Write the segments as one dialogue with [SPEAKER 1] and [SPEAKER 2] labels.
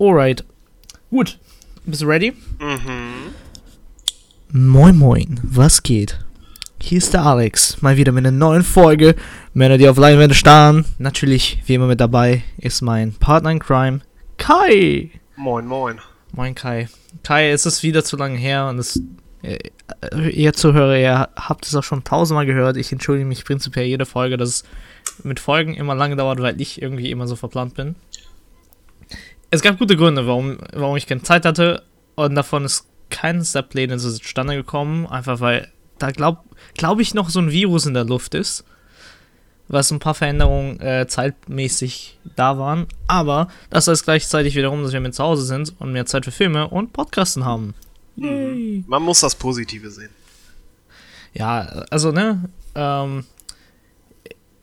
[SPEAKER 1] Alright. Gut. Bist du ready? Mhm. Moin Moin, was geht? Hier ist der Alex, mal wieder mit einer neuen Folge. Männer, die auf Leinwände starren. Natürlich, wie immer mit dabei, ist mein Partner in Crime, Kai.
[SPEAKER 2] Moin Moin.
[SPEAKER 1] Moin Kai. Kai, es ist wieder zu lange her und es, äh, ihr Zuhörer, ihr habt es auch schon tausendmal gehört. Ich entschuldige mich prinzipiell jede Folge, dass es mit Folgen immer lange dauert, weil ich irgendwie immer so verplant bin es gab gute Gründe, warum, warum ich keine Zeit hatte. Und davon ist kein Step-Pläne zustande gekommen. Einfach weil da glaube glaub ich noch so ein Virus in der Luft ist. Was ein paar Veränderungen äh, zeitmäßig da waren. Aber das heißt gleichzeitig wiederum, dass wir mit zu Hause sind und mehr Zeit für Filme und Podcasten haben.
[SPEAKER 2] Yay. Man muss das Positive sehen.
[SPEAKER 1] Ja, also, ne? Ähm,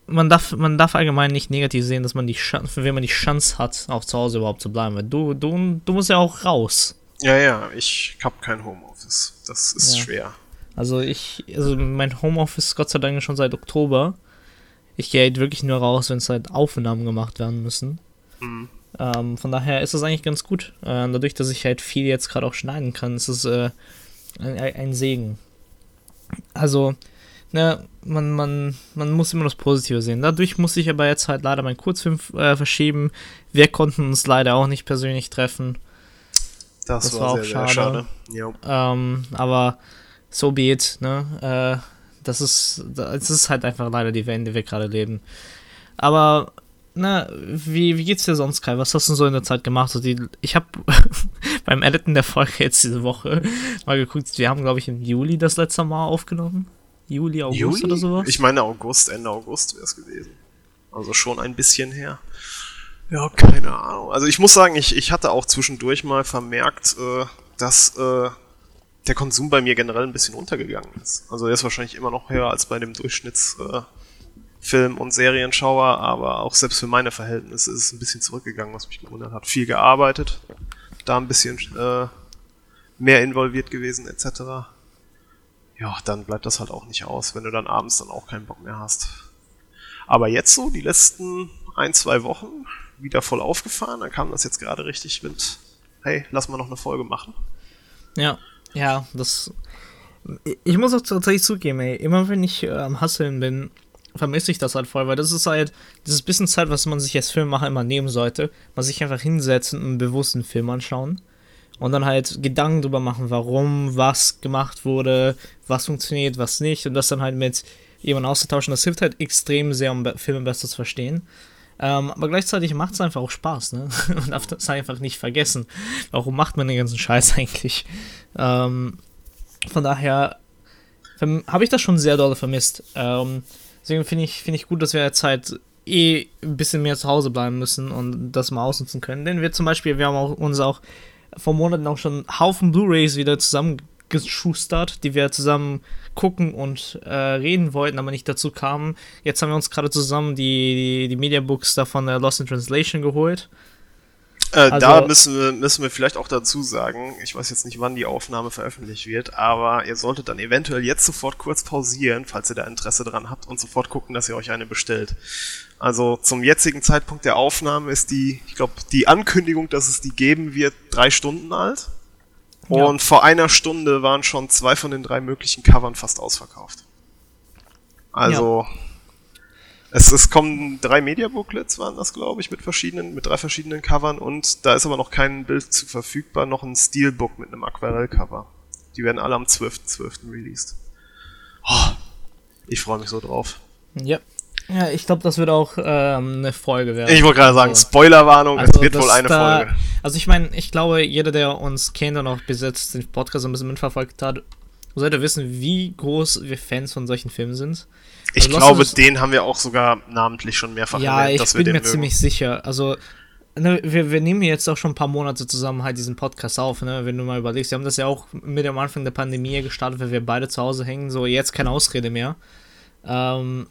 [SPEAKER 1] man darf, man darf allgemein nicht negativ sehen, dass man die Chance, wenn man die Chance hat, auch zu Hause überhaupt zu bleiben. Du, du, du musst ja auch raus.
[SPEAKER 2] Ja, ja, ich hab kein Homeoffice. Das ist ja. schwer.
[SPEAKER 1] Also ich, also mein Homeoffice Gott sei Dank schon seit Oktober. Ich gehe halt wirklich nur raus, wenn es halt Aufnahmen gemacht werden müssen. Mhm. Ähm, von daher ist es eigentlich ganz gut. Äh, dadurch, dass ich halt viel jetzt gerade auch schneiden kann, ist es äh, ein, ein Segen. Also, ne, man, man, man muss immer das Positive sehen. Dadurch muss ich aber jetzt halt leider meinen Kurzfilm äh, verschieben. Wir konnten uns leider auch nicht persönlich treffen.
[SPEAKER 2] Das, das war, war, auch sehr, schade. Schade.
[SPEAKER 1] Ja. Ähm, aber so be it, ne? Äh, das ist, das ist halt einfach leider die Welt, in der wir gerade leben. Aber, na, wie, wie geht's dir sonst, Kai? Was hast du so in der Zeit gemacht? Also die, ich habe beim Editen der Folge jetzt diese Woche mal geguckt, wir haben, glaube ich, im Juli das letzte Mal aufgenommen. Juli, August Juli? oder sowas?
[SPEAKER 2] Ich meine August, Ende August wäre es gewesen. Also schon ein bisschen her. Ja, keine Ahnung. Also ich muss sagen, ich, ich hatte auch zwischendurch mal vermerkt, äh, dass äh, der Konsum bei mir generell ein bisschen untergegangen ist. Also er ist wahrscheinlich immer noch höher als bei dem Durchschnittsfilm- äh, und Serienschauer, aber auch selbst für meine Verhältnisse ist es ein bisschen zurückgegangen, was mich gewundert hat. Viel gearbeitet, da ein bisschen äh, mehr involviert gewesen, etc ja, dann bleibt das halt auch nicht aus, wenn du dann abends dann auch keinen Bock mehr hast. Aber jetzt so, die letzten ein, zwei Wochen, wieder voll aufgefahren, dann kam das jetzt gerade richtig mit, hey, lass mal noch eine Folge machen.
[SPEAKER 1] Ja, ja, das. Ich muss auch tatsächlich zugeben, ey, immer wenn ich äh, am Hasseln bin, vermisse ich das halt voll, weil das ist halt dieses bisschen Zeit, was man sich als Filmemacher immer nehmen sollte, man sich einfach hinsetzen und einen bewussten Film anschauen und dann halt Gedanken drüber machen, warum was gemacht wurde, was funktioniert, was nicht und das dann halt mit jemandem auszutauschen. Das hilft halt extrem sehr, um Filme besser zu verstehen. Ähm, aber gleichzeitig macht es einfach auch Spaß, ne? Man darf das einfach nicht vergessen. Warum macht man den ganzen Scheiß eigentlich? Ähm, von daher habe ich das schon sehr doll vermisst. Ähm, deswegen finde ich, find ich gut, dass wir jetzt halt eh ein bisschen mehr zu Hause bleiben müssen und das mal ausnutzen können. Denn wir zum Beispiel, wir haben auch uns auch vor Monaten auch schon Haufen Blu-rays wieder zusammengeschustert, die wir zusammen gucken und äh, reden wollten, aber nicht dazu kamen. Jetzt haben wir uns gerade zusammen die, die, die Mediabooks davon äh, Lost in Translation geholt.
[SPEAKER 2] Äh, also, da müssen wir, müssen wir vielleicht auch dazu sagen, ich weiß jetzt nicht, wann die Aufnahme veröffentlicht wird, aber ihr solltet dann eventuell jetzt sofort kurz pausieren, falls ihr da Interesse dran habt und sofort gucken, dass ihr euch eine bestellt. Also zum jetzigen Zeitpunkt der Aufnahme ist die, ich glaube, die Ankündigung, dass es die geben wird, drei Stunden alt. Ja. Und vor einer Stunde waren schon zwei von den drei möglichen Covern fast ausverkauft. Also ja. Es, es kommen drei Media-Booklets, waren das, glaube ich, mit verschiedenen, mit drei verschiedenen Covern und da ist aber noch kein Bild zu verfügbar, noch ein Steelbook mit einem Aquarell-Cover. Die werden alle am 12.12. .12. released. Oh, ich freue mich so drauf.
[SPEAKER 1] Ja. Ja, ich glaube, das wird auch ähm, eine Folge werden.
[SPEAKER 2] Ich wollte gerade sagen, also, Spoilerwarnung, also, es wird wohl eine da, Folge.
[SPEAKER 1] Also ich meine, ich glaube, jeder, der uns kennt und auch besetzt den Podcast ein bisschen mitverfolgt hat, sollte wissen, wie groß wir Fans von solchen Filmen sind.
[SPEAKER 2] Ich also glaube, den haben wir auch sogar namentlich schon mehrfach
[SPEAKER 1] ja, erwähnt, dass wir den Ja, ich bin mir ziemlich sicher. Also, ne, wir, wir nehmen jetzt auch schon ein paar Monate zusammen halt diesen Podcast auf, ne? wenn du mal überlegst. Wir haben das ja auch mit am Anfang der Pandemie gestartet, weil wir beide zu Hause hängen. So, jetzt keine Ausrede mehr. Ähm,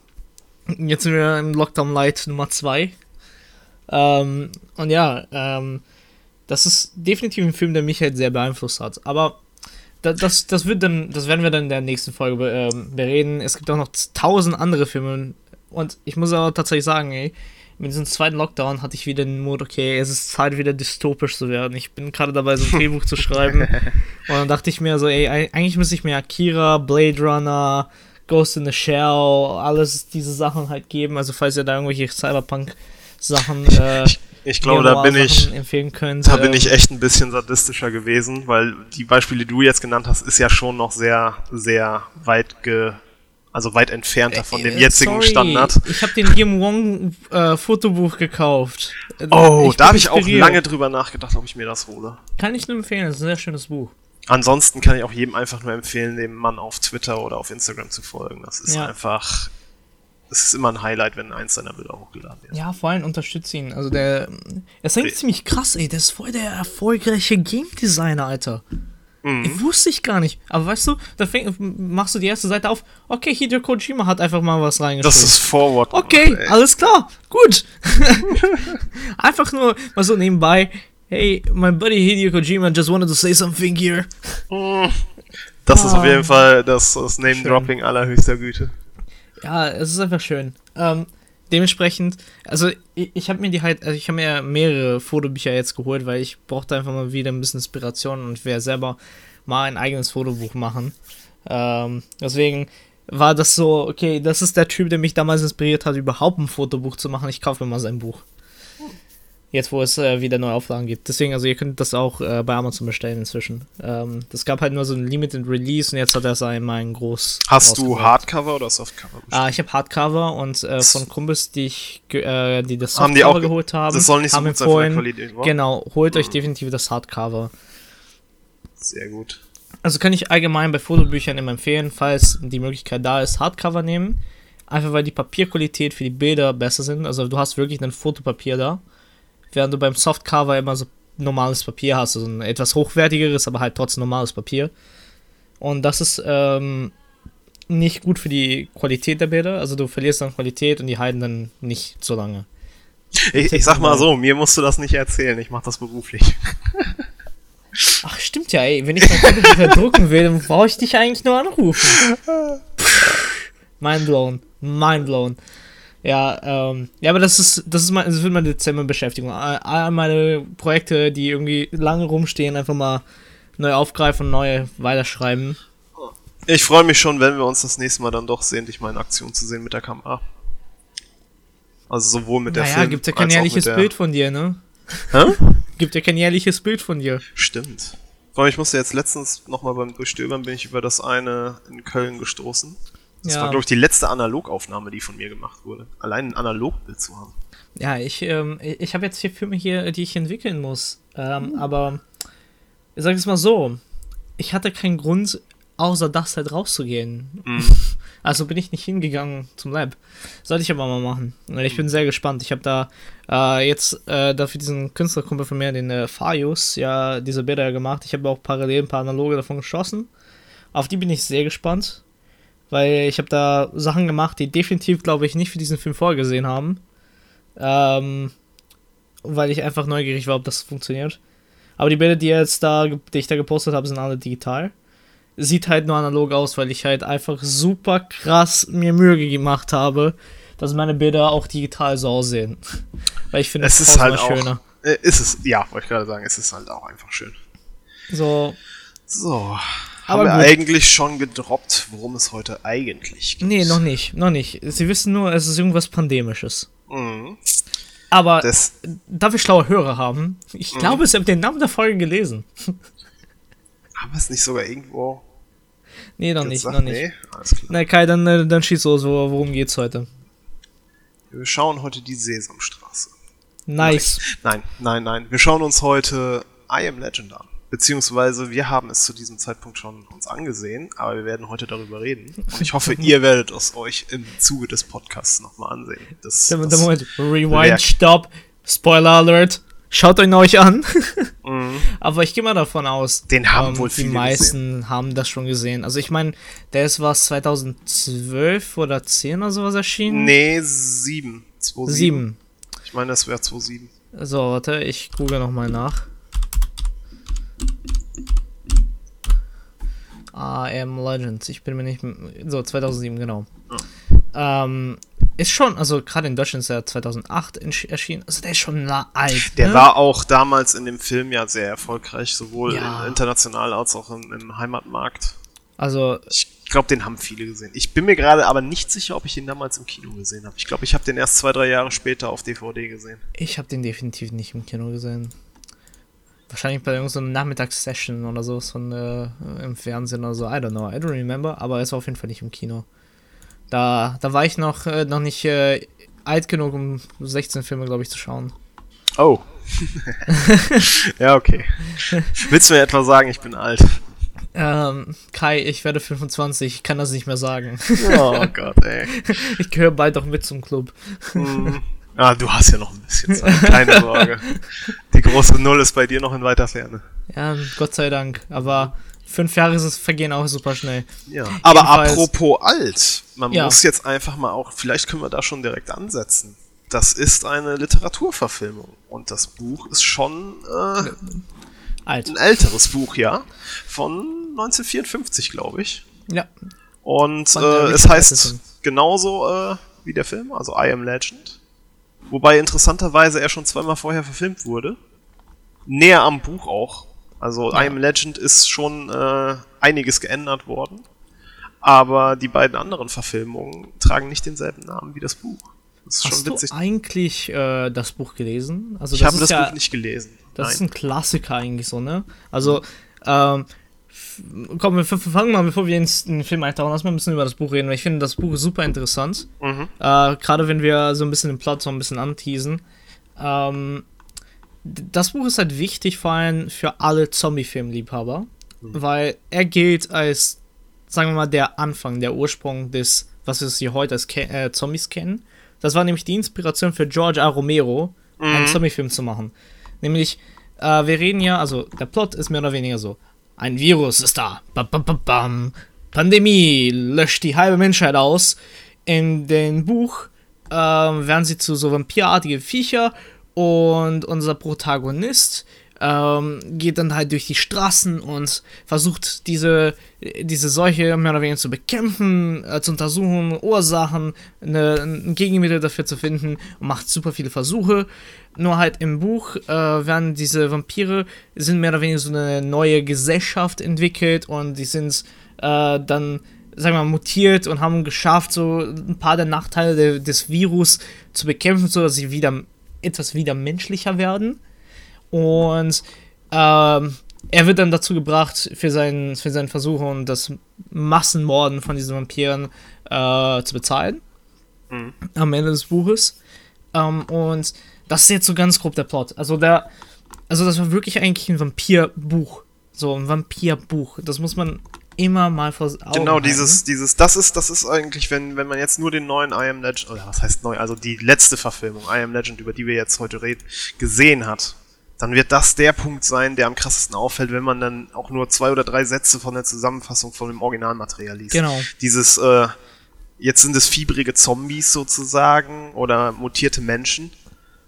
[SPEAKER 1] jetzt sind wir im Lockdown Light Nummer 2. Ähm, und ja, ähm, das ist definitiv ein Film, der mich halt sehr beeinflusst hat. Aber das, das, wird dann, das werden wir dann in der nächsten Folge äh, bereden. Es gibt auch noch tausend andere Filme. Und ich muss aber tatsächlich sagen, ey, mit diesem zweiten Lockdown hatte ich wieder den Mut, okay, es ist Zeit, wieder dystopisch zu werden. Ich bin gerade dabei, so ein Drehbuch zu schreiben. Und dann dachte ich mir so, ey, eigentlich müsste ich mir Akira, Blade Runner, Ghost in the Shell, alles diese Sachen halt geben. Also falls ihr da irgendwelche Cyberpunk-Sachen äh,
[SPEAKER 2] ich glaube, da bin ich. Da bin ich echt ein bisschen sadistischer gewesen, weil die Beispiele, die du jetzt genannt hast, ist ja schon noch sehr, sehr weit ge also weit entfernter von dem äh, jetzigen
[SPEAKER 1] Sorry,
[SPEAKER 2] Standard.
[SPEAKER 1] Ich habe den Jim Wong äh, Fotobuch gekauft.
[SPEAKER 2] Oh, ich da habe ich auch lange drüber nachgedacht, ob ich mir das hole.
[SPEAKER 1] Kann ich nur empfehlen, das ist ein sehr schönes Buch.
[SPEAKER 2] Ansonsten kann ich auch jedem einfach nur empfehlen, dem Mann auf Twitter oder auf Instagram zu folgen. Das ist ja. einfach. Es ist immer ein Highlight, wenn eins seiner Bilder hochgeladen wird.
[SPEAKER 1] Ja, vor allem unterstütze ihn. Also der. Er ist eigentlich okay. ziemlich krass, ey. Der ist voll der erfolgreiche Game Designer, Alter. Mhm. Wusste ich gar nicht. Aber weißt du, da fäng, machst du die erste Seite auf. Okay, Hideo Kojima hat einfach mal was reingeschrieben.
[SPEAKER 2] Das ist Forward.
[SPEAKER 1] Okay, ey. alles klar. Gut. einfach nur mal so nebenbei. Hey, my buddy Hideo Kojima just wanted to say something here.
[SPEAKER 2] Das ist auf jeden ah. Fall das, das Name-Dropping allerhöchster Güte.
[SPEAKER 1] Ja, es ist einfach schön. Ähm, dementsprechend, also ich, ich habe mir die halt, also ich habe mir mehrere Fotobücher jetzt geholt, weil ich brauchte einfach mal wieder ein bisschen Inspiration und werde selber mal ein eigenes Fotobuch machen. Ähm, deswegen war das so, okay, das ist der Typ, der mich damals inspiriert hat, überhaupt ein Fotobuch zu machen. Ich kaufe mir mal sein Buch. Jetzt, wo es äh, wieder neue Auflagen gibt. Deswegen, also ihr könnt das auch äh, bei Amazon bestellen inzwischen. Ähm, das gab halt nur so ein Limited Release und jetzt hat er es einmal ein groß.
[SPEAKER 2] Hast du Hardcover oder Softcover
[SPEAKER 1] bestellt? Ah, ich habe Hardcover und äh, von Kumpels, die ich, äh, die das Softcover haben die auch geholt haben,
[SPEAKER 2] das soll nicht so gut sein von der
[SPEAKER 1] Qualität, Genau, holt mhm. euch definitiv das Hardcover.
[SPEAKER 2] Sehr gut.
[SPEAKER 1] Also kann ich allgemein bei Fotobüchern immer empfehlen, falls die Möglichkeit da ist, Hardcover nehmen. Einfach weil die Papierqualität für die Bilder besser sind. Also du hast wirklich ein Fotopapier da während du beim Softcover immer so normales Papier hast, also ein etwas hochwertigeres, aber halt trotzdem normales Papier. Und das ist ähm, nicht gut für die Qualität der Bilder, also du verlierst dann Qualität und die halten dann nicht so lange.
[SPEAKER 2] Ich, ich sag mal so, mir musst du das nicht erzählen, ich mach das beruflich.
[SPEAKER 1] Ach, stimmt ja, ey. Wenn ich mein Foto drucken will, dann brauche ich dich eigentlich nur anrufen. Mindblown. Mindblown. Ja, ähm, ja, aber das ist, das ist mein, das wird meine Dezember-Beschäftigung. All meine Projekte, die irgendwie lange rumstehen, einfach mal neu aufgreifen und neu weiterschreiben.
[SPEAKER 2] Ich freue mich schon, wenn wir uns das nächste Mal dann doch sehen, dich mal in Aktion zu sehen mit der Kamera. Also sowohl mit der naja,
[SPEAKER 1] Film gibt ja kein jährliches Bild von dir, ne? Hä? gibt ja kein jährliches Bild von dir.
[SPEAKER 2] Stimmt. Vor allem, ich musste jetzt letztens nochmal beim Durchstöbern, bin ich über das eine in Köln gestoßen. Das ja. war, glaube ich, die letzte Analogaufnahme, die von mir gemacht wurde. Allein ein Analogbild zu haben.
[SPEAKER 1] Ja, ich, ähm, ich habe jetzt vier Filme hier, die ich entwickeln muss. Ähm, mhm. Aber ich sage es mal so: Ich hatte keinen Grund, außer das halt rauszugehen. Mhm. Also bin ich nicht hingegangen zum Lab. Sollte ich aber mal machen. Ich bin sehr gespannt. Ich habe da äh, jetzt äh, dafür diesen Künstlerkumpel von mir, den äh, Farius, ja, diese Bilder gemacht. Ich habe auch parallel ein paar Analoge davon geschossen. Auf die bin ich sehr gespannt weil ich habe da Sachen gemacht, die definitiv, glaube ich, nicht für diesen Film vorgesehen haben. Ähm, weil ich einfach neugierig war, ob das funktioniert. Aber die Bilder, die, jetzt da, die ich da gepostet habe, sind alle digital. Sieht halt nur analog aus, weil ich halt einfach super krass mir Mühe gemacht habe, dass meine Bilder auch digital so aussehen. weil ich finde,
[SPEAKER 2] es ist halt auch, schöner. Äh, ist es, ja, wollte ich gerade sagen, es ist halt auch einfach schön.
[SPEAKER 1] So.
[SPEAKER 2] So. Aber haben wir gut. eigentlich schon gedroppt, worum es heute eigentlich
[SPEAKER 1] geht? Nee, noch nicht, noch nicht. Sie wissen nur, es ist irgendwas Pandemisches. Mhm. Aber das da wir schlaue Hörer haben, ich mhm. glaube, sie haben den Namen der Folge gelesen.
[SPEAKER 2] Haben wir es nicht sogar irgendwo?
[SPEAKER 1] Nee, noch nicht, noch nicht. Nee. Na Kai, dann, äh, dann schieß los, worum geht's heute?
[SPEAKER 2] Wir schauen heute die Sesamstraße.
[SPEAKER 1] Nice.
[SPEAKER 2] Nein, nein, nein. Wir schauen uns heute I Am Legend an. Beziehungsweise wir haben es zu diesem Zeitpunkt schon uns angesehen, aber wir werden heute darüber reden. Und ich hoffe, ihr werdet es euch im Zuge des Podcasts nochmal ansehen. Das,
[SPEAKER 1] der, das Moment, Rewind, Werk. Stop, Spoiler Alert. Schaut euch euch an. mhm. Aber ich gehe mal davon aus,
[SPEAKER 2] den haben ähm, wohl
[SPEAKER 1] die meisten gesehen. haben das schon gesehen. Also ich meine, der ist was 2012 oder 10 oder sowas erschienen?
[SPEAKER 2] Nee, 7. 2007. Ich meine, das wäre 2007.
[SPEAKER 1] So, warte, ich google nochmal nach. Am Legends. Ich bin mir nicht. So, 2007, genau. Oh. Ähm, ist schon, also gerade in Deutschland ist er 2008 erschienen, also der ist schon alt.
[SPEAKER 2] Der ne? war auch damals in dem Film ja sehr erfolgreich, sowohl ja. international als auch im, im Heimatmarkt.
[SPEAKER 1] Also.
[SPEAKER 2] Ich glaube, den haben viele gesehen. Ich bin mir gerade aber nicht sicher, ob ich ihn damals im Kino gesehen habe. Ich glaube, ich habe den erst zwei, drei Jahre später auf DVD gesehen.
[SPEAKER 1] Ich habe den definitiv nicht im Kino gesehen. Wahrscheinlich bei irgendeiner Nachmittagssession oder so von, äh, im Fernsehen oder so. I don't know, I don't remember, aber er ist auf jeden Fall nicht im Kino. Da, da war ich noch, äh, noch nicht äh, alt genug, um 16 Filme, glaube ich, zu schauen.
[SPEAKER 2] Oh. ja, okay. Willst du mir etwa sagen, ich bin alt?
[SPEAKER 1] Ähm, Kai, ich werde 25, ich kann das nicht mehr sagen.
[SPEAKER 2] Oh Gott, ey.
[SPEAKER 1] Ich gehöre bald auch mit zum Club.
[SPEAKER 2] Hm. Ah, du hast ja noch ein bisschen Zeit, keine Sorge. Die große Null ist bei dir noch in weiter Ferne.
[SPEAKER 1] Ja, Gott sei Dank. Aber fünf Jahre ist es vergehen auch super schnell.
[SPEAKER 2] Ja. Aber Jedenfalls, apropos alt, man ja. muss jetzt einfach mal auch, vielleicht können wir da schon direkt ansetzen. Das ist eine Literaturverfilmung und das Buch ist schon äh, Alt. ein älteres Buch, ja, von 1954, glaube ich.
[SPEAKER 1] Ja.
[SPEAKER 2] Und äh, es heißt genauso äh, wie der Film, also I Am Legend. Wobei interessanterweise er schon zweimal vorher verfilmt wurde. Näher am Buch auch. Also ja. I Am Legend ist schon äh, einiges geändert worden. Aber die beiden anderen Verfilmungen tragen nicht denselben Namen wie das Buch.
[SPEAKER 1] Das ist Hast schon witzig. du eigentlich äh, das Buch gelesen?
[SPEAKER 2] Also ich habe das ja, Buch nicht gelesen.
[SPEAKER 1] Das Nein. ist ein Klassiker eigentlich so, ne? Also, ähm, komm, wir fangen mal, bevor wir ins, in den Film eintauchen, erstmal ein bisschen über das Buch reden, weil ich finde das Buch super interessant. Mhm. Äh, Gerade wenn wir so ein bisschen den Plot so ein bisschen anteasen. Ähm, das Buch ist halt wichtig vor allem für alle Zombie-Film-Liebhaber, mhm. weil er gilt als, sagen wir mal, der Anfang, der Ursprung des, was wir hier heute als Ke äh, Zombies kennen. Das war nämlich die Inspiration für George A. Romero, mhm. einen Zombie-Film zu machen. Nämlich, äh, wir reden ja, also der Plot ist mehr oder weniger so: Ein Virus ist da. Bam, bam, bam. Pandemie löscht die halbe Menschheit aus. In dem Buch äh, werden sie zu so vampirartige Viecher und unser Protagonist ähm, geht dann halt durch die Straßen und versucht diese, diese Seuche mehr oder weniger zu bekämpfen, äh, zu untersuchen, Ursachen, eine, ein Gegenmittel dafür zu finden und macht super viele Versuche. Nur halt im Buch äh, werden diese Vampire, sind mehr oder weniger so eine neue Gesellschaft entwickelt und die sind äh, dann, sagen wir mal, mutiert und haben geschafft, so ein paar der Nachteile de des Virus zu bekämpfen, sodass sie wieder etwas wieder menschlicher werden. Und ähm, er wird dann dazu gebracht, für seinen, für seinen Versuch und das Massenmorden von diesen Vampiren äh, zu bezahlen. Mhm. Am Ende des Buches. Ähm, und das ist jetzt so ganz grob der Plot. Also der, also das war wirklich eigentlich ein Vampirbuch. So ein Vampirbuch. Das muss man immer mal vor
[SPEAKER 2] Augen Genau, halten. dieses, dieses, das ist, das ist eigentlich, wenn, wenn man jetzt nur den neuen I Am Legend, oder was heißt neu, also die letzte Verfilmung, I Am Legend, über die wir jetzt heute reden, gesehen hat, dann wird das der Punkt sein, der am krassesten auffällt, wenn man dann auch nur zwei oder drei Sätze von der Zusammenfassung von dem Originalmaterial liest.
[SPEAKER 1] Genau.
[SPEAKER 2] Dieses, äh, jetzt sind es fiebrige Zombies sozusagen oder mutierte Menschen.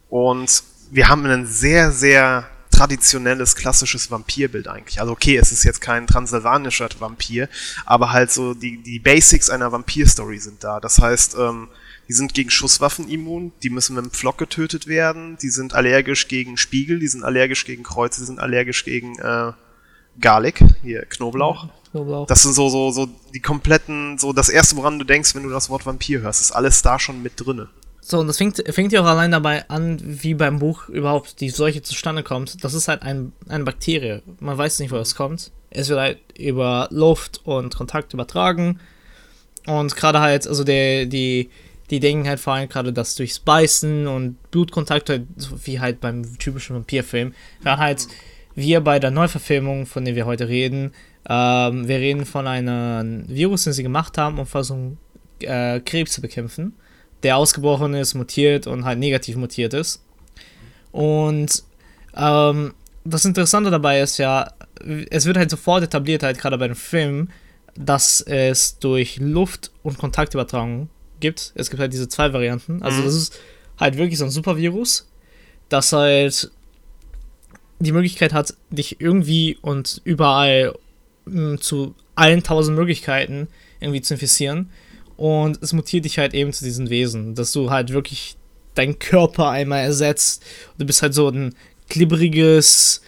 [SPEAKER 2] Und wir haben ein sehr, sehr traditionelles, klassisches Vampirbild eigentlich. Also okay, es ist jetzt kein transsilvanischer Vampir, aber halt so die, die Basics einer Vampir-Story sind da. Das heißt, ähm, die sind gegen Schusswaffen immun, die müssen mit dem Pflock getötet werden, die sind allergisch gegen Spiegel, die sind allergisch gegen Kreuze, die sind allergisch gegen äh, Garlic, hier Knoblauch. Knoblauch. Das sind so, so, so die kompletten, so das erste, woran du denkst, wenn du das Wort Vampir hörst, ist alles da schon mit drinne.
[SPEAKER 1] So, und das fängt, fängt ja auch allein dabei an, wie beim Buch überhaupt die Seuche zustande kommt. Das ist halt ein, eine Bakterie. Man weiß nicht, wo es kommt. Es wird halt über Luft und Kontakt übertragen. Und gerade halt, also der, die, die denken halt vor allem gerade, dass durchs Beißen und Blutkontakt, halt, wie halt beim typischen Vampirfilm, dann halt wir bei der Neuverfilmung, von der wir heute reden, ähm, wir reden von einem Virus, den sie gemacht haben, um versuchen, äh, Krebs zu bekämpfen, der ausgebrochen ist, mutiert und halt negativ mutiert ist. Und ähm, das Interessante dabei ist ja, es wird halt sofort etabliert, halt gerade bei dem Film, dass es durch Luft- und Kontaktübertragung gibt. Es gibt halt diese zwei Varianten. Also, mhm. das ist halt wirklich so ein Supervirus, das halt die Möglichkeit hat, dich irgendwie und überall mh, hm, zu allen tausend Möglichkeiten irgendwie zu infizieren. und es mutiert dich halt eben zu diesen Wesen, dass du halt wirklich deinen Körper einmal ersetzt. Du bist halt so ein glibberiges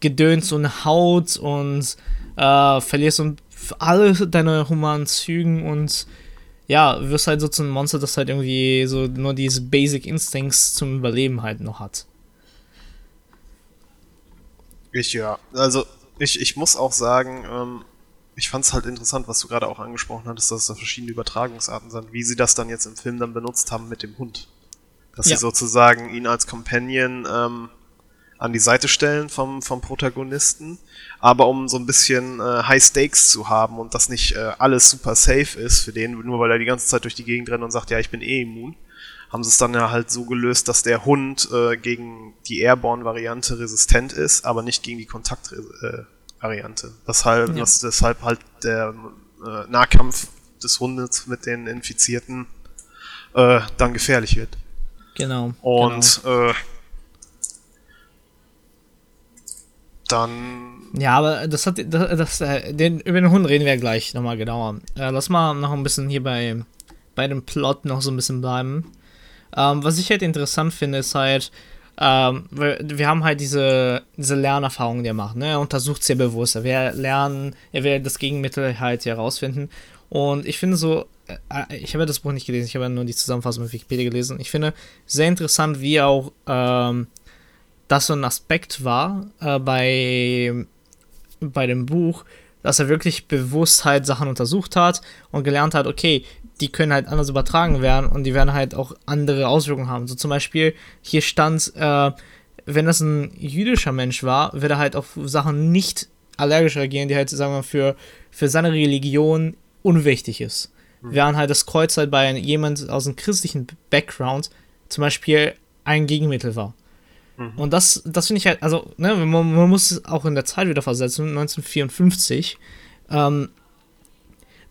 [SPEAKER 1] Gedöns und Haut und äh, verlierst und alle deine humanen Zügen und ja, wirst halt so zu einem Monster, das halt irgendwie so nur diese Basic Instincts zum Überleben halt noch hat.
[SPEAKER 2] Ich ja. Also, ich, ich muss auch sagen, ähm, ich fand es halt interessant, was du gerade auch angesprochen hattest, dass es da verschiedene Übertragungsarten sind, wie sie das dann jetzt im Film dann benutzt haben mit dem Hund. Dass ja. sie sozusagen ihn als Companion ähm, an die Seite stellen vom, vom Protagonisten, aber um so ein bisschen äh, High Stakes zu haben und dass nicht äh, alles super safe ist für den, nur weil er die ganze Zeit durch die Gegend rennt und sagt, ja, ich bin eh immun, haben sie es dann ja halt so gelöst, dass der Hund äh, gegen die Airborne-Variante resistent ist, aber nicht gegen die Kontakt-Variante. Äh, deshalb, ja. deshalb halt der äh, Nahkampf des Hundes mit den Infizierten äh, dann gefährlich wird.
[SPEAKER 1] Genau.
[SPEAKER 2] Und genau. Äh, dann.
[SPEAKER 1] Ja, aber das hat das, das äh, den, über den Hund reden wir gleich nochmal genauer. Äh, lass mal noch ein bisschen hier bei, bei dem Plot noch so ein bisschen bleiben. Ähm, was ich halt interessant finde, ist halt, ähm, wir, wir, haben halt diese, diese Lernerfahrung, die er macht. Ne? Er untersucht sehr bewusst. Er will lernen, er will das Gegenmittel halt herausfinden. Und ich finde so, äh, äh ich habe das Buch nicht gelesen, ich habe nur die Zusammenfassung mit Wikipedia gelesen. Ich finde sehr interessant, wie auch ähm, das so ein Aspekt war äh, bei, bei dem Buch, dass er wirklich bewusst halt Sachen untersucht hat und gelernt hat, okay, die können halt anders übertragen werden und die werden halt auch andere Auswirkungen haben. So zum Beispiel, hier stand, äh, wenn das ein jüdischer Mensch war, wird er halt auf Sachen nicht allergisch reagieren, die halt, sagen wir, für, für seine Religion unwichtig ist. Mhm. Während halt das Kreuz halt bei jemand aus einem christlichen Background zum Beispiel ein Gegenmittel war. Mhm. Und das, das finde ich halt, also, ne, man, man, muss es auch in der Zeit wieder versetzen, 1954. Ähm,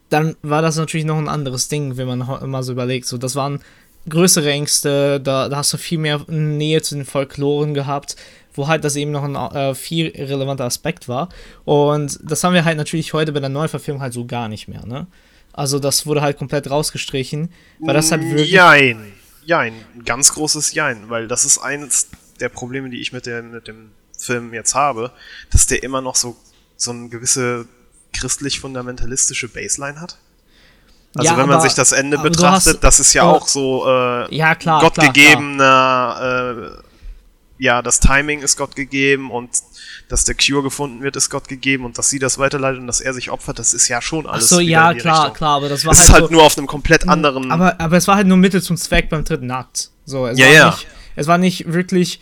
[SPEAKER 1] dann war das natürlich noch ein anderes Ding, wenn man immer so überlegt. So, das waren größere Ängste, da, da hast du viel mehr Nähe zu den Folkloren gehabt, wo halt das eben noch ein äh, viel relevanter Aspekt war. Und das haben wir halt natürlich heute bei der Neuverfilmung halt so gar nicht mehr, ne? Also das wurde halt komplett rausgestrichen, weil das halt
[SPEAKER 2] wirklich... Jein, jein, ein ganz großes Jein, weil das ist eines der Probleme, die ich mit, der, mit dem Film jetzt habe, dass der immer noch so, so eine gewisse christlich-fundamentalistische Baseline hat. Also ja, wenn man sich das Ende betrachtet, hast, das ist ja auch so äh,
[SPEAKER 1] ja, klar,
[SPEAKER 2] gottgegebener, äh, ja, das Timing ist Gott gegeben und dass der Cure gefunden wird, ist Gott gegeben und dass sie das weiterleitet und dass er sich opfert, das ist ja schon alles.
[SPEAKER 1] Ach so, ja, klar, Richtung. klar, aber das war
[SPEAKER 2] es halt. ist halt so, nur auf einem komplett anderen.
[SPEAKER 1] Aber, aber es war halt nur Mittel zum Zweck beim dritten Akt. So, es
[SPEAKER 2] ja,
[SPEAKER 1] war
[SPEAKER 2] ja.
[SPEAKER 1] Nicht, es war nicht wirklich,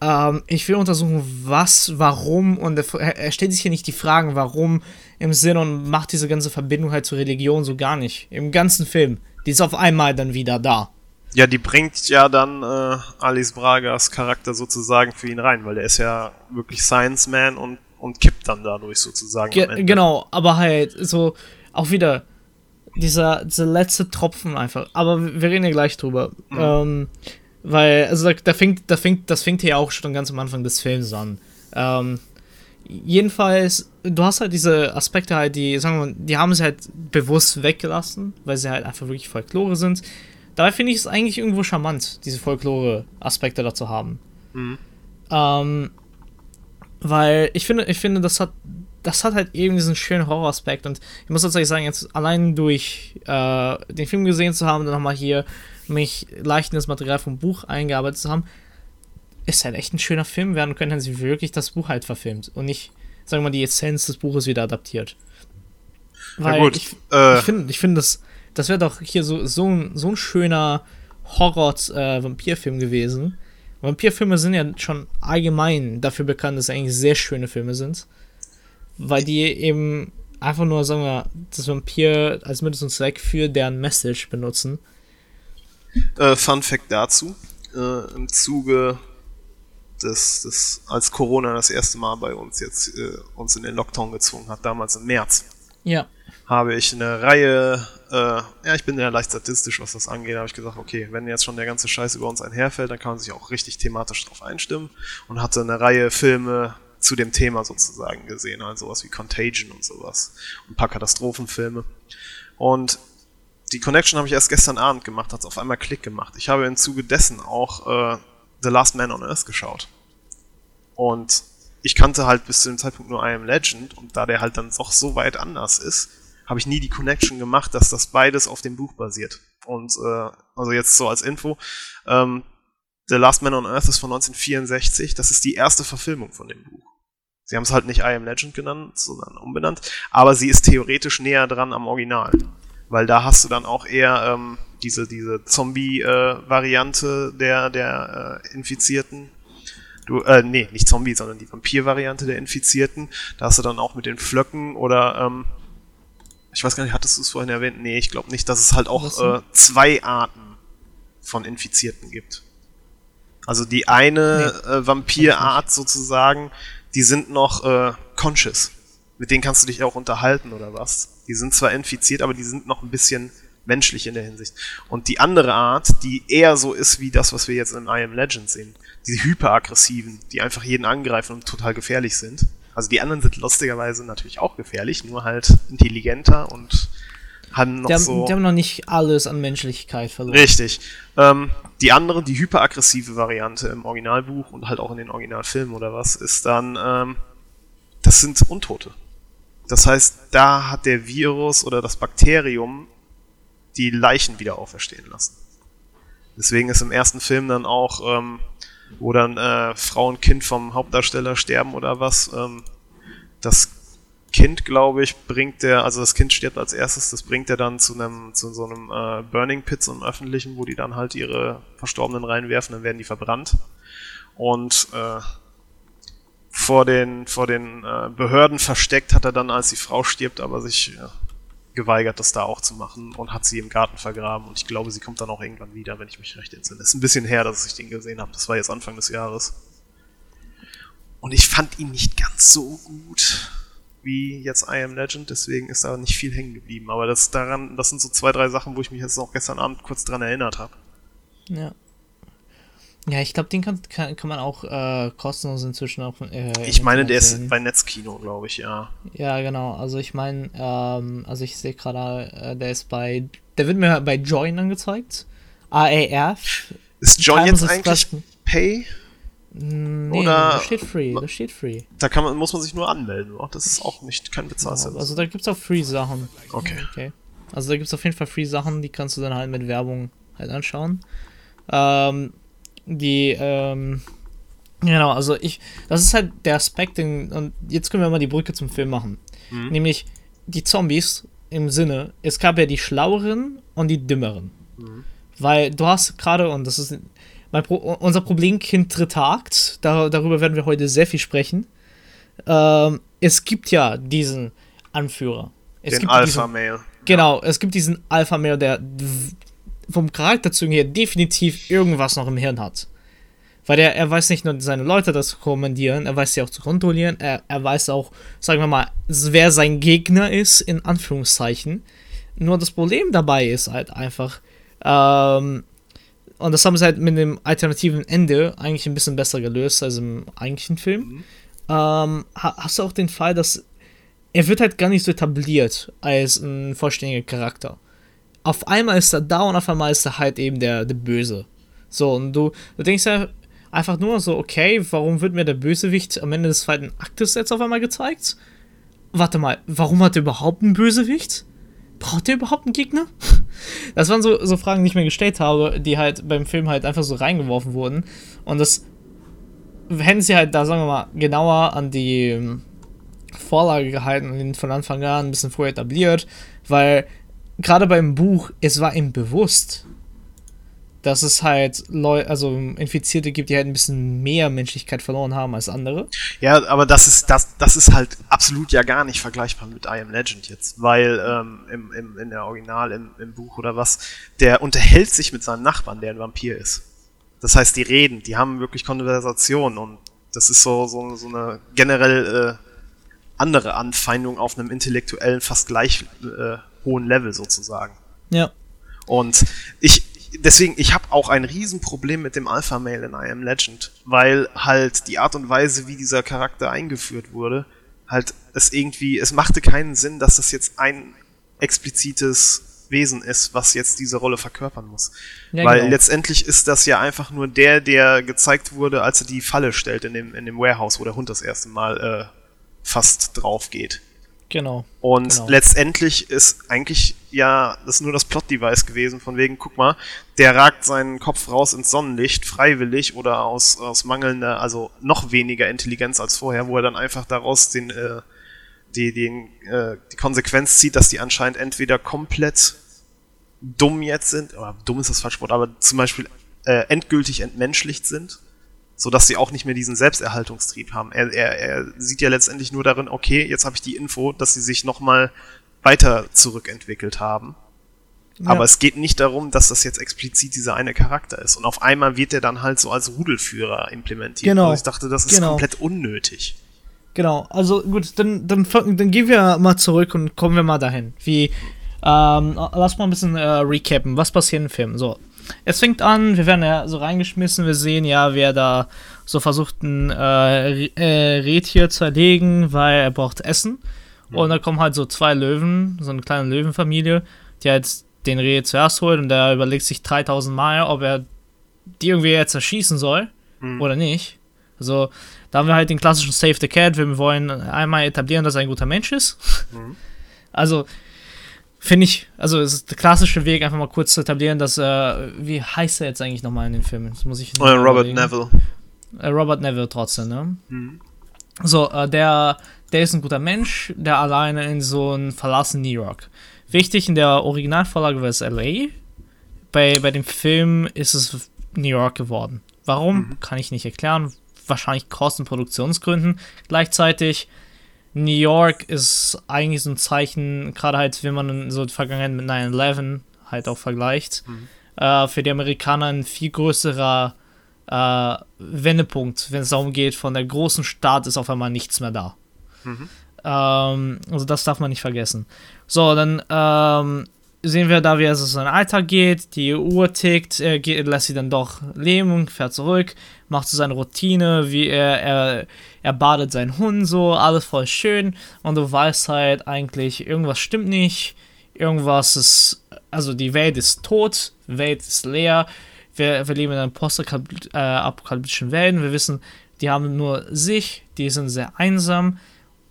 [SPEAKER 1] ähm, ich will untersuchen, was, warum und er, er, stellt sich hier nicht die Fragen, warum im Sinn und macht diese ganze Verbindung halt zur Religion so gar nicht. Im ganzen Film. Die ist auf einmal dann wieder da.
[SPEAKER 2] Ja, die bringt ja dann äh, Alice Bragas Charakter sozusagen für ihn rein, weil der ist ja wirklich Science Man und, und kippt dann dadurch sozusagen.
[SPEAKER 1] Ge genau, aber halt so auch wieder dieser, dieser letzte Tropfen einfach. Aber wir reden ja gleich drüber. Mhm. Ähm, weil, also da, da, fängt, da fängt, das fängt hier auch schon ganz am Anfang des Films an. Ähm, jedenfalls, du hast halt diese Aspekte halt, die, sagen wir mal, die haben sie halt bewusst weggelassen, weil sie halt einfach wirklich Folklore sind. Dabei finde ich es eigentlich irgendwo charmant, diese Folklore-Aspekte dazu haben. Mhm. Ähm, weil ich finde, ich finde, das hat, das hat halt eben diesen schönen Horroraspekt und ich muss tatsächlich sagen, jetzt allein durch äh, den Film gesehen zu haben, dann nochmal hier mich leicht in das Material vom Buch eingearbeitet zu haben, ist halt echt ein schöner Film werden können, wenn sie wirklich das Buch halt verfilmt und nicht, sagen wir mal, die Essenz des Buches wieder adaptiert. Weil gut, ich, äh, ich finde, ich find, das, das wäre doch hier so, so, ein, so ein schöner Horror-Vampirfilm äh, gewesen. Vampirfilme sind ja schon allgemein dafür bekannt, dass sie eigentlich sehr schöne Filme sind. Weil die eben einfach nur, sagen wir, das Vampir als Mittel und Zweck für deren Message benutzen.
[SPEAKER 2] Äh, Fun Fact dazu: äh, Im Zuge des, des, als Corona das erste Mal bei uns jetzt äh, uns in den Lockdown gezwungen hat, damals im März.
[SPEAKER 1] Ja.
[SPEAKER 2] Habe ich eine Reihe, äh, ja, ich bin ja leicht statistisch, was das angeht, habe ich gesagt, okay, wenn jetzt schon der ganze Scheiß über uns einherfällt, dann kann man sich auch richtig thematisch drauf einstimmen und hatte eine Reihe Filme zu dem Thema sozusagen gesehen, also sowas wie Contagion und sowas und ein paar Katastrophenfilme. Und die Connection habe ich erst gestern Abend gemacht, hat es auf einmal Klick gemacht. Ich habe im Zuge dessen auch äh, The Last Man on Earth geschaut. Und ich kannte halt bis zu dem Zeitpunkt nur I Am Legend und da der halt dann doch so weit anders ist, habe ich nie die Connection gemacht, dass das beides auf dem Buch basiert. Und äh, also jetzt so als Info, ähm, The Last Man on Earth ist von 1964, das ist die erste Verfilmung von dem Buch. Sie haben es halt nicht I Am Legend genannt, sondern umbenannt, aber sie ist theoretisch näher dran am Original. Weil da hast du dann auch eher ähm, diese, diese Zombie-Variante äh, der, der äh, Infizierten. Du, äh, nee, nicht Zombie, sondern die Vampir-Variante der Infizierten. Da hast du dann auch mit den Flöcken oder ähm, ich weiß gar nicht, hattest du es vorhin erwähnt? Nee, ich glaube nicht, dass es halt auch äh, zwei Arten von Infizierten gibt. Also die eine nee, äh, Vampirart sozusagen, die sind noch äh, conscious. Mit denen kannst du dich auch unterhalten oder was. Die sind zwar infiziert, aber die sind noch ein bisschen menschlich in der Hinsicht. Und die andere Art, die eher so ist wie das, was wir jetzt in I Am Legend sehen. Die hyperaggressiven, die einfach jeden angreifen und total gefährlich sind. Also die anderen sind lustigerweise natürlich auch gefährlich, nur halt intelligenter und haben noch
[SPEAKER 1] die haben,
[SPEAKER 2] so.
[SPEAKER 1] Die haben noch nicht alles an Menschlichkeit verloren.
[SPEAKER 2] Richtig. Ähm, die andere, die hyperaggressive Variante im Originalbuch und halt auch in den Originalfilmen oder was, ist dann, ähm, das sind Untote. Das heißt, da hat der Virus oder das Bakterium die Leichen wieder auferstehen lassen. Deswegen ist im ersten Film dann auch, ähm, wo dann äh, Frau und Kind vom Hauptdarsteller sterben oder was, ähm, das Kind, glaube ich, bringt der, also das Kind stirbt als erstes, das bringt er dann zu einem, zu so einem äh, Burning Pit, so öffentlichen, wo die dann halt ihre Verstorbenen reinwerfen, dann werden die verbrannt. Und äh, vor den, vor den äh, Behörden versteckt hat er dann, als die Frau stirbt, aber sich ja, geweigert, das da auch zu machen und hat sie im Garten vergraben. Und ich glaube, sie kommt dann auch irgendwann wieder, wenn ich mich recht entsinne. Ist ein bisschen her, dass ich den gesehen habe. Das war jetzt Anfang des Jahres. Und ich fand ihn nicht ganz so gut wie jetzt I Am Legend, deswegen ist da nicht viel hängen geblieben. Aber das daran, das sind so zwei, drei Sachen, wo ich mich jetzt auch gestern Abend kurz dran erinnert habe.
[SPEAKER 1] Ja. Ja, ich glaube, den kann, kann, kann man auch äh, kostenlos inzwischen auch.
[SPEAKER 2] Äh, ich meine, der ist bei Netzkino, glaube ich, ja.
[SPEAKER 1] Ja, genau. Also ich meine, ähm, also ich sehe gerade, äh, der ist bei, der wird mir bei Join angezeigt. AAF.
[SPEAKER 2] Ist Join jetzt eigentlich Pay?
[SPEAKER 1] Nee, Oder das steht free, das steht free.
[SPEAKER 2] Da kann man, muss man sich nur anmelden, oder? Das ist auch nicht kein Bezahlservice.
[SPEAKER 1] also da gibt es auch Free-Sachen.
[SPEAKER 2] Okay.
[SPEAKER 1] okay. Also da gibt es auf jeden Fall Free-Sachen, die kannst du dann halt mit Werbung halt anschauen. Ähm, die, ähm, genau, also ich, das ist halt der Aspekt, den, und jetzt können wir mal die Brücke zum Film machen. Mhm. Nämlich die Zombies im Sinne, es gab ja die Schlaueren und die Dümmeren. Mhm. Weil du hast gerade, und das ist Pro unser Problemkind tritt Akt, da, darüber werden wir heute sehr viel sprechen. Ähm, es gibt ja diesen Anführer. Es
[SPEAKER 2] Den Alpha-Male.
[SPEAKER 1] Genau, es gibt diesen Alpha-Male, der vom Charakterzügen her definitiv irgendwas noch im Hirn hat. Weil er, er weiß nicht nur seine Leute das zu kommandieren, er weiß sie auch zu kontrollieren, er, er weiß auch, sagen wir mal, wer sein Gegner ist, in Anführungszeichen. Nur das Problem dabei ist halt einfach, ähm, und das haben sie halt mit dem alternativen Ende eigentlich ein bisschen besser gelöst als im eigentlichen Film. Mhm. Ähm, hast du auch den Fall, dass er wird halt gar nicht so etabliert als ein vollständiger Charakter. Auf einmal ist er da und auf einmal ist er halt eben der, der Böse. So, und du, du denkst ja einfach nur so, okay, warum wird mir der Bösewicht am Ende des zweiten Aktes jetzt auf einmal gezeigt? Warte mal, warum hat er überhaupt einen Bösewicht? braucht ihr überhaupt einen Gegner? Das waren so, so Fragen, die ich mir gestellt habe, die halt beim Film halt einfach so reingeworfen wurden. Und das hätten sie halt da, sagen wir mal, genauer an die ähm, Vorlage gehalten und von Anfang an ein bisschen vorher etabliert, weil gerade beim Buch, es war ihm bewusst, dass es halt Leute, also Infizierte gibt, die halt ein bisschen mehr Menschlichkeit verloren haben als andere.
[SPEAKER 2] Ja, aber das ist, das, das ist halt absolut ja gar nicht vergleichbar mit I Am Legend jetzt, weil ähm, im, im, in der Original, im, im Buch oder was, der unterhält sich mit seinem Nachbarn, der ein Vampir ist. Das heißt, die reden, die haben wirklich Konversation und das ist so, so, so eine generell äh, andere Anfeindung auf einem intellektuellen, fast gleich äh, hohen Level sozusagen.
[SPEAKER 1] Ja.
[SPEAKER 2] Und ich, deswegen, ich habe auch ein Riesenproblem mit dem Alpha Male in I Am Legend, weil halt die Art und Weise, wie dieser Charakter eingeführt wurde, halt es irgendwie, es machte keinen Sinn, dass das jetzt ein explizites Wesen ist, was jetzt diese Rolle verkörpern muss. Ja, Weil genau. letztendlich ist das ja einfach nur der, der gezeigt wurde, als er die Falle stellt in dem, in dem Warehouse, wo der Hund das erste Mal äh, fast drauf geht.
[SPEAKER 1] Genau.
[SPEAKER 2] Und
[SPEAKER 1] genau.
[SPEAKER 2] letztendlich ist eigentlich ja das nur das Plot-Device gewesen, von wegen, guck mal, der ragt seinen Kopf raus ins Sonnenlicht, freiwillig oder aus, aus mangelnder, also noch weniger Intelligenz als vorher, wo er dann einfach daraus den, äh, die, den, äh, die Konsequenz zieht, dass die anscheinend entweder komplett dumm jetzt sind, oder dumm ist das falsche Wort, aber zum Beispiel äh, endgültig entmenschlicht sind so dass sie auch nicht mehr diesen Selbsterhaltungstrieb haben. Er, er, er sieht ja letztendlich nur darin, okay, jetzt habe ich die Info, dass sie sich nochmal weiter zurückentwickelt haben. Ja. Aber es geht nicht darum, dass das jetzt explizit dieser eine Charakter ist. Und auf einmal wird er dann halt so als Rudelführer implementiert.
[SPEAKER 1] Genau.
[SPEAKER 2] Und ich dachte, das ist genau. komplett unnötig.
[SPEAKER 1] Genau, also gut, dann, dann, dann gehen wir mal zurück und kommen wir mal dahin. Wie, ähm, lass mal ein bisschen äh, recappen. Was passiert im Film? So, es fängt an, wir werden ja so reingeschmissen, wir sehen ja, wer da so versucht, ein äh, äh, Rehtier zu erlegen, weil er braucht Essen. Mhm. Und da kommen halt so zwei Löwen, so eine kleine Löwenfamilie, die halt den Reh zuerst holt und der überlegt sich 3000 Mal, ob er die irgendwie jetzt erschießen soll mhm. oder nicht. Also, da haben wir halt den klassischen Save the Cat, wir wollen einmal etablieren, dass er ein guter Mensch ist. Mhm. Also, Finde ich, also es ist der klassische Weg, einfach mal kurz zu etablieren, dass, äh, wie heißt er jetzt eigentlich nochmal in den Filmen? Das muss ich
[SPEAKER 2] oh, Robert Neville.
[SPEAKER 1] Äh, Robert Neville trotzdem, ne? Mhm. So, äh, der, der ist ein guter Mensch, der alleine in so einem verlassenen New York. Wichtig, in der Originalvorlage war es LA. Bei, bei dem Film ist es New York geworden. Warum? Mhm. Kann ich nicht erklären. Wahrscheinlich Kostenproduktionsgründen. Gleichzeitig New York ist eigentlich so ein Zeichen, gerade halt, wenn man so die Vergangenheit mit 9-11 halt auch vergleicht, mhm. äh, für die Amerikaner ein viel größerer äh, Wendepunkt, wenn es darum geht, von der großen Stadt ist auf einmal nichts mehr da. Mhm. Ähm, also das darf man nicht vergessen. So, dann ähm, sehen wir da, wie es in seinen Alltag geht. Die Uhr tickt, er geht, lässt sie dann doch leben fährt zurück, macht so seine Routine, wie er, er, er badet seinen Hund so, alles voll schön. Und du weißt halt eigentlich, irgendwas stimmt nicht, irgendwas ist, also die Welt ist tot, die Welt ist leer. Wir, wir leben in einer postapokalyptischen äh, Welt. Wir wissen, die haben nur sich, die sind sehr einsam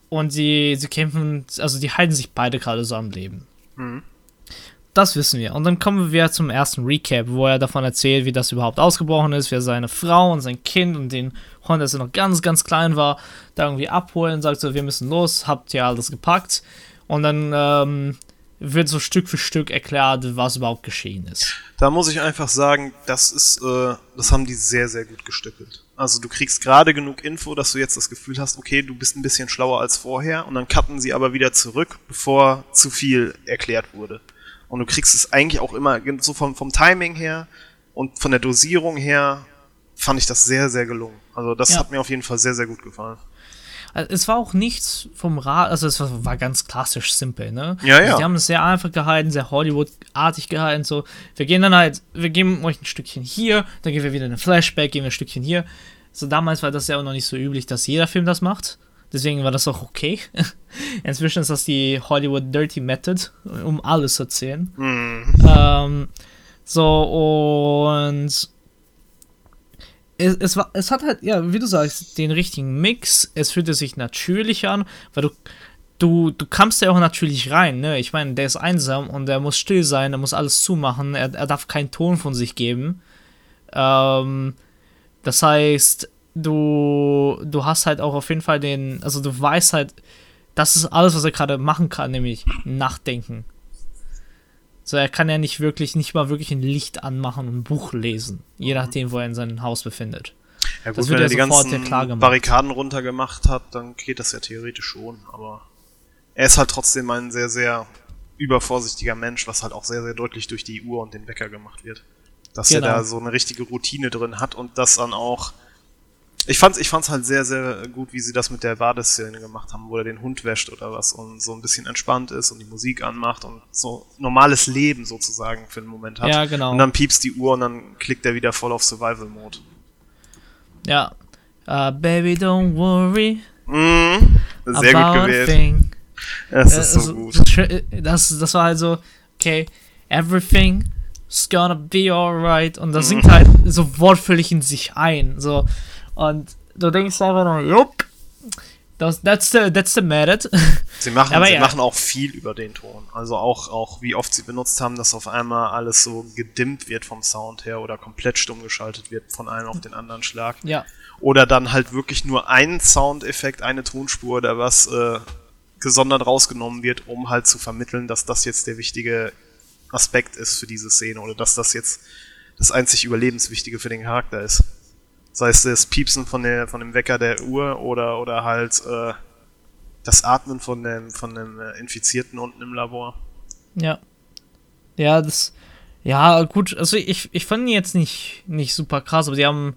[SPEAKER 1] und sie, sie kämpfen, also die halten sich beide gerade so am Leben. Mhm. Das wissen wir. Und dann kommen wir zum ersten Recap, wo er davon erzählt, wie das überhaupt ausgebrochen ist, wie er seine Frau und sein Kind und den Hund, als er noch ganz, ganz klein war, da irgendwie abholen, sagt so, wir müssen los, habt ihr alles gepackt. Und dann ähm, wird so Stück für Stück erklärt, was überhaupt geschehen ist.
[SPEAKER 2] Da muss ich einfach sagen, das ist, äh, das haben die sehr, sehr gut gestückelt. Also du kriegst gerade genug Info, dass du jetzt das Gefühl hast, okay, du bist ein bisschen schlauer als vorher und dann cutten sie aber wieder zurück, bevor zu viel erklärt wurde. Und du kriegst es eigentlich auch immer, so vom, vom Timing her und von der Dosierung her, fand ich das sehr, sehr gelungen. Also das ja. hat mir auf jeden Fall sehr, sehr gut gefallen.
[SPEAKER 1] Also es war auch nichts vom Rad, also es war, ganz klassisch simpel, ne?
[SPEAKER 2] Ja, ja. Also
[SPEAKER 1] die haben es sehr einfach gehalten, sehr Hollywood-artig gehalten, so. Wir gehen dann halt, wir geben euch ein Stückchen hier, dann gehen wir wieder in ein Flashback, gehen wir ein Stückchen hier. So damals war das ja auch noch nicht so üblich, dass jeder Film das macht. Deswegen war das auch okay. Inzwischen ist das die Hollywood Dirty Method, um alles zu erzählen. Mhm. Ähm, so, und es, es, war, es hat halt, ja, wie du sagst, den richtigen Mix. Es fühlte sich natürlich an, weil du, du, du kamst ja auch natürlich rein, ne? Ich meine, der ist einsam und er muss still sein, er muss alles zumachen, er, er darf keinen Ton von sich geben. Ähm, das heißt, du, du hast halt auch auf jeden Fall den, also du weißt halt, das ist alles, was er gerade machen kann, nämlich nachdenken. So, er kann ja nicht wirklich, nicht mal wirklich ein Licht anmachen und ein Buch lesen, je nachdem, wo er in seinem Haus befindet.
[SPEAKER 2] Ja gut, das wird wenn er die ganzen Barrikaden runtergemacht hat, dann geht das ja theoretisch schon, aber er ist halt trotzdem ein sehr, sehr übervorsichtiger Mensch, was halt auch sehr, sehr deutlich durch die Uhr und den Wecker gemacht wird. Dass genau. er da so eine richtige Routine drin hat und das dann auch ich fand's, ich fand's halt sehr, sehr gut, wie sie das mit der Badeszene gemacht haben, wo er den Hund wäscht oder was und so ein bisschen entspannt ist und die Musik anmacht und so normales Leben sozusagen für einen Moment hat.
[SPEAKER 1] Ja, genau.
[SPEAKER 2] Und dann piepst die Uhr und dann klickt er wieder voll auf Survival Mode.
[SPEAKER 1] Ja. Uh, baby, don't worry.
[SPEAKER 2] Mm, sehr gut gewählt.
[SPEAKER 1] Das ist äh, so gut. Das, das war halt so, okay, everything's gonna be alright. Und das singt halt so wortvöllig in sich ein. So. Und du denkst einfach nur, jupp, das, that's the, that's the merit.
[SPEAKER 2] Sie machen, sie ja. machen auch viel über den Ton. Also auch, auch, wie oft sie benutzt haben, dass auf einmal alles so gedimmt wird vom Sound her oder komplett stumm geschaltet wird von einem auf den anderen Schlag.
[SPEAKER 1] Ja.
[SPEAKER 2] Oder dann halt wirklich nur ein Soundeffekt, eine Tonspur oder was äh, gesondert rausgenommen wird, um halt zu vermitteln, dass das jetzt der wichtige Aspekt ist für diese Szene oder dass das jetzt das einzig Überlebenswichtige für den Charakter ist. Sei es das Piepsen von, der, von dem Wecker der Uhr oder, oder halt äh, das Atmen von dem, von dem äh, Infizierten unten im Labor.
[SPEAKER 1] Ja. Ja, das. Ja, gut, also ich, ich fand ihn jetzt nicht, nicht super krass, aber sie haben.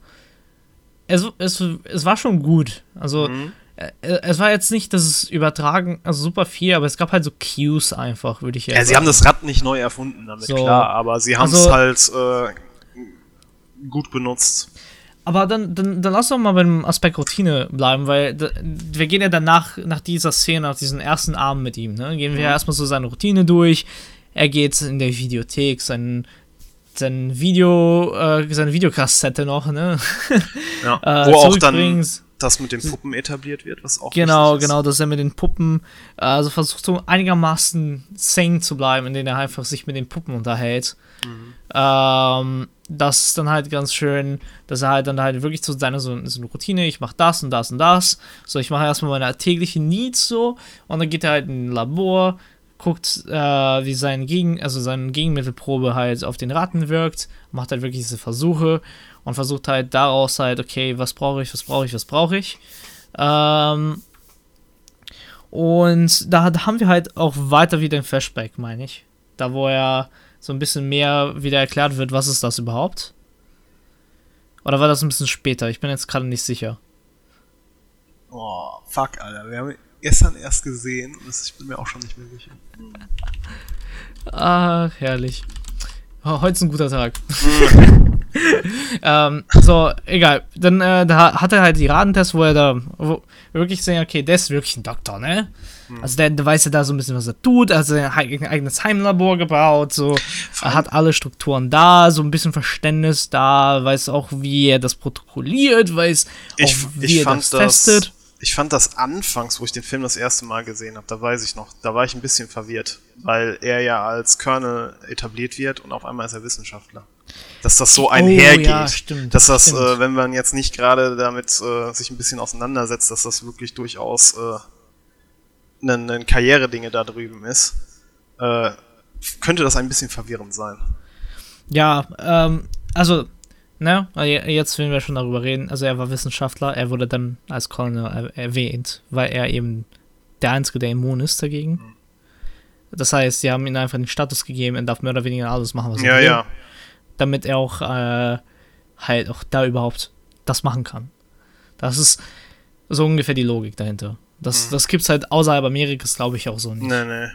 [SPEAKER 1] Es, es, es war schon gut. Also, mhm. Äh, es war jetzt nicht, dass es übertragen, also super viel, aber es gab halt so Cues einfach, würde ich
[SPEAKER 2] ja, ja sie haben das Rad nicht neu erfunden, damit so. klar, aber sie haben es also, halt äh, gut benutzt.
[SPEAKER 1] Aber dann, dann, dann lass doch mal beim Aspekt Routine bleiben, weil wir gehen ja danach, nach dieser Szene, nach diesem ersten Abend mit ihm, ne, gehen wir ja mhm. erstmal so seine Routine durch. Er geht in der Videothek, sein, sein Video, äh, seine Videokassette noch, ne?
[SPEAKER 2] Ja, äh, wo auch dann das mit den Puppen etabliert wird, was auch
[SPEAKER 1] Genau, genau, dass er mit den Puppen, also versucht so einigermaßen sane zu bleiben, indem er einfach sich mit den Puppen unterhält. Mhm. Ähm, das ist dann halt ganz schön, dass er halt dann halt wirklich so seine so, so eine Routine, ich mache das und das und das. So, ich mache erstmal meine täglichen Needs so und dann geht er halt in ein Labor, guckt, äh, wie sein Gegen, also seine Gegenmittelprobe halt auf den Ratten wirkt, macht halt wirklich diese Versuche und versucht halt daraus halt, okay, was brauche ich, was brauche ich, was brauche ich. Ähm, und da, da haben wir halt auch weiter wieder ein Flashback, meine ich. Da, wo er so ein bisschen mehr wieder erklärt wird, was ist das überhaupt? Oder war das ein bisschen später? Ich bin jetzt gerade nicht sicher.
[SPEAKER 2] Oh, fuck, Alter. Wir haben gestern erst gesehen und ich bin mir auch schon nicht mehr sicher.
[SPEAKER 1] Ach, herrlich. Oh, heute ist ein guter Tag. ähm, so, egal. Dann äh, da hat er halt die Radentests, wo er da wo wirklich sehen, okay, der ist wirklich ein Doktor, ne? Mhm. Also der, der, weiß ja da so ein bisschen, was er tut. Also er hat ein eigenes Heimlabor gebaut, so. Er hat alle Strukturen da, so ein bisschen Verständnis da, weiß auch, wie er das protokolliert, weiß
[SPEAKER 2] ich,
[SPEAKER 1] auch, wie
[SPEAKER 2] ich er das testet. Ich fand das anfangs, wo ich den Film das erste Mal gesehen habe, da weiß ich noch, da war ich ein bisschen verwirrt, weil er ja als Colonel etabliert wird und auf einmal ist er Wissenschaftler. Dass das so einhergeht. Oh, ja, stimmt, dass das, äh, wenn man jetzt nicht gerade damit äh, sich ein bisschen auseinandersetzt, dass das wirklich durchaus äh, ein, ein Karrieredinge da drüben ist, äh, könnte das ein bisschen verwirrend sein.
[SPEAKER 1] Ja, ähm, also, ne, jetzt wenn wir schon darüber reden, also er war Wissenschaftler, er wurde dann als Colonel erwähnt, weil er eben der Einzige, der immun ist dagegen. Mhm. Das heißt, sie haben ihm einfach den Status gegeben, er darf mehr oder weniger alles machen, was
[SPEAKER 2] er ja, will. Ja.
[SPEAKER 1] Damit er auch äh, halt auch da überhaupt das machen kann. Das ist so ungefähr die Logik dahinter. Das, mhm. das gibt's halt außerhalb Amerikas, glaube ich, auch so nicht.
[SPEAKER 2] Nee, nee.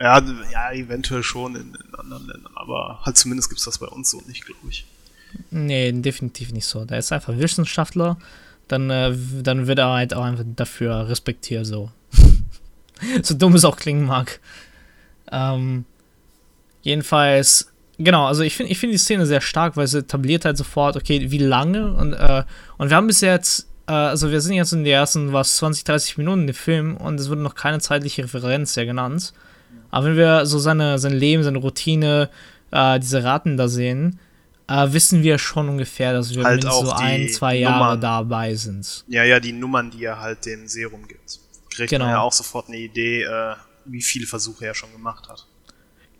[SPEAKER 2] Ja, ja eventuell schon in, in anderen Ländern, aber halt zumindest gibt es das bei uns so nicht, glaube ich.
[SPEAKER 1] Nee, definitiv nicht so. Der ist einfach Wissenschaftler, dann, äh, dann wird er halt auch einfach dafür respektiert, so. so dumm es auch klingen mag. Ähm, jedenfalls, genau, also ich finde ich find die Szene sehr stark, weil sie etabliert halt sofort, okay, wie lange und, äh, und wir haben bis jetzt äh, also wir sind jetzt in den ersten, was, 20, 30 Minuten im Film und es wurde noch keine zeitliche Referenz ja genannt. Aber wenn wir so seine, sein Leben, seine Routine, äh, diese Raten da sehen, äh, wissen wir schon ungefähr, dass wir
[SPEAKER 2] halt
[SPEAKER 1] so ein, zwei Jahre Nummern. dabei sind.
[SPEAKER 2] Ja, ja, die Nummern, die er halt dem Serum gibt. Kriegt genau. man ja auch sofort eine Idee, äh, wie viele Versuche er schon gemacht hat.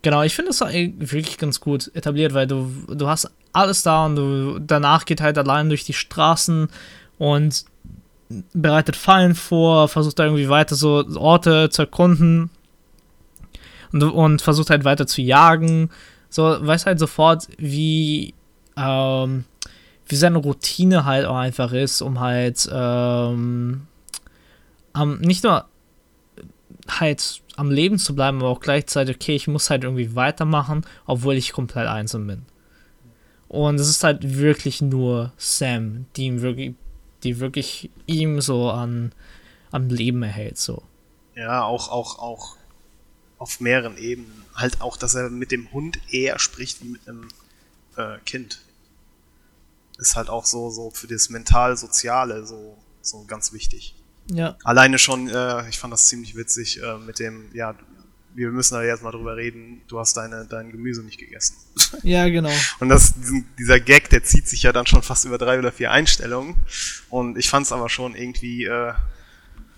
[SPEAKER 1] Genau, ich finde das wirklich ganz gut etabliert, weil du, du hast alles da und du danach geht halt allein durch die Straßen und bereitet Fallen vor, versucht irgendwie weiter so Orte zu erkunden und, und versucht halt weiter zu jagen. So, weiß halt sofort, wie, ähm, wie seine Routine halt auch einfach ist, um halt ähm, am, nicht nur halt am Leben zu bleiben, aber auch gleichzeitig, okay, ich muss halt irgendwie weitermachen, obwohl ich komplett einsam bin. Und es ist halt wirklich nur Sam, die ihm wirklich die wirklich ihm so an, am Leben erhält, so.
[SPEAKER 2] Ja, auch, auch, auch auf mehreren Ebenen. Halt auch, dass er mit dem Hund eher spricht wie mit einem äh, Kind. Ist halt auch so, so für das mental-soziale so, so ganz wichtig.
[SPEAKER 1] Ja.
[SPEAKER 2] Alleine schon, äh, ich fand das ziemlich witzig äh, mit dem, ja, wir müssen da jetzt mal drüber reden, du hast deine, dein Gemüse nicht gegessen.
[SPEAKER 1] Ja, genau.
[SPEAKER 2] Und das, dieser Gag, der zieht sich ja dann schon fast über drei oder vier Einstellungen. Und ich fand es aber schon irgendwie äh,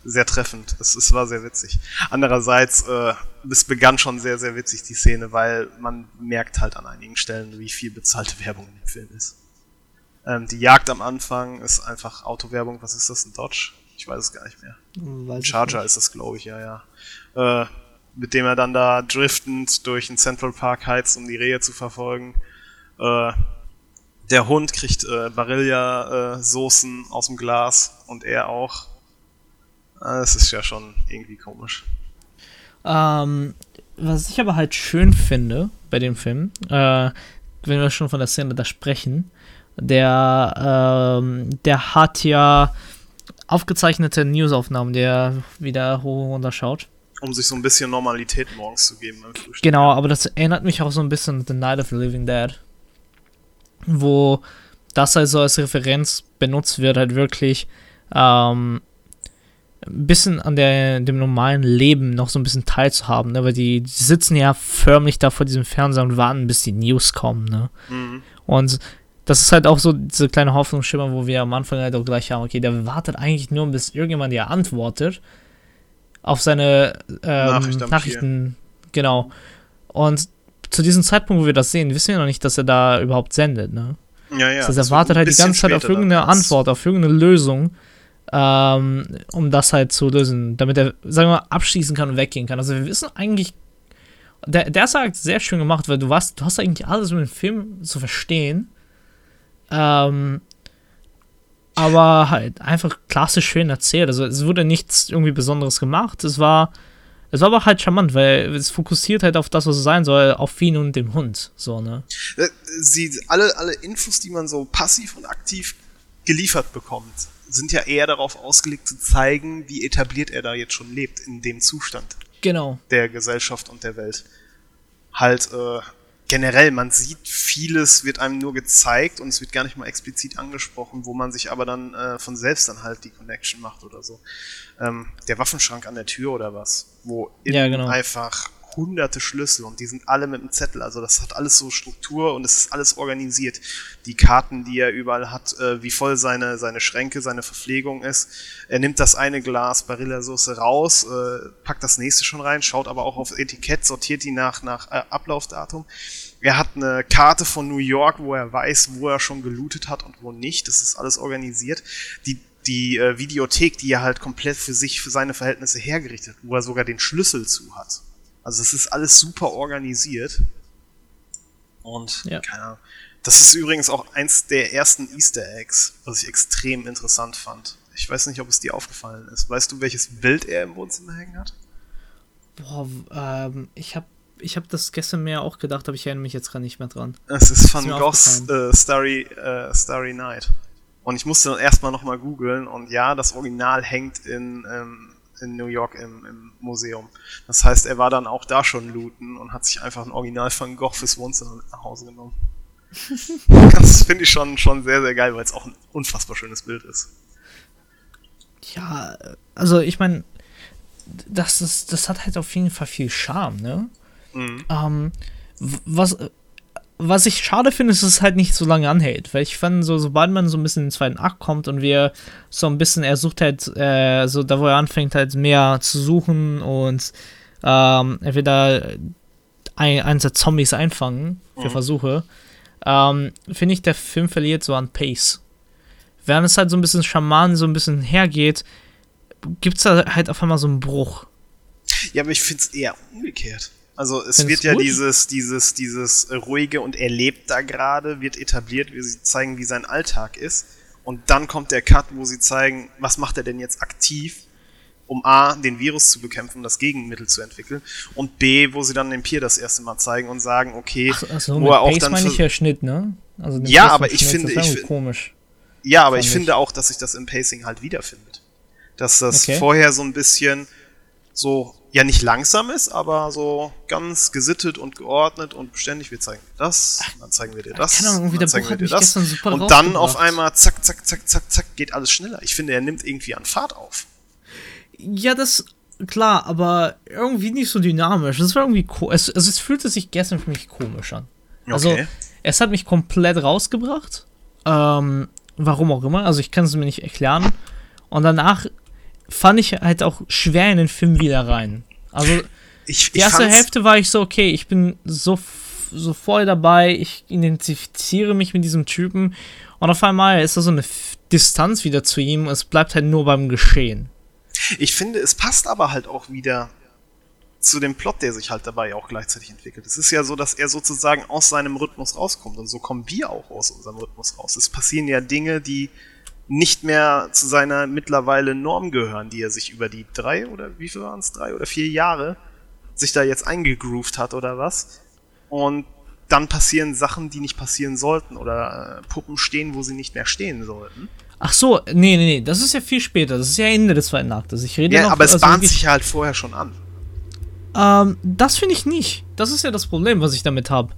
[SPEAKER 2] sehr treffend. Es, es war sehr witzig. Andererseits, äh, es begann schon sehr, sehr witzig, die Szene, weil man merkt halt an einigen Stellen, wie viel bezahlte Werbung in dem Film ist. Ähm, die Jagd am Anfang ist einfach Autowerbung. Was ist das? Ein Dodge? Ich weiß es gar nicht mehr. Weiß ein Charger ist das, glaube ich, ja, ja. Äh, mit dem er dann da driftend durch den Central Park heizt, um die Rehe zu verfolgen. Äh, der Hund kriegt äh, Barilla-Soßen aus dem Glas und er auch. Äh, das ist ja schon irgendwie komisch.
[SPEAKER 1] Ähm, was ich aber halt schön finde bei dem Film, äh, wenn wir schon von der Szene da sprechen, der, ähm, der hat ja aufgezeichnete Newsaufnahmen, der wieder hoch und runter schaut.
[SPEAKER 2] Um sich so ein bisschen Normalität morgens zu geben.
[SPEAKER 1] Genau, aber das erinnert mich auch so ein bisschen an The Night of the Living Dead. Wo das also als Referenz benutzt wird, halt wirklich ähm, ein bisschen an der, dem normalen Leben noch so ein bisschen teilzuhaben, ne? weil die, die sitzen ja förmlich da vor diesem Fernseher und warten, bis die News kommen. Ne? Mhm. Und das ist halt auch so diese kleine Hoffnungsschimmer, wo wir am Anfang halt auch gleich haben, okay, der wartet eigentlich nur, bis irgendjemand dir antwortet auf seine ähm, Nachricht Nachrichten. Genau. Und zu diesem Zeitpunkt, wo wir das sehen, wissen wir noch nicht, dass er da überhaupt sendet, ne?
[SPEAKER 2] Ja, ja.
[SPEAKER 1] Das heißt, er wartet halt die ganze Zeit auf irgendeine Antwort, auf irgendeine Lösung, ähm, um das halt zu lösen, damit er, sagen wir mal, abschließen kann und weggehen kann. Also wir wissen eigentlich, der, der ist halt sehr schön gemacht, weil du warst, du hast eigentlich alles um den Film zu verstehen. Ähm, aber halt einfach klassisch schön erzählt. Also es wurde nichts irgendwie Besonderes gemacht. Es war, es war aber halt charmant, weil es fokussiert halt auf das, was es sein soll, auf ihn und den Hund. So, ne?
[SPEAKER 2] Äh, sie, alle, alle Infos, die man so passiv und aktiv geliefert bekommt, sind ja eher darauf ausgelegt zu zeigen, wie etabliert er da jetzt schon lebt in dem Zustand.
[SPEAKER 1] Genau.
[SPEAKER 2] Der Gesellschaft und der Welt. Halt, äh, generell, man sieht vieles, wird einem nur gezeigt und es wird gar nicht mal explizit angesprochen, wo man sich aber dann äh, von selbst dann halt die Connection macht oder so. Ähm, der Waffenschrank an der Tür oder was, wo
[SPEAKER 1] ja, genau.
[SPEAKER 2] einfach hunderte Schlüssel und die sind alle mit einem Zettel. Also das hat alles so Struktur und es ist alles organisiert. Die Karten, die er überall hat, äh, wie voll seine, seine Schränke, seine Verpflegung ist. Er nimmt das eine Glas Barilla-Soße raus, äh, packt das nächste schon rein, schaut aber auch auf Etikett, sortiert die nach, nach äh, Ablaufdatum. Er hat eine Karte von New York, wo er weiß, wo er schon gelootet hat und wo nicht. Das ist alles organisiert. Die die äh, Videothek, die er halt komplett für sich, für seine Verhältnisse hergerichtet, wo er sogar den Schlüssel zu hat. Also es ist alles super organisiert. Und ja. keine Ahnung. Das ist übrigens auch eins der ersten Easter Eggs, was ich extrem interessant fand. Ich weiß nicht, ob es dir aufgefallen ist. Weißt du, welches Bild er im Wohnzimmer hängen hat?
[SPEAKER 1] Boah, ähm, ich habe ich hab das gestern mehr auch gedacht, aber ich erinnere mich jetzt gerade nicht mehr dran.
[SPEAKER 2] Es ist Van Goghs äh, Starry, äh, Starry Night. Und ich musste dann erstmal nochmal googeln und ja, das Original hängt in ähm, in New York im, im, Museum. Das heißt, er war dann auch da schon looten und hat sich einfach ein Original von Gogh fürs Wohnzimmer mit nach Hause genommen. das finde ich schon, schon sehr, sehr geil, weil es auch ein unfassbar schönes Bild ist.
[SPEAKER 1] Ja, also ich meine, das, ist, das hat halt auf jeden Fall viel Charme, ne? Mhm. Ähm, was, was ich schade finde, ist, dass es halt nicht so lange anhält. Weil ich fand, so, sobald man so ein bisschen in den zweiten Akt kommt und wir so ein bisschen, er sucht halt, äh, so da wo er anfängt, halt mehr zu suchen und ähm, entweder ein, eins der Zombies einfangen für mhm. Versuche, ähm, finde ich, der Film verliert so an Pace. Während es halt so ein bisschen Schaman so ein bisschen hergeht, gibt es da halt auf einmal so einen Bruch.
[SPEAKER 2] Ja, aber ich finde es eher umgekehrt. Also es Findest wird ja gut? dieses, dieses, dieses ruhige und er lebt da gerade, wird etabliert, wie sie zeigen, wie sein Alltag ist. Und dann kommt der Cut, wo sie zeigen, was macht er denn jetzt aktiv, um A, den Virus zu bekämpfen, das Gegenmittel zu entwickeln. Und B, wo sie dann den Pier das erste Mal zeigen und sagen, okay,
[SPEAKER 1] ach so, wo er auch Pace dann. meine ich ja Schnitt, ne?
[SPEAKER 2] Also ja, aber ich finde, ich komisch. Ja, aber ich, ich finde auch, dass sich das im Pacing halt wiederfindet. Dass das okay. vorher so ein bisschen so ja nicht langsam ist, aber so ganz gesittet und geordnet und beständig. Wir zeigen dir das, dann zeigen wir dir das,
[SPEAKER 1] Ahnung,
[SPEAKER 2] dann zeigen wir dir das. Und dann auf einmal zack, zack, zack, zack, zack, geht alles schneller. Ich finde, er nimmt irgendwie an Fahrt auf.
[SPEAKER 1] Ja, das klar, aber irgendwie nicht so dynamisch. Das war irgendwie es, also es fühlte sich gestern für mich komisch an. Also okay. es hat mich komplett rausgebracht. Ähm, warum auch immer. Also ich kann es mir nicht erklären. Und danach fand ich halt auch schwer in den Film wieder rein. Also ich, die erste Hälfte war ich so, okay, ich bin so, so voll dabei, ich identifiziere mich mit diesem Typen und auf einmal ist da so eine Distanz wieder zu ihm, es bleibt halt nur beim Geschehen.
[SPEAKER 2] Ich finde, es passt aber halt auch wieder zu dem Plot, der sich halt dabei auch gleichzeitig entwickelt. Es ist ja so, dass er sozusagen aus seinem Rhythmus rauskommt und so kommen wir auch aus unserem Rhythmus raus. Es passieren ja Dinge, die nicht mehr zu seiner mittlerweile Norm gehören, die er sich über die drei oder wie viel waren es, drei oder vier Jahre sich da jetzt eingegroovt hat oder was. Und dann passieren Sachen, die nicht passieren sollten oder äh, Puppen stehen, wo sie nicht mehr stehen sollten.
[SPEAKER 1] Ach so, nee, nee, nee, das ist ja viel später, das ist ja Ende des zweiten Aktes. Ich rede
[SPEAKER 2] ja, noch, aber es also bahnt sich ja halt vorher schon an.
[SPEAKER 1] Ähm, das finde ich nicht. Das ist ja das Problem, was ich damit habe.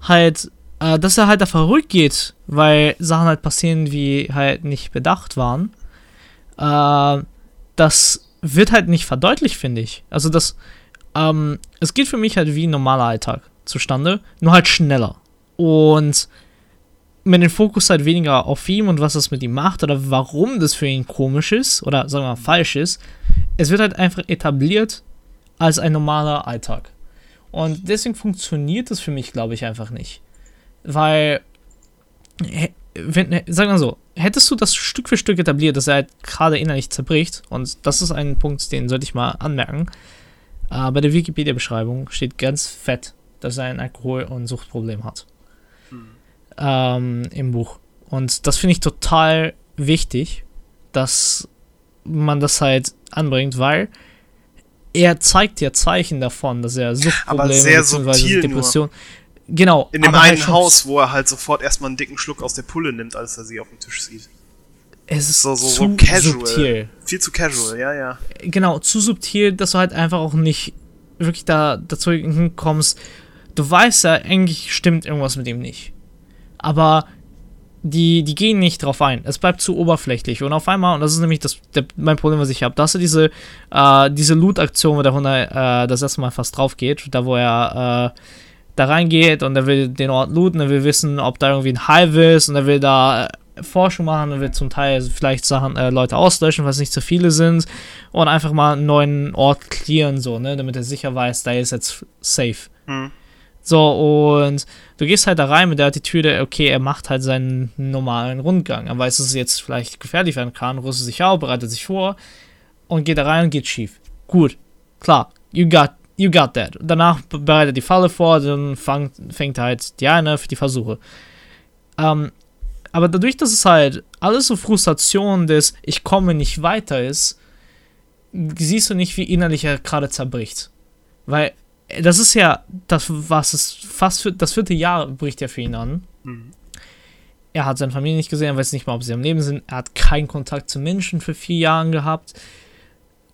[SPEAKER 1] Halt, äh, dass er halt da verrückt geht, weil Sachen halt passieren, wie halt nicht bedacht waren. Äh, das wird halt nicht verdeutlicht, finde ich. Also das, ähm, es geht für mich halt wie ein normaler Alltag zustande, nur halt schneller. Und mit dem Fokus halt weniger auf ihm und was das mit ihm macht oder warum das für ihn komisch ist oder sagen wir mal falsch ist. Es wird halt einfach etabliert als ein normaler Alltag. Und deswegen funktioniert das für mich, glaube ich, einfach nicht. Weil, wenn, sag mal so, hättest du das Stück für Stück etabliert, dass er halt gerade innerlich zerbricht, und das ist ein Punkt, den sollte ich mal anmerken. Äh, bei der Wikipedia-Beschreibung steht ganz fett, dass er ein Alkohol- und Suchtproblem hat. Hm. Ähm, Im Buch. Und das finde ich total wichtig, dass man das halt anbringt, weil er zeigt ja Zeichen davon, dass er Suchtprobleme
[SPEAKER 2] bzw. Depression.
[SPEAKER 1] Genau.
[SPEAKER 2] In dem einen halt Haus, wo er halt sofort erstmal einen dicken Schluck aus der Pulle nimmt, als er sie auf dem Tisch sieht.
[SPEAKER 1] Es ist so, so, zu so casual. subtil.
[SPEAKER 2] Viel zu casual, ja, ja.
[SPEAKER 1] Genau, zu subtil, dass du halt einfach auch nicht wirklich da dazu hinkommst. Du weißt ja, eigentlich stimmt irgendwas mit ihm nicht. Aber die, die gehen nicht drauf ein. Es bleibt zu oberflächlich. Und auf einmal, und das ist nämlich das, der, mein Problem, was ich habe, da hast du diese, äh, diese Loot-Aktion, wo der Hund äh, das erste Mal fast drauf geht, da wo er äh, da reingeht und er will den Ort looten, er will wissen, ob da irgendwie ein Hive ist und er will da äh, Forschung machen, er will zum Teil vielleicht Sachen, äh, Leute auslöschen, was nicht zu viele sind und einfach mal einen neuen Ort clearen, so, ne, damit er sicher weiß, da ist jetzt safe. Mhm. So, und du gehst halt da rein mit der Attitüde, okay, er macht halt seinen normalen Rundgang. Er weiß, dass es jetzt vielleicht gefährlich werden kann, rüstet sich auf, bereitet sich vor und geht da rein und geht schief. Gut, klar, you got, you got that. Danach bereitet er die Falle vor, dann fang, fängt halt die eine für die Versuche. Ähm, aber dadurch, dass es halt alles so Frustration des Ich komme nicht weiter ist, siehst du nicht, wie innerlich er gerade zerbricht. Weil das ist ja das, was es fast für das vierte Jahr bricht ja für ihn an. Mhm. Er hat seine Familie nicht gesehen, er weiß nicht mal, ob sie am Leben sind. Er hat keinen Kontakt zu Menschen für vier Jahre gehabt.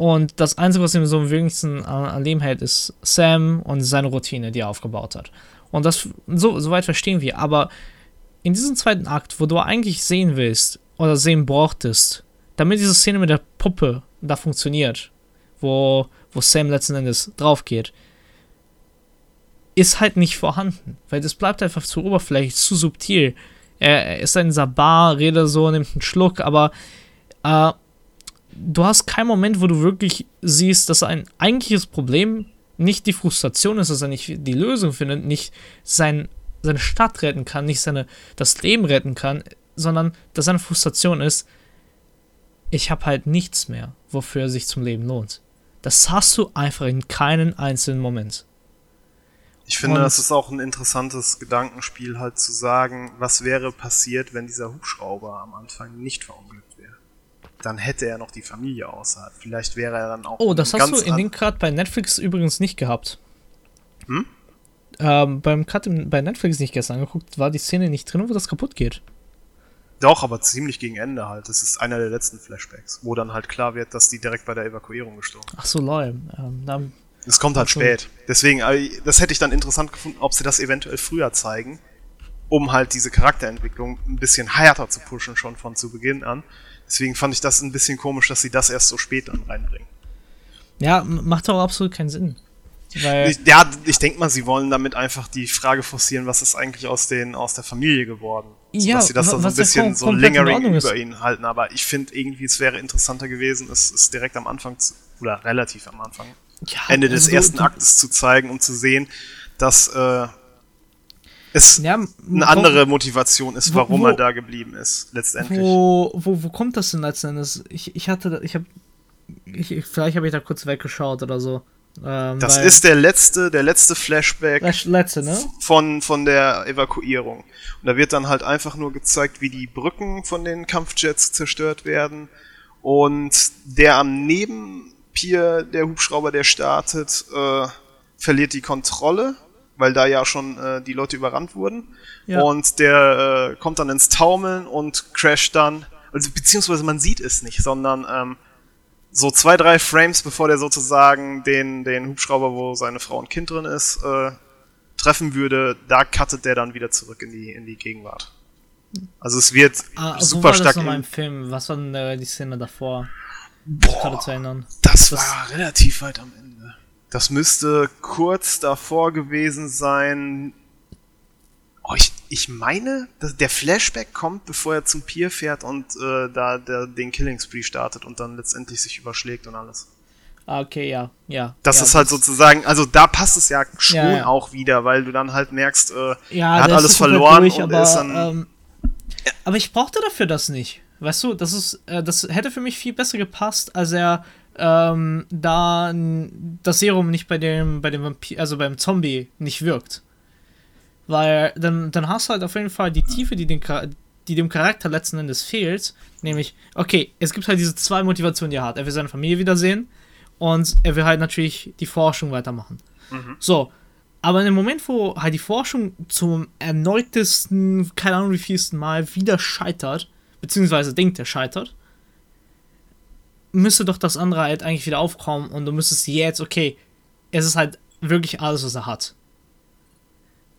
[SPEAKER 1] Und das Einzige, was ihm so am wenigsten an Leben hält, ist Sam und seine Routine, die er aufgebaut hat. Und das, so, soweit verstehen wir. Aber in diesem zweiten Akt, wo du eigentlich sehen willst oder sehen brauchtest, damit diese Szene mit der Puppe da funktioniert, wo, wo Sam letzten Endes drauf geht, ist halt nicht vorhanden, weil das bleibt einfach zu oberflächlich, zu subtil. Er, er ist in dieser Bar, redet so, nimmt einen Schluck, aber äh, du hast keinen Moment, wo du wirklich siehst, dass ein eigentliches Problem nicht die Frustration ist, dass er nicht die Lösung findet, nicht sein, seine Stadt retten kann, nicht seine, das Leben retten kann, sondern dass seine Frustration ist, ich habe halt nichts mehr, wofür er sich zum Leben lohnt. Das hast du einfach in keinen einzelnen Moment.
[SPEAKER 2] Ich finde, das ist auch ein interessantes Gedankenspiel, halt zu sagen, was wäre passiert, wenn dieser Hubschrauber am Anfang nicht verunglückt wäre. Dann hätte er noch die Familie außerhalb. Vielleicht wäre er dann auch.
[SPEAKER 1] Oh, das hast du in den Cut bei Netflix übrigens nicht gehabt. Hm? Ähm, beim Cut bei Netflix nicht gestern angeguckt, war die Szene nicht drin, wo das kaputt geht.
[SPEAKER 2] Doch, aber ziemlich gegen Ende halt. Das ist einer der letzten Flashbacks, wo dann halt klar wird, dass die direkt bei der Evakuierung gestorben sind.
[SPEAKER 1] Ach so, lol. Ähm, dann
[SPEAKER 2] es kommt halt so. spät. Deswegen, äh, das hätte ich dann interessant gefunden, ob sie das eventuell früher zeigen, um halt diese Charakterentwicklung ein bisschen härter zu pushen, schon von zu Beginn an. Deswegen fand ich das ein bisschen komisch, dass sie das erst so spät dann reinbringen.
[SPEAKER 1] Ja, macht doch absolut keinen Sinn.
[SPEAKER 2] Weil ja, ich denke mal, sie wollen damit einfach die Frage forcieren, was ist eigentlich aus, den, aus der Familie geworden. Ja, dass sie das dann so ein bisschen so lingering über ihn halten. Aber ich finde irgendwie, es wäre interessanter gewesen, es ist direkt am Anfang, zu, oder relativ am Anfang, ja, Ende des also, ersten Aktes zu zeigen, um zu sehen, dass äh, es ja, eine andere Motivation ist, warum wo, er da geblieben ist, letztendlich.
[SPEAKER 1] Wo, wo, wo kommt das denn letztendlich? Ich, ich hatte, ich habe, ich, vielleicht habe ich da kurz weggeschaut oder so.
[SPEAKER 2] Ähm, das ist der letzte, der letzte Flashback
[SPEAKER 1] letzte, ne?
[SPEAKER 2] von, von der Evakuierung. Und da wird dann halt einfach nur gezeigt, wie die Brücken von den Kampfjets zerstört werden. Und der am Nebenpier, der Hubschrauber, der startet, äh, verliert die Kontrolle, weil da ja schon äh, die Leute überrannt wurden. Ja. Und der äh, kommt dann ins Taumeln und crasht dann. Also beziehungsweise man sieht es nicht, sondern ähm, so zwei, drei Frames, bevor der sozusagen den, den Hubschrauber, wo seine Frau und Kind drin ist, äh, treffen würde, da cuttet der dann wieder zurück in die, in die Gegenwart. Also es wird
[SPEAKER 1] ah, super war stark. Das in im Film? Was war denn äh, die Szene davor?
[SPEAKER 2] Boah, das war relativ weit am Ende. Das müsste kurz davor gewesen sein, Oh, ich, ich meine, der Flashback kommt, bevor er zum Pier fährt und äh, da der, den Killing Spree startet und dann letztendlich sich überschlägt und alles.
[SPEAKER 1] Ah, okay, ja, ja.
[SPEAKER 2] Das
[SPEAKER 1] ja,
[SPEAKER 2] ist halt sozusagen, also da passt es ja schon ja, ja. auch wieder, weil du dann halt merkst, äh,
[SPEAKER 1] er hat alles verloren durch, und aber, ist dann. Ähm, aber ich brauchte dafür das nicht. Weißt du, das ist, äh, das hätte für mich viel besser gepasst, als er ähm, da das Serum nicht bei dem, bei dem Vampir, also beim Zombie nicht wirkt. Weil dann, dann hast du halt auf jeden Fall die Tiefe, die, den, die dem Charakter letzten Endes fehlt. Nämlich, okay, es gibt halt diese zwei Motivationen, die er hat. Er will seine Familie wiedersehen und er will halt natürlich die Forschung weitermachen. Mhm. So, aber in dem Moment, wo halt die Forschung zum erneutesten, keine Ahnung wie vielsten Mal wieder scheitert, beziehungsweise denkt, er scheitert, müsste doch das andere halt eigentlich wieder aufkommen und du müsstest jetzt, okay, es ist halt wirklich alles, was er hat.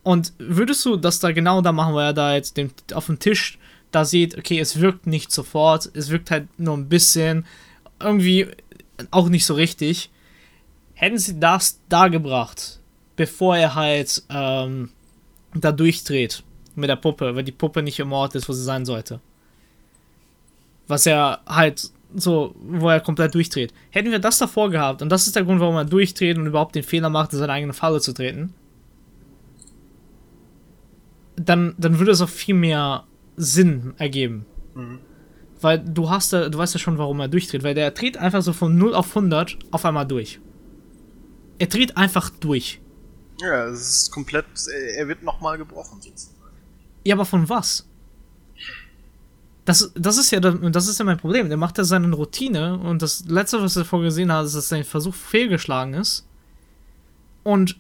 [SPEAKER 1] Und würdest du das da genau da machen, weil er da jetzt den, auf dem Tisch da sieht, okay, es wirkt nicht sofort, es wirkt halt nur ein bisschen, irgendwie auch nicht so richtig. Hätten sie das da gebracht, bevor er halt ähm, da durchdreht mit der Puppe, weil die Puppe nicht im Ort ist, wo sie sein sollte. Was er halt so, wo er komplett durchdreht. Hätten wir das davor gehabt, und das ist der Grund, warum er durchdreht und überhaupt den Fehler macht, in seine eigene Falle zu treten dann, dann würde es auch viel mehr Sinn ergeben. Mhm. Weil du hast du weißt ja schon, warum er durchdreht, weil der dreht einfach so von 0 auf 100 auf einmal durch. Er dreht einfach durch.
[SPEAKER 2] Ja, es ist komplett, er wird nochmal gebrochen sozusagen.
[SPEAKER 1] Ja, aber von was? Das, das ist ja das ist ja mein Problem. Der macht ja seine Routine und das letzte, was er vorgesehen hat, ist, dass sein Versuch fehlgeschlagen ist. Und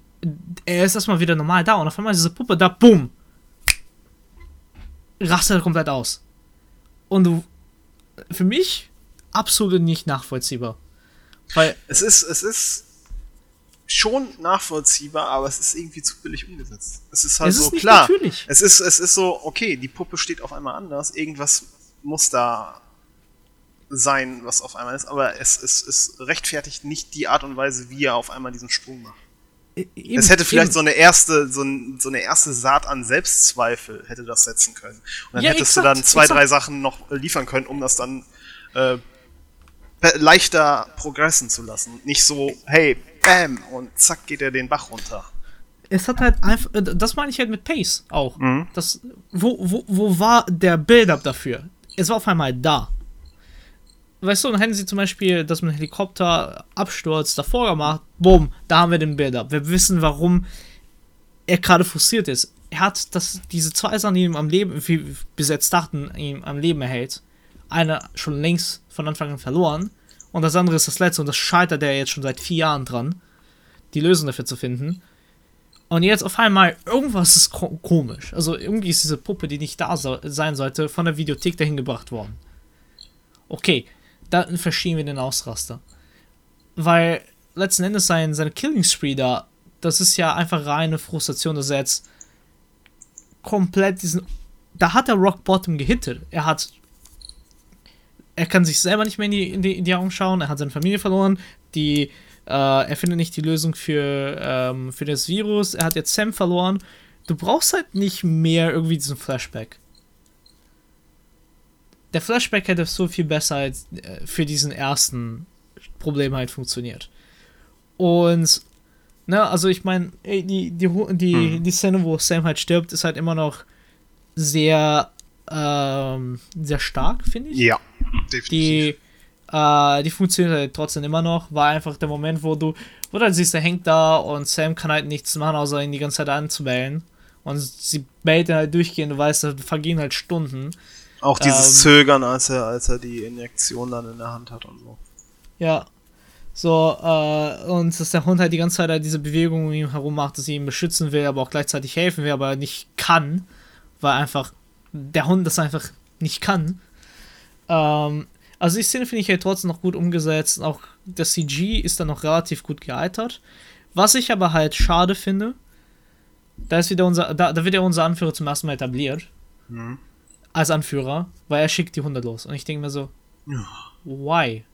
[SPEAKER 1] er ist erstmal wieder normal da und auf einmal ist diese Puppe da, bumm, rastet komplett aus. Und du, für mich absolut nicht nachvollziehbar. Weil
[SPEAKER 2] es ist, es ist schon nachvollziehbar, aber es ist irgendwie zu billig umgesetzt. Es ist halt es so ist klar. Natürlich. Es ist, es ist so, okay, die Puppe steht auf einmal anders, irgendwas muss da sein, was auf einmal ist, aber es, es, es rechtfertigt nicht die Art und Weise, wie er auf einmal diesen Sprung macht. Eben, es hätte vielleicht eben. so eine erste, so, ein, so, eine erste Saat an Selbstzweifel hätte das setzen können. Und dann ja, hättest exakt, du dann zwei, exakt. drei Sachen noch liefern können, um das dann äh, leichter progressen zu lassen. Nicht so, hey, bam, und zack geht er den Bach runter.
[SPEAKER 1] Es hat halt einfach, äh, das meine ich halt mit Pace auch. Mhm. Das, wo, wo, wo war der Build-up dafür? Es war auf einmal da weißt du, dann hätten sie zum Beispiel das mit dem Helikopterabsturz davor gemacht, boom, da haben wir den Build-up. Wir wissen, warum er gerade frustriert ist. Er hat das, diese zwei Sachen, die ihm am Leben, wie bis jetzt dachten, ihm am Leben erhält. Eine schon längst von Anfang an verloren. Und das andere ist das letzte und das scheitert er jetzt schon seit vier Jahren dran, die Lösung dafür zu finden. Und jetzt auf einmal, irgendwas ist ko komisch. Also irgendwie ist diese Puppe, die nicht da so sein sollte, von der Videothek dahin gebracht worden. Okay, dann verstehen wir den Ausraster. Weil letzten Endes sein, seine Killing Spree da, das ist ja einfach reine Frustration, dass er jetzt komplett diesen. Da hat er Rock Bottom gehittet. Er hat. Er kann sich selber nicht mehr in die, in die, in die Augen schauen, er hat seine Familie verloren, die. Äh, er findet nicht die Lösung für, ähm, für das Virus, er hat jetzt Sam verloren. Du brauchst halt nicht mehr irgendwie diesen Flashback. Der Flashback hätte so viel besser als, äh, für diesen ersten Problem halt funktioniert. Und, ne, also ich meine, die, die, die, hm. die Szene, wo Sam halt stirbt, ist halt immer noch sehr, ähm, sehr stark, finde ich.
[SPEAKER 2] Ja, definitiv.
[SPEAKER 1] Die, äh, die funktioniert halt trotzdem immer noch. War einfach der Moment, wo du, wo du halt siehst, er hängt da und Sam kann halt nichts machen, außer ihn die ganze Zeit anzubellen. Und sie bellt ihn halt durchgehend, du weißt, da vergehen halt Stunden.
[SPEAKER 2] Auch dieses ähm, Zögern, als er, als er die Injektion dann in der Hand hat und so.
[SPEAKER 1] Ja, so, äh, und dass der Hund halt die ganze Zeit halt diese Bewegung um ihn herum macht, dass sie ihn beschützen will, aber auch gleichzeitig helfen will, aber nicht kann, weil einfach der Hund das einfach nicht kann. Ähm, also die Szene finde ich halt trotzdem noch gut umgesetzt. Auch das CG ist dann noch relativ gut gealtert. Was ich aber halt schade finde, da ist wieder unser, da, da wird ja unser Anführer zum ersten Mal etabliert. Mhm. Als Anführer, weil er schickt die Hunde los. Und ich denke mir so, ja. why?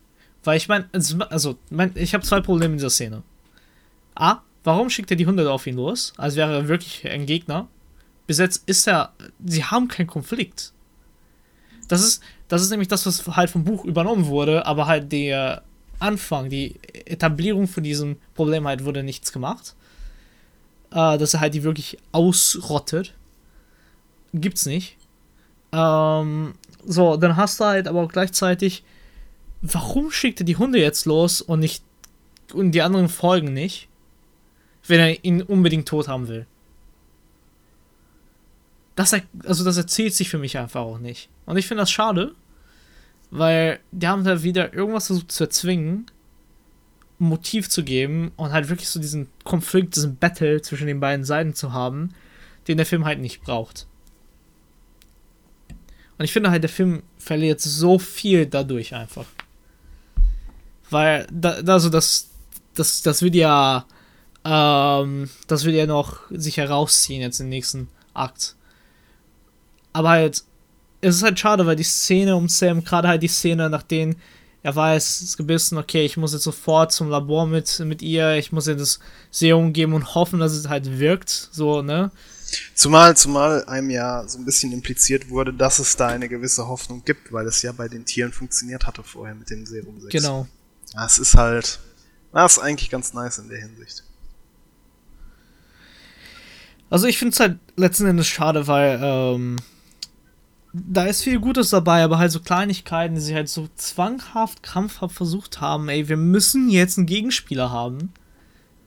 [SPEAKER 1] Weil ich meine, also, mein, ich habe zwei Probleme in dieser Szene. A, warum schickt er die Hunde auf ihn los, als wäre er wirklich ein Gegner? Bis jetzt ist er, sie haben keinen Konflikt. Das ist, das ist nämlich das, was halt vom Buch übernommen wurde, aber halt der Anfang, die Etablierung von diesem Problem halt wurde nichts gemacht. Äh, dass er halt die wirklich ausrottet. Gibt's nicht. Ähm, so, dann hast du halt aber auch gleichzeitig warum schickt er die Hunde jetzt los und nicht und die anderen folgen nicht, wenn er ihn unbedingt tot haben will? Das, also das erzählt sich für mich einfach auch nicht. Und ich finde das schade, weil die haben da wieder irgendwas versucht zu erzwingen, ein Motiv zu geben und halt wirklich so diesen Konflikt, diesen Battle zwischen den beiden Seiten zu haben, den der Film halt nicht braucht. Und ich finde halt, der Film verliert so viel dadurch einfach. Weil, da, also das, das, das wird ja, ähm, das wird ja noch sich herausziehen jetzt im nächsten Akt. Aber halt, es ist halt schade, weil die Szene um Sam, gerade halt die Szene, nachdem er weiß, es gebissen, okay, ich muss jetzt sofort zum Labor mit, mit ihr, ich muss ihr das Serum geben und hoffen, dass es halt wirkt, so, ne?
[SPEAKER 2] Zumal, zumal einem ja so ein bisschen impliziert wurde, dass es da eine gewisse Hoffnung gibt, weil es ja bei den Tieren funktioniert hatte vorher mit dem Serum 6.
[SPEAKER 1] Genau.
[SPEAKER 2] Das ist halt, das ist eigentlich ganz nice in der Hinsicht.
[SPEAKER 1] Also ich finde es halt letzten Endes schade, weil ähm, da ist viel Gutes dabei, aber halt so Kleinigkeiten, die sie halt so zwanghaft, krampfhaft versucht haben, ey, wir müssen jetzt einen Gegenspieler haben.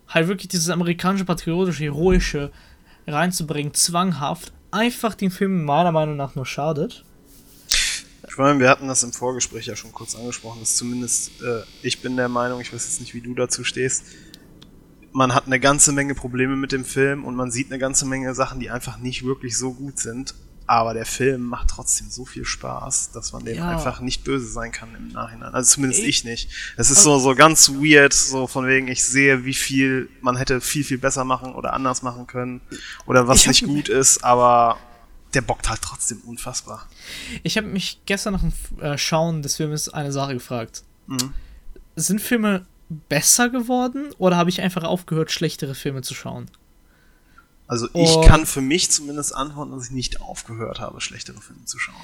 [SPEAKER 1] Halt wirklich dieses amerikanische, patriotische, heroische reinzubringen, zwanghaft, einfach den Film meiner Meinung nach nur schadet.
[SPEAKER 2] Ich meine, wir hatten das im Vorgespräch ja schon kurz angesprochen, dass zumindest äh, ich bin der Meinung, ich weiß jetzt nicht, wie du dazu stehst, man hat eine ganze Menge Probleme mit dem Film und man sieht eine ganze Menge Sachen, die einfach nicht wirklich so gut sind. Aber der Film macht trotzdem so viel Spaß, dass man dem ja. einfach nicht böse sein kann im Nachhinein. Also zumindest ich, ich nicht. Es ist so, so ganz weird, so von wegen, ich sehe, wie viel man hätte viel, viel besser machen oder anders machen können oder was nicht gut ist, aber der bockt halt trotzdem unfassbar.
[SPEAKER 1] Ich habe mich gestern nach dem äh, Schauen des Films eine Sache gefragt. Mhm. Sind Filme besser geworden oder habe ich einfach aufgehört, schlechtere Filme zu schauen?
[SPEAKER 2] Also ich Und kann für mich zumindest antworten, dass ich nicht aufgehört habe, schlechtere Filme zu schauen.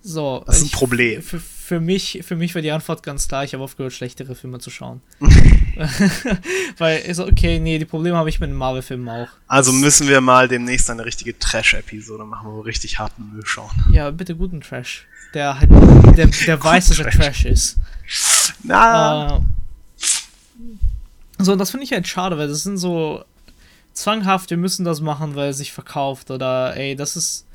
[SPEAKER 1] So,
[SPEAKER 2] das ist ein Problem.
[SPEAKER 1] Für, für, mich, für mich war die Antwort ganz klar, ich habe aufgehört, schlechtere Filme zu schauen. Weil, ist okay, nee, die Probleme habe ich mit den Marvel-Filmen auch.
[SPEAKER 2] Also müssen wir mal demnächst eine richtige Trash-Episode machen, wo wir richtig harten Müll schauen.
[SPEAKER 1] Ja, bitte guten Trash. Der halt, der, der weiß, dass er Trash ist. Na. Äh, so, und das finde ich halt schade, weil das sind so zwanghaft, wir müssen das machen, weil es sich verkauft oder ey, das ist.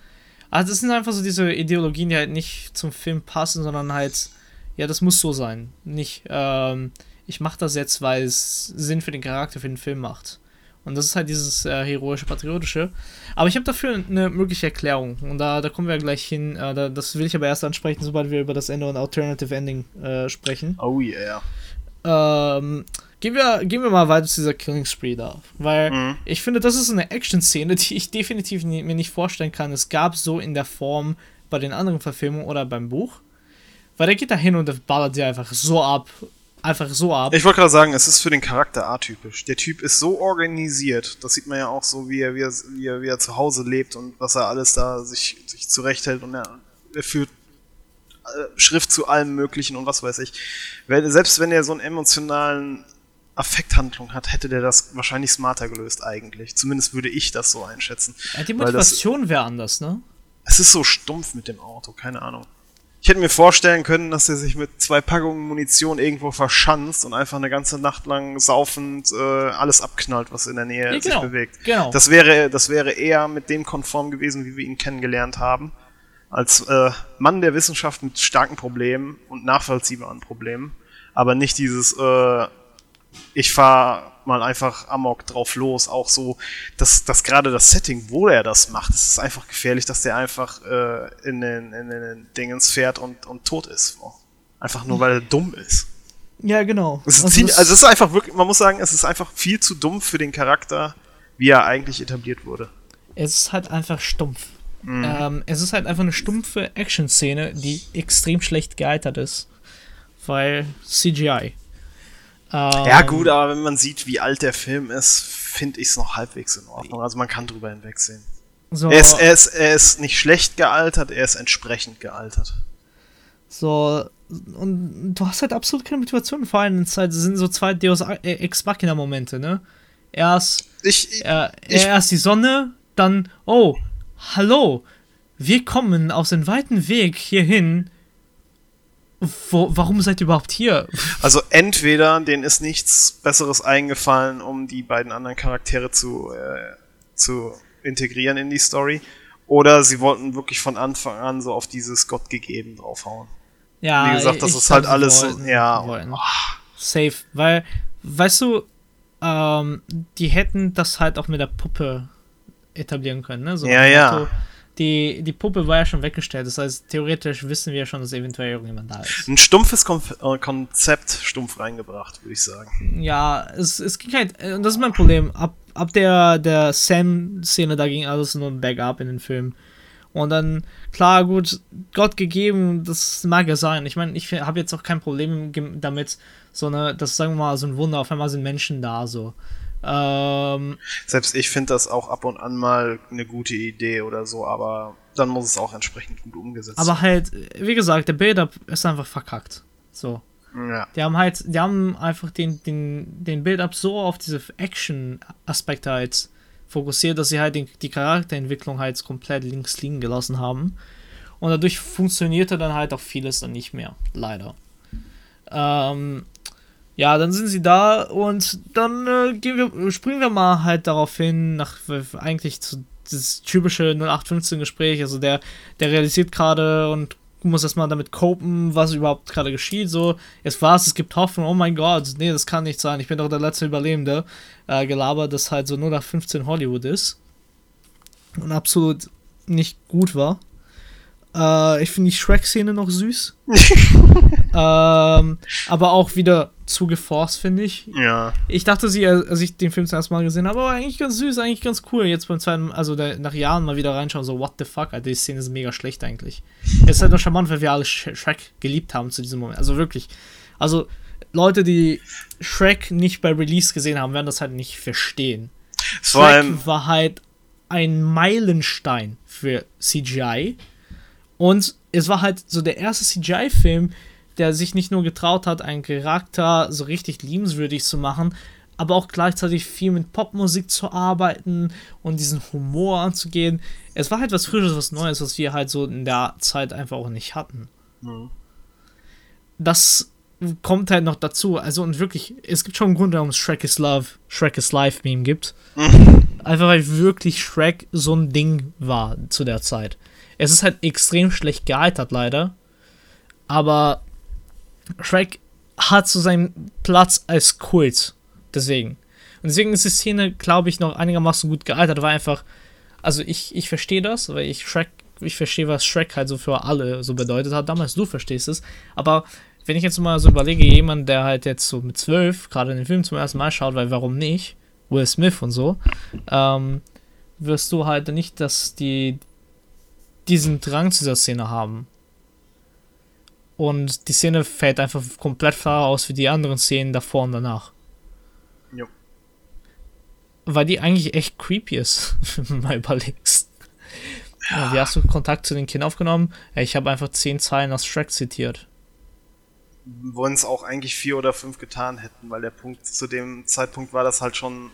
[SPEAKER 1] Also das sind einfach so diese Ideologien, die halt nicht zum Film passen, sondern halt, ja, das muss so sein. Nicht, ähm, ich mache das jetzt, weil es Sinn für den Charakter, für den Film macht. Und das ist halt dieses äh, heroische, patriotische. Aber ich habe dafür eine mögliche Erklärung. Und da, da kommen wir gleich hin. Äh, da, das will ich aber erst ansprechen, sobald wir über das Ende und Alternative Ending äh, sprechen.
[SPEAKER 2] Oh yeah.
[SPEAKER 1] Ähm, gehen, wir, gehen wir mal weiter zu dieser Killing Spree da. Weil mhm. ich finde, das ist eine Action-Szene, die ich definitiv nie, mir nicht vorstellen kann. Es gab so in der Form bei den anderen Verfilmungen oder beim Buch. Weil der geht da hin und ballert sie einfach so ab einfach so ab.
[SPEAKER 2] Ich wollte gerade sagen, es ist für den Charakter atypisch. Der Typ ist so organisiert, das sieht man ja auch so, wie er, wie er, wie er, wie er zu Hause lebt und was er alles da sich, sich zurechthält und er, er führt äh, Schrift zu allem Möglichen und was weiß ich. Wenn, selbst wenn er so einen emotionalen Affekthandlung hat, hätte der das wahrscheinlich smarter gelöst eigentlich. Zumindest würde ich das so einschätzen.
[SPEAKER 1] Ja, die Motivation wäre anders, ne?
[SPEAKER 2] Es ist so stumpf mit dem Auto, keine Ahnung. Ich hätte mir vorstellen können, dass er sich mit zwei Packungen Munition irgendwo verschanzt und einfach eine ganze Nacht lang saufend äh, alles abknallt, was in der Nähe ja, genau, sich bewegt. Genau. Das wäre, das wäre eher mit dem konform gewesen, wie wir ihn kennengelernt haben. Als äh, Mann der Wissenschaft mit starken Problemen und nachvollziehbaren Problemen. Aber nicht dieses, äh, ich fahre mal einfach amok drauf los. Auch so, dass, dass gerade das Setting, wo er das macht, es ist einfach gefährlich, dass der einfach äh, in, den, in den Dingens fährt und, und tot ist. Einfach nur, weil er dumm ist.
[SPEAKER 1] Ja, genau.
[SPEAKER 2] Es ist, also, ziemlich, also es ist einfach wirklich, man muss sagen, es ist einfach viel zu dumm für den Charakter, wie er eigentlich etabliert wurde.
[SPEAKER 1] Es ist halt einfach stumpf. Mhm. Ähm, es ist halt einfach eine stumpfe Action-Szene, die extrem schlecht gealtert ist. Weil CGI.
[SPEAKER 2] Ähm, ja, gut, aber wenn man sieht, wie alt der Film ist, finde ich es noch halbwegs in Ordnung. Also man kann drüber hinwegsehen. So, er, ist, er, ist, er ist nicht schlecht gealtert, er ist entsprechend gealtert.
[SPEAKER 1] So, und du hast halt absolut keine Motivation. Vor allem es sind so zwei Deus Ex Machina Momente, ne? Erst, ich, ich, äh, ich, erst die Sonne, dann, oh, hallo, wir kommen aus dem weiten Weg hierhin wo, warum seid ihr überhaupt hier?
[SPEAKER 2] Also entweder denen ist nichts Besseres eingefallen, um die beiden anderen Charaktere zu, äh, zu integrieren in die Story, oder sie wollten wirklich von Anfang an so auf dieses Gott gegeben draufhauen. Ja, wie gesagt, das ist halt alles wollten, ja.
[SPEAKER 1] Wollten. Oh. Safe, weil, weißt du, ähm, die hätten das halt auch mit der Puppe etablieren können, ne? So
[SPEAKER 2] ja, ja
[SPEAKER 1] die, die Puppe war ja schon weggestellt. Das heißt, theoretisch wissen wir schon, dass eventuell irgendjemand da ist.
[SPEAKER 2] Ein stumpfes Kon äh, Konzept stumpf reingebracht, würde ich sagen.
[SPEAKER 1] Ja, es, es ging halt, und äh, das ist mein Problem. Ab, ab der, der Sam-Szene, da ging alles nur Backup in den Film. Und dann, klar, gut, Gott gegeben, das mag ja sein. Ich meine, ich habe jetzt auch kein Problem damit, so eine, das sagen wir mal, so ein Wunder, auf einmal sind Menschen da, so. Ähm,
[SPEAKER 2] Selbst ich finde das auch ab und an mal eine gute Idee oder so, aber dann muss es auch entsprechend gut umgesetzt
[SPEAKER 1] werden. Aber halt, wie gesagt, der Build-Up ist einfach verkackt. So.
[SPEAKER 2] Ja.
[SPEAKER 1] Die haben halt, die haben einfach den, den, den Build-Up so auf diese Action-Aspekte halt fokussiert, dass sie halt den, die Charakterentwicklung halt komplett links liegen gelassen haben. Und dadurch funktionierte dann halt auch vieles dann nicht mehr, leider. Ähm, ja, dann sind sie da und dann äh, gehen wir, springen wir mal halt darauf hin, nach eigentlich zu das typische 0815-Gespräch. Also der, der realisiert gerade und muss erstmal damit copen, was überhaupt gerade geschieht. So, jetzt war es, es gibt Hoffnung, oh mein Gott, nee, das kann nicht sein, ich bin doch der letzte Überlebende. Äh, gelabert, das halt so nur nach 15 Hollywood ist. Und absolut nicht gut war. Äh, ich finde die Shrek-Szene noch süß. ähm, aber auch wieder zu geforst, finde ich.
[SPEAKER 2] Ja.
[SPEAKER 1] Ich dachte sie, als ich den Film zum ersten Mal gesehen habe, aber eigentlich ganz süß, eigentlich ganz cool. Jetzt beim zweiten, also der, nach Jahren mal wieder reinschauen, so, what the fuck, Alter, die Szene ist mega schlecht eigentlich. Es ist halt noch charmant, weil wir alle Shrek geliebt haben zu diesem Moment. Also wirklich. Also, Leute, die Shrek nicht bei Release gesehen haben, werden das halt nicht verstehen. Shrek war halt ein Meilenstein für CGI. Und es war halt so der erste CGI-Film, der sich nicht nur getraut hat, einen Charakter so richtig liebenswürdig zu machen, aber auch gleichzeitig viel mit Popmusik zu arbeiten und diesen Humor anzugehen. Es war halt was Frisches, was Neues, was wir halt so in der Zeit einfach auch nicht hatten. Mhm. Das kommt halt noch dazu. Also und wirklich, es gibt schon einen Grund, warum es Shrek is Love, Shrek is Life Meme gibt. Mhm. Einfach weil wirklich Shrek so ein Ding war zu der Zeit. Es ist halt extrem schlecht gealtert, leider. Aber Shrek hat so seinen Platz als Kult. Deswegen. Und deswegen ist die Szene, glaube ich, noch einigermaßen gut gealtert, weil einfach, also ich, ich verstehe das, weil ich Shrek, ich verstehe, was Shrek halt so für alle so bedeutet hat. Damals, du verstehst es. Aber wenn ich jetzt mal so überlege, jemand, der halt jetzt so mit zwölf gerade den Film zum ersten Mal schaut, weil warum nicht? Will Smith und so, ähm, wirst du halt nicht, dass die diesen Drang zu dieser Szene haben. Und die Szene fällt einfach komplett klar aus wie die anderen Szenen davor und danach. Jo. Weil die eigentlich echt creepy ist, wenn du mal überlegst. Ja. Wie hast du Kontakt zu den Kindern aufgenommen? Ich habe einfach zehn Zeilen aus Shrek zitiert.
[SPEAKER 2] Wollen es auch eigentlich vier oder fünf getan hätten, weil der Punkt zu dem Zeitpunkt war das halt schon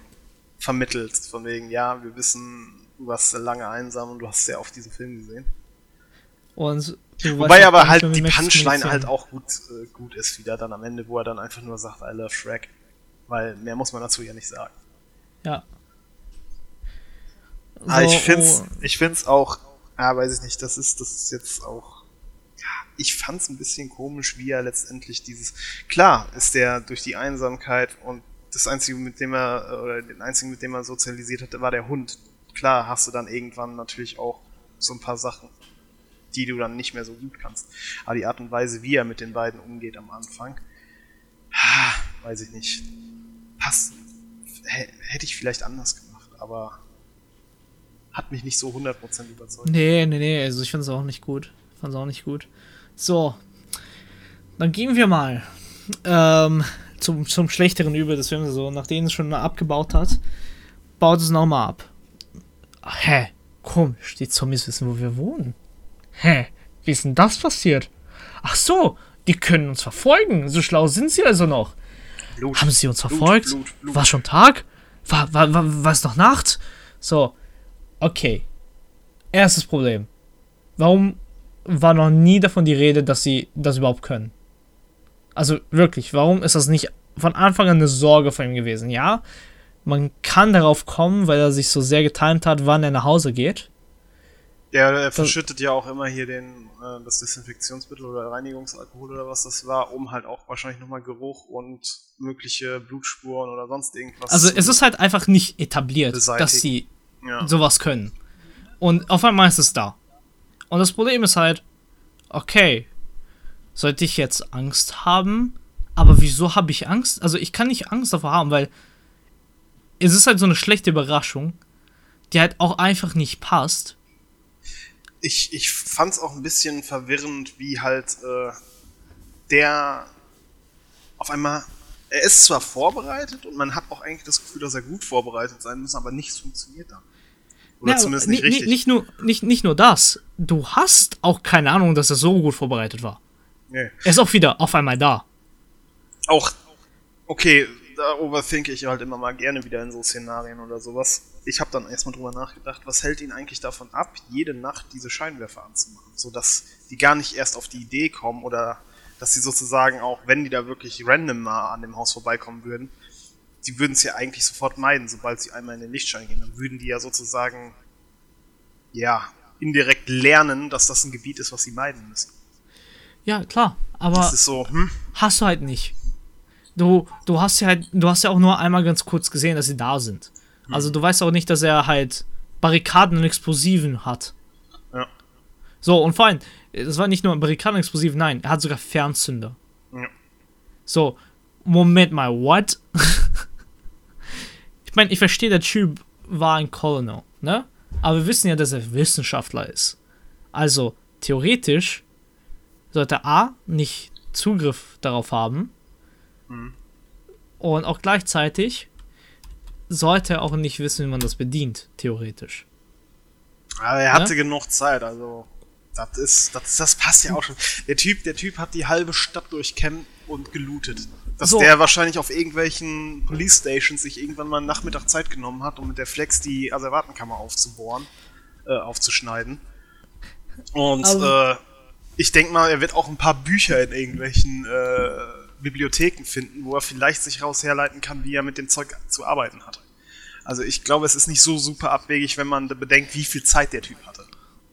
[SPEAKER 2] vermittelt. Von wegen, ja, wir wissen, du warst lange einsam und du hast sehr oft diesen Film gesehen. Und Wobei aber halt die Punchline halt auch gut, äh, gut ist wieder dann am Ende, wo er dann einfach nur sagt, I love Shrek. Weil mehr muss man dazu ja nicht sagen.
[SPEAKER 1] Ja.
[SPEAKER 2] So, aber ich find's, oh. ich find's auch, ja, weiß ich nicht, das ist, das ist jetzt auch, ja, ich fand's ein bisschen komisch, wie er letztendlich dieses, klar ist der durch die Einsamkeit und das einzige, mit dem er, oder den einzigen, mit dem er sozialisiert hatte, war der Hund. Klar hast du dann irgendwann natürlich auch so ein paar Sachen, die du dann nicht mehr so gut kannst. Aber die Art und Weise, wie er mit den beiden umgeht am Anfang, weiß ich nicht. Passt. Hätte ich vielleicht anders gemacht, aber hat mich nicht so 100% überzeugt.
[SPEAKER 1] Nee, nee, nee, also ich fand es auch nicht gut. Fand es auch nicht gut. So, dann gehen wir mal ähm, zum, zum schlechteren Übel des Films. So, nachdem es schon abgebaut hat, baut es nochmal ab. Hä? Komisch, die Zombies wissen, wo wir wohnen. Hä? Wie ist denn das passiert? Ach so, die können uns verfolgen. So schlau sind sie also noch. Blut, Haben sie uns verfolgt? Blut, Blut, Blut. War schon Tag? War, war, war, war es noch Nacht? So, okay. Erstes Problem. Warum war noch nie davon die Rede, dass sie das überhaupt können? Also wirklich, warum ist das nicht von Anfang an eine Sorge von ihm gewesen? Ja, man kann darauf kommen, weil er sich so sehr getimt hat, wann er nach Hause geht.
[SPEAKER 2] Ja, er verschüttet ja auch immer hier den, äh, das Desinfektionsmittel oder Reinigungsalkohol oder was das war, um halt auch wahrscheinlich nochmal Geruch und mögliche Blutspuren oder sonst irgendwas.
[SPEAKER 1] Also es ist halt einfach nicht etabliert, dass sie ja. sowas können. Und auf einmal ist es da. Und das Problem ist halt, okay, sollte ich jetzt Angst haben? Aber wieso habe ich Angst? Also ich kann nicht Angst davor haben, weil es ist halt so eine schlechte Überraschung, die halt auch einfach nicht passt.
[SPEAKER 2] Ich, ich fand es auch ein bisschen verwirrend, wie halt äh, der auf einmal, er ist zwar vorbereitet und man hat auch eigentlich das Gefühl, dass er gut vorbereitet sein muss, aber nichts funktioniert dann.
[SPEAKER 1] Oder ja, zumindest nicht richtig. Nicht nur, nicht, nicht nur das, du hast auch keine Ahnung, dass er so gut vorbereitet war. Nee. Er ist auch wieder auf einmal da.
[SPEAKER 2] Auch, okay, da overthinke ich halt immer mal gerne wieder in so Szenarien oder sowas. Ich habe dann erstmal drüber nachgedacht, was hält ihn eigentlich davon ab, jede Nacht diese Scheinwerfer anzumachen, sodass die gar nicht erst auf die Idee kommen oder dass sie sozusagen auch, wenn die da wirklich random mal an dem Haus vorbeikommen würden, die würden es ja eigentlich sofort meiden, sobald sie einmal in den Lichtschein gehen. Dann würden die ja sozusagen, ja, indirekt lernen, dass das ein Gebiet ist, was sie meiden müssen.
[SPEAKER 1] Ja, klar, aber so, hm? hast du halt nicht. Du, du hast ja halt, du hast ja auch nur einmal ganz kurz gesehen, dass sie da sind. Mhm. Also du weißt auch nicht, dass er halt Barrikaden und Explosiven hat. Ja. So, und vor allem, es war nicht nur Barrikaden und Explosiven, nein, er hat sogar Fernzünder. Ja. So, Moment mal, what? ich meine, ich verstehe, der Typ war ein Colonel, ne? Aber wir wissen ja, dass er Wissenschaftler ist. Also, theoretisch sollte A nicht Zugriff darauf haben Mhm. Und auch gleichzeitig sollte er auch nicht wissen, wie man das bedient, theoretisch.
[SPEAKER 2] Aber er hatte ja? genug Zeit, also das ist, das, das passt ja auch schon. Der Typ, der Typ hat die halbe Stadt durchkämmt und gelootet. Dass so. der wahrscheinlich auf irgendwelchen Police Stations sich irgendwann mal Nachmittag Zeit genommen hat, um mit der Flex die Asservatenkammer aufzubohren, äh, aufzuschneiden. Und also, äh, ich denke mal, er wird auch ein paar Bücher in irgendwelchen äh, Bibliotheken finden, wo er vielleicht sich raus herleiten kann, wie er mit dem Zeug zu arbeiten hat. Also ich glaube, es ist nicht so super abwegig, wenn man bedenkt, wie viel Zeit der Typ hatte.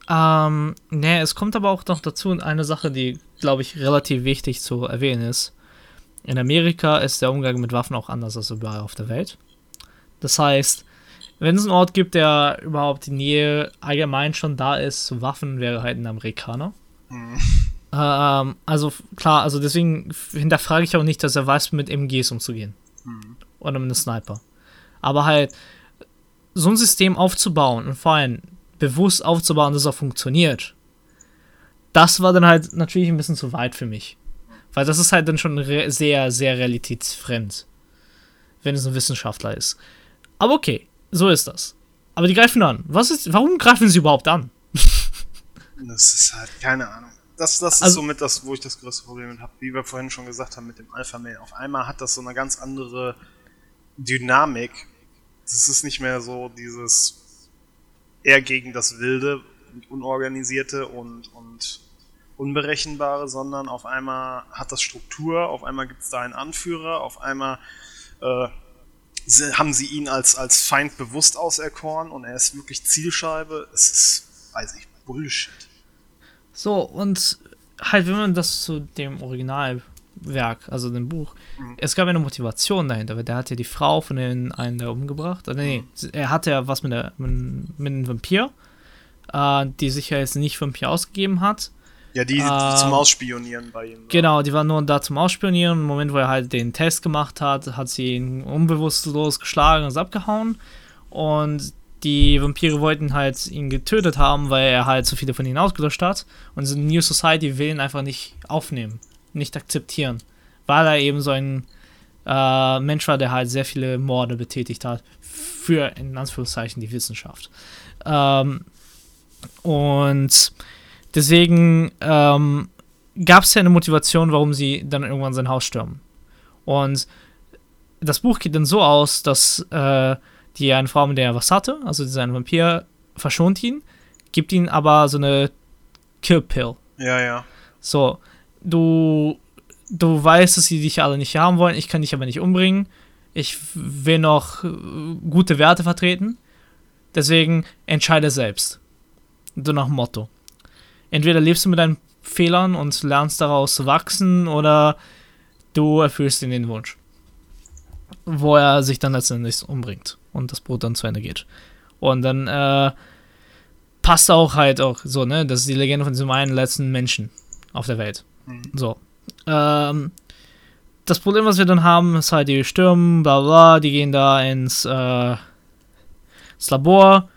[SPEAKER 1] Ähm, ne, es kommt aber auch noch dazu eine Sache, die, glaube ich, relativ wichtig zu erwähnen ist. In Amerika ist der Umgang mit Waffen auch anders als überall auf der Welt. Das heißt, wenn es einen Ort gibt, der überhaupt in Nähe allgemein schon da ist zu Waffen, wäre halt ein Amerikaner. Mhm. Ähm, also klar, also deswegen hinterfrage ich auch nicht, dass er weiß, mit MGs umzugehen. Mhm. Oder mit einem Sniper. Aber halt, so ein System aufzubauen und vor allem bewusst aufzubauen, dass es auch funktioniert, das war dann halt natürlich ein bisschen zu weit für mich. Weil das ist halt dann schon sehr, sehr realitätsfremd. Wenn es ein Wissenschaftler ist. Aber okay, so ist das. Aber die greifen an. Was ist, warum greifen sie überhaupt an?
[SPEAKER 2] das ist halt, keine Ahnung. Das, das ist also, somit das, wo ich das größte Problem habe. Wie wir vorhin schon gesagt haben mit dem Alpha-Mail. Auf einmal hat das so eine ganz andere Dynamik. Das ist nicht mehr so dieses eher gegen das Wilde und Unorganisierte und, und Unberechenbare, sondern auf einmal hat das Struktur, auf einmal gibt es da einen Anführer, auf einmal äh, haben sie ihn als, als Feind bewusst auserkoren und er ist wirklich Zielscheibe. Es ist, weiß ich, Bullshit.
[SPEAKER 1] So, und halt, wenn man das zu dem Originalwerk, also dem Buch, mhm. es gab eine Motivation dahinter, weil der hat ja die Frau von den einen da umgebracht. Oder nee, mhm. er hatte ja was mit, der, mit, mit einem Vampir, äh, die sich ja jetzt nicht Vampir ausgegeben hat.
[SPEAKER 2] Ja, die, die äh, zum Ausspionieren bei ihm.
[SPEAKER 1] Genau, die waren nur da zum Ausspionieren. Im Moment, wo er halt den Test gemacht hat, hat sie ihn unbewusstlos geschlagen und ist abgehauen. Und die Vampire wollten halt ihn getötet haben, weil er halt so viele von ihnen ausgelöscht hat. Und diese New Society will ihn einfach nicht aufnehmen, nicht akzeptieren. Weil er eben so ein äh, Mensch war, der halt sehr viele Morde betätigt hat. Für, in Anführungszeichen, die Wissenschaft. Ähm, und Deswegen ähm, gab es ja eine Motivation, warum sie dann irgendwann sein Haus stürmen. Und das Buch geht dann so aus, dass äh, die eine Frau, mit der er was hatte, also dieser Vampir, verschont ihn, gibt ihn aber so eine Kill-Pill.
[SPEAKER 2] Ja, ja.
[SPEAKER 1] So, du, du weißt, dass sie dich alle nicht haben wollen, ich kann dich aber nicht umbringen. Ich will noch äh, gute Werte vertreten. Deswegen entscheide selbst. So nach dem Motto entweder lebst du mit deinen Fehlern und lernst daraus wachsen oder du erfüllst ihn den Wunsch. Wo er sich dann letztendlich umbringt und das Brot dann zu Ende geht. Und dann äh, passt auch halt auch so, ne? Das ist die Legende von diesem einen letzten Menschen auf der Welt. Mhm. So. Ähm, das Problem, was wir dann haben, ist halt, die stürmen, bla bla, die gehen da ins, äh, ins Labor.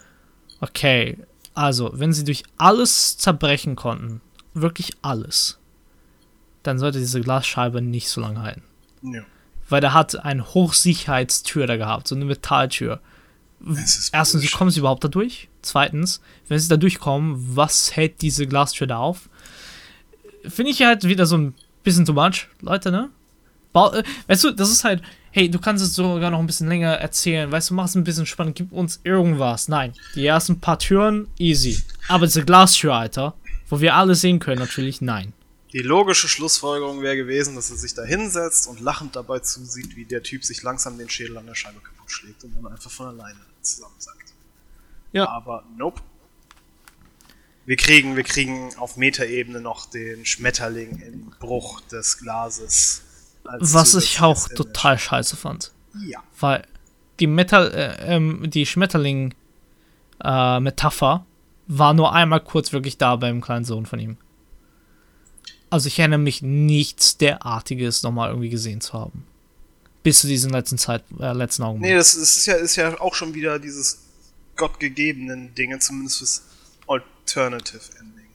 [SPEAKER 1] Okay, also, wenn sie durch alles zerbrechen konnten, wirklich alles, dann sollte diese Glasscheibe nicht so lange halten. Ja. Weil der hat eine Hochsicherheitstür da gehabt, so eine Metalltür. Erstens, wie kommen sie überhaupt da durch? Zweitens, wenn sie da durchkommen, was hält diese Glastür da auf? Finde ich halt wieder so ein bisschen too much, Leute, ne? Äh, weißt du, das ist halt, hey, du kannst es sogar noch ein bisschen länger erzählen, weißt du, mach es ein bisschen spannend, gib uns irgendwas. Nein, die ersten paar Türen, easy. Aber diese Glastür, Alter, wo wir alle sehen können, natürlich nein.
[SPEAKER 2] Die logische Schlussfolgerung wäre gewesen, dass er sich da hinsetzt und lachend dabei zusieht, wie der Typ sich langsam den Schädel an der Scheibe kaputt schlägt und dann einfach von alleine zusammensackt. Ja. Aber nope. Wir kriegen, wir kriegen auf Metaebene noch den Schmetterling im Bruch des Glases
[SPEAKER 1] was ich auch total scheiße fand.
[SPEAKER 2] Ja.
[SPEAKER 1] Weil die, Metal, äh, ähm, die Schmetterling-Metapher äh, war nur einmal kurz wirklich da beim kleinen Sohn von ihm. Also ich erinnere mich nichts derartiges nochmal irgendwie gesehen zu haben. Bis zu diesem letzten Zeit, äh, letzten Augenblick.
[SPEAKER 2] Nee, das, ist, ja, ist ja auch schon wieder dieses gottgegebenen Dinge, zumindest fürs Alternative Ending.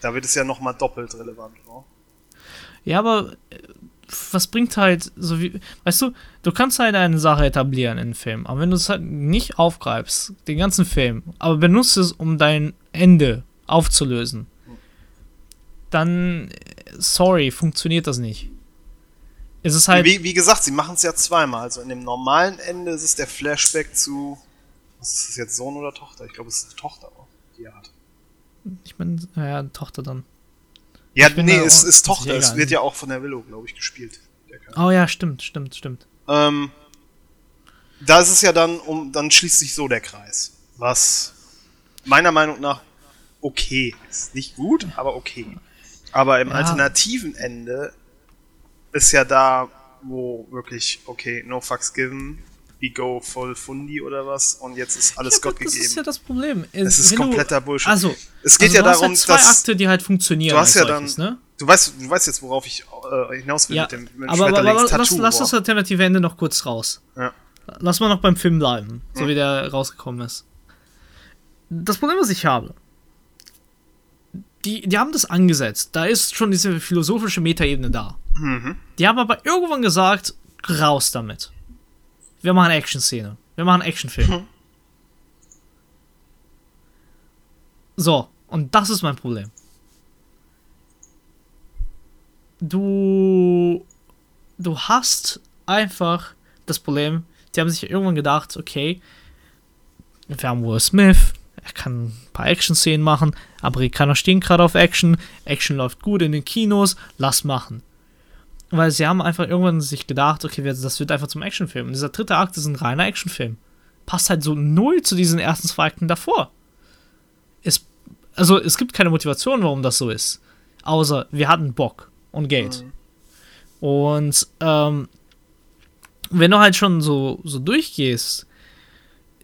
[SPEAKER 2] Da wird es ja nochmal doppelt relevant, ne?
[SPEAKER 1] Ja, aber äh, was bringt halt, so wie, weißt du, du kannst halt eine Sache etablieren in einem Film, aber wenn du es halt nicht aufgreifst, den ganzen Film, aber benutzt es, um dein Ende aufzulösen, dann, sorry, funktioniert das nicht. Es ist halt.
[SPEAKER 2] Wie, wie gesagt, sie machen es ja zweimal. Also in dem normalen Ende ist es der Flashback zu. Was ist das jetzt, Sohn oder Tochter? Ich glaube, es ist Tochter, die er hat.
[SPEAKER 1] Ich meine, ja, Tochter dann.
[SPEAKER 2] Ja, nee, es ist Tochter. Es wird ja auch von der Willow, glaube ich, gespielt.
[SPEAKER 1] Oh ja, stimmt, stimmt, stimmt.
[SPEAKER 2] Ähm, da ist es ja dann, um, dann schließt sich so der Kreis. Was meiner Meinung nach okay ist. Nicht gut, aber okay. Aber im ja. alternativen Ende ist ja da, wo wirklich, okay, no fucks given, we go voll Fundi oder was und jetzt ist alles ja, Gott gegeben. Das
[SPEAKER 1] ist ja das Problem.
[SPEAKER 2] Es ist kompletter
[SPEAKER 1] du,
[SPEAKER 2] Bullshit.
[SPEAKER 1] Also,
[SPEAKER 2] es geht
[SPEAKER 1] also
[SPEAKER 2] ja darum,
[SPEAKER 1] halt zwei
[SPEAKER 2] dass
[SPEAKER 1] Akte, die halt funktionieren.
[SPEAKER 2] Du hast ja solches, dann, ne? du weißt, du weißt jetzt, worauf ich äh, hinaus will
[SPEAKER 1] ja,
[SPEAKER 2] mit dem mit
[SPEAKER 1] aber, aber, aber lass, lass das alternative Ende noch kurz raus.
[SPEAKER 2] Ja.
[SPEAKER 1] Lass mal noch beim Film bleiben, so ja. wie der rausgekommen ist. Das Problem, was ich habe, die, die haben das angesetzt. Da ist schon diese philosophische Metaebene da.
[SPEAKER 2] Mhm.
[SPEAKER 1] Die haben aber irgendwann gesagt, raus damit. Wir machen Action-Szene. Wir machen Actionfilm. Mhm. So, und das ist mein Problem. Du. Du hast einfach das Problem, die haben sich irgendwann gedacht, okay, wir haben Will Smith, er kann ein paar Action-Szenen machen, Amerikaner stehen gerade auf Action, Action läuft gut in den Kinos, lass machen. Weil sie haben einfach irgendwann sich gedacht, okay, das wird einfach zum Actionfilm. Und dieser dritte Akt ist ein reiner Actionfilm. Passt halt so null zu diesen ersten zwei Akten davor. Es, also es gibt keine Motivation, warum das so ist. Außer wir hatten Bock und Geld. Mhm. Und ähm, wenn du halt schon so, so durchgehst,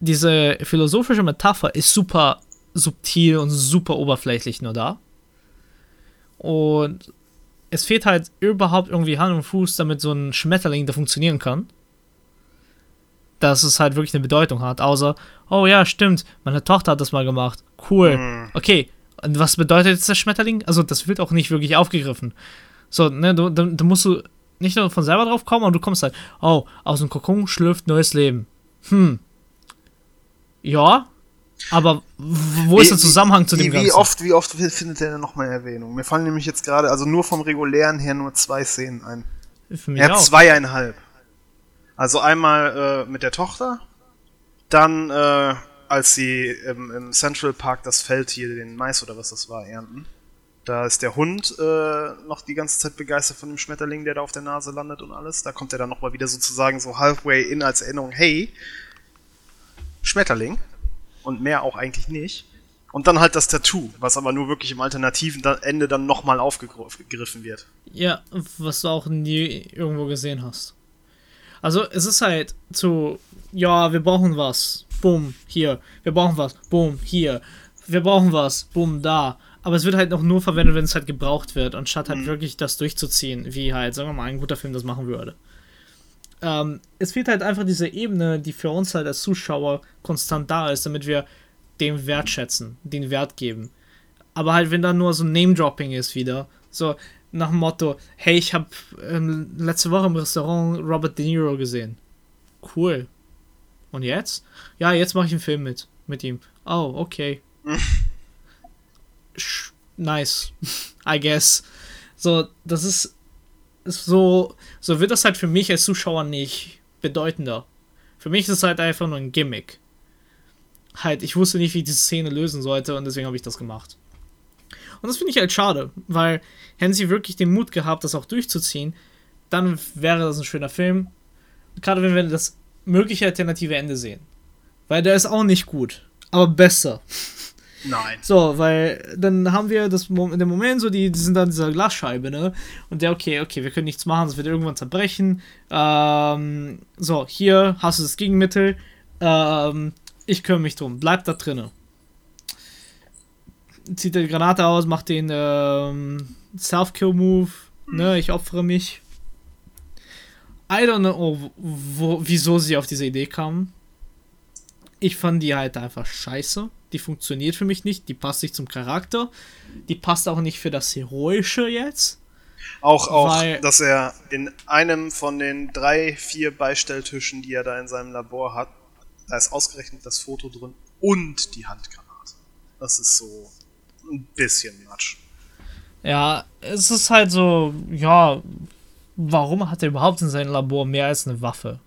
[SPEAKER 1] diese philosophische Metapher ist super subtil und super oberflächlich nur da. Und es fehlt halt überhaupt irgendwie Hand und Fuß, damit so ein Schmetterling da funktionieren kann. Dass es halt wirklich eine Bedeutung hat. Außer, oh ja, stimmt, meine Tochter hat das mal gemacht. Cool. Mhm. Okay, und was bedeutet jetzt der Schmetterling? Also, das wird auch nicht wirklich aufgegriffen. So, ne, du, da, da musst du nicht nur von selber drauf kommen, aber du kommst halt, oh, aus dem Kokon schlüpft neues Leben. Hm, ja, aber wo ist der Zusammenhang zu dem
[SPEAKER 2] wie,
[SPEAKER 1] Ganzen?
[SPEAKER 2] Wie oft, wie oft findet der denn nochmal Erwähnung? Mir fallen nämlich jetzt gerade, also nur vom regulären her nur zwei Szenen ein. Für mich ja, auch. zweieinhalb. Also einmal äh, mit der Tochter, dann äh, als sie im, im, Central Park das Feld hier, den Mais oder was das war, ernten. Da ist der Hund äh, noch die ganze Zeit begeistert von dem Schmetterling, der da auf der Nase landet und alles. Da kommt er dann nochmal wieder sozusagen so halfway in als Erinnerung, hey, Schmetterling und mehr auch eigentlich nicht. Und dann halt das Tattoo, was aber nur wirklich im alternativen Ende dann nochmal aufgegriffen wird.
[SPEAKER 1] Ja, was du auch nie irgendwo gesehen hast. Also es ist halt zu, ja, wir brauchen was, bumm, hier, wir brauchen was, bumm, hier, wir brauchen was, bumm, da. Aber es wird halt noch nur verwendet, wenn es halt gebraucht wird, anstatt halt mhm. wirklich das durchzuziehen, wie halt, sagen wir mal, ein guter Film das machen würde ähm, es fehlt halt einfach diese Ebene, die für uns halt als Zuschauer konstant da ist, damit wir den Wert schätzen, den Wert geben. Aber halt, wenn da nur so Name-Dropping ist wieder, so nach dem Motto, hey, ich habe ähm, letzte Woche im Restaurant Robert De Niro gesehen. Cool. Und jetzt? Ja, jetzt mache ich einen Film mit, mit ihm. Oh, okay. nice. I guess. So, das ist so, so wird das halt für mich als Zuschauer nicht bedeutender. Für mich ist es halt einfach nur ein Gimmick. Halt, ich wusste nicht, wie ich diese Szene lösen sollte und deswegen habe ich das gemacht. Und das finde ich halt schade, weil hätten sie wirklich den Mut gehabt, das auch durchzuziehen, dann wäre das ein schöner Film. Gerade wenn wir das mögliche alternative Ende sehen. Weil der ist auch nicht gut, aber besser.
[SPEAKER 2] Nein.
[SPEAKER 1] So, weil dann haben wir das in dem Moment so, die, die sind an dieser Glasscheibe, ne? Und der, okay, okay, wir können nichts machen, das wird irgendwann zerbrechen. Ähm, so, hier hast du das Gegenmittel. Ähm, ich kümmere mich drum. Bleib da drinnen. Zieht die Granate aus, macht den ähm, Self-Kill-Move. Ne, ich opfere mich. I don't know, wo, wieso sie auf diese Idee kamen. Ich fand die halt einfach scheiße die funktioniert für mich nicht, die passt nicht zum Charakter, die passt auch nicht für das Heroische jetzt.
[SPEAKER 2] Auch, auch, dass er in einem von den drei, vier Beistelltischen, die er da in seinem Labor hat, da ist ausgerechnet das Foto drin und die Handgranate. Das ist so ein bisschen Matsch.
[SPEAKER 1] Ja, es ist halt so, ja, warum hat er überhaupt in seinem Labor mehr als eine Waffe?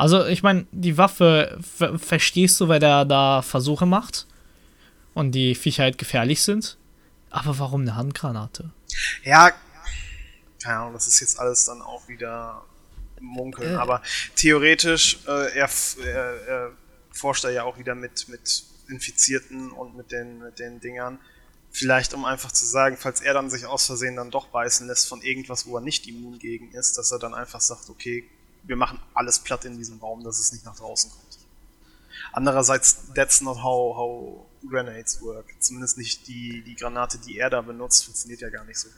[SPEAKER 1] Also, ich meine, die Waffe ver verstehst du, weil der da Versuche macht und die Viecher halt gefährlich sind. Aber warum eine Handgranate?
[SPEAKER 2] Ja, keine Ahnung, das ist jetzt alles dann auch wieder munkeln. Äh. Aber theoretisch, äh, er, er, er, forscht da ja auch wieder mit, mit Infizierten und mit den, mit den Dingern. Vielleicht um einfach zu sagen, falls er dann sich aus Versehen dann doch beißen lässt von irgendwas, wo er nicht immun gegen ist, dass er dann einfach sagt, okay, wir machen alles platt in diesem Raum, dass es nicht nach draußen kommt. Andererseits, that's not how, how Grenades work. Zumindest nicht die, die Granate, die er da benutzt, funktioniert ja gar nicht so.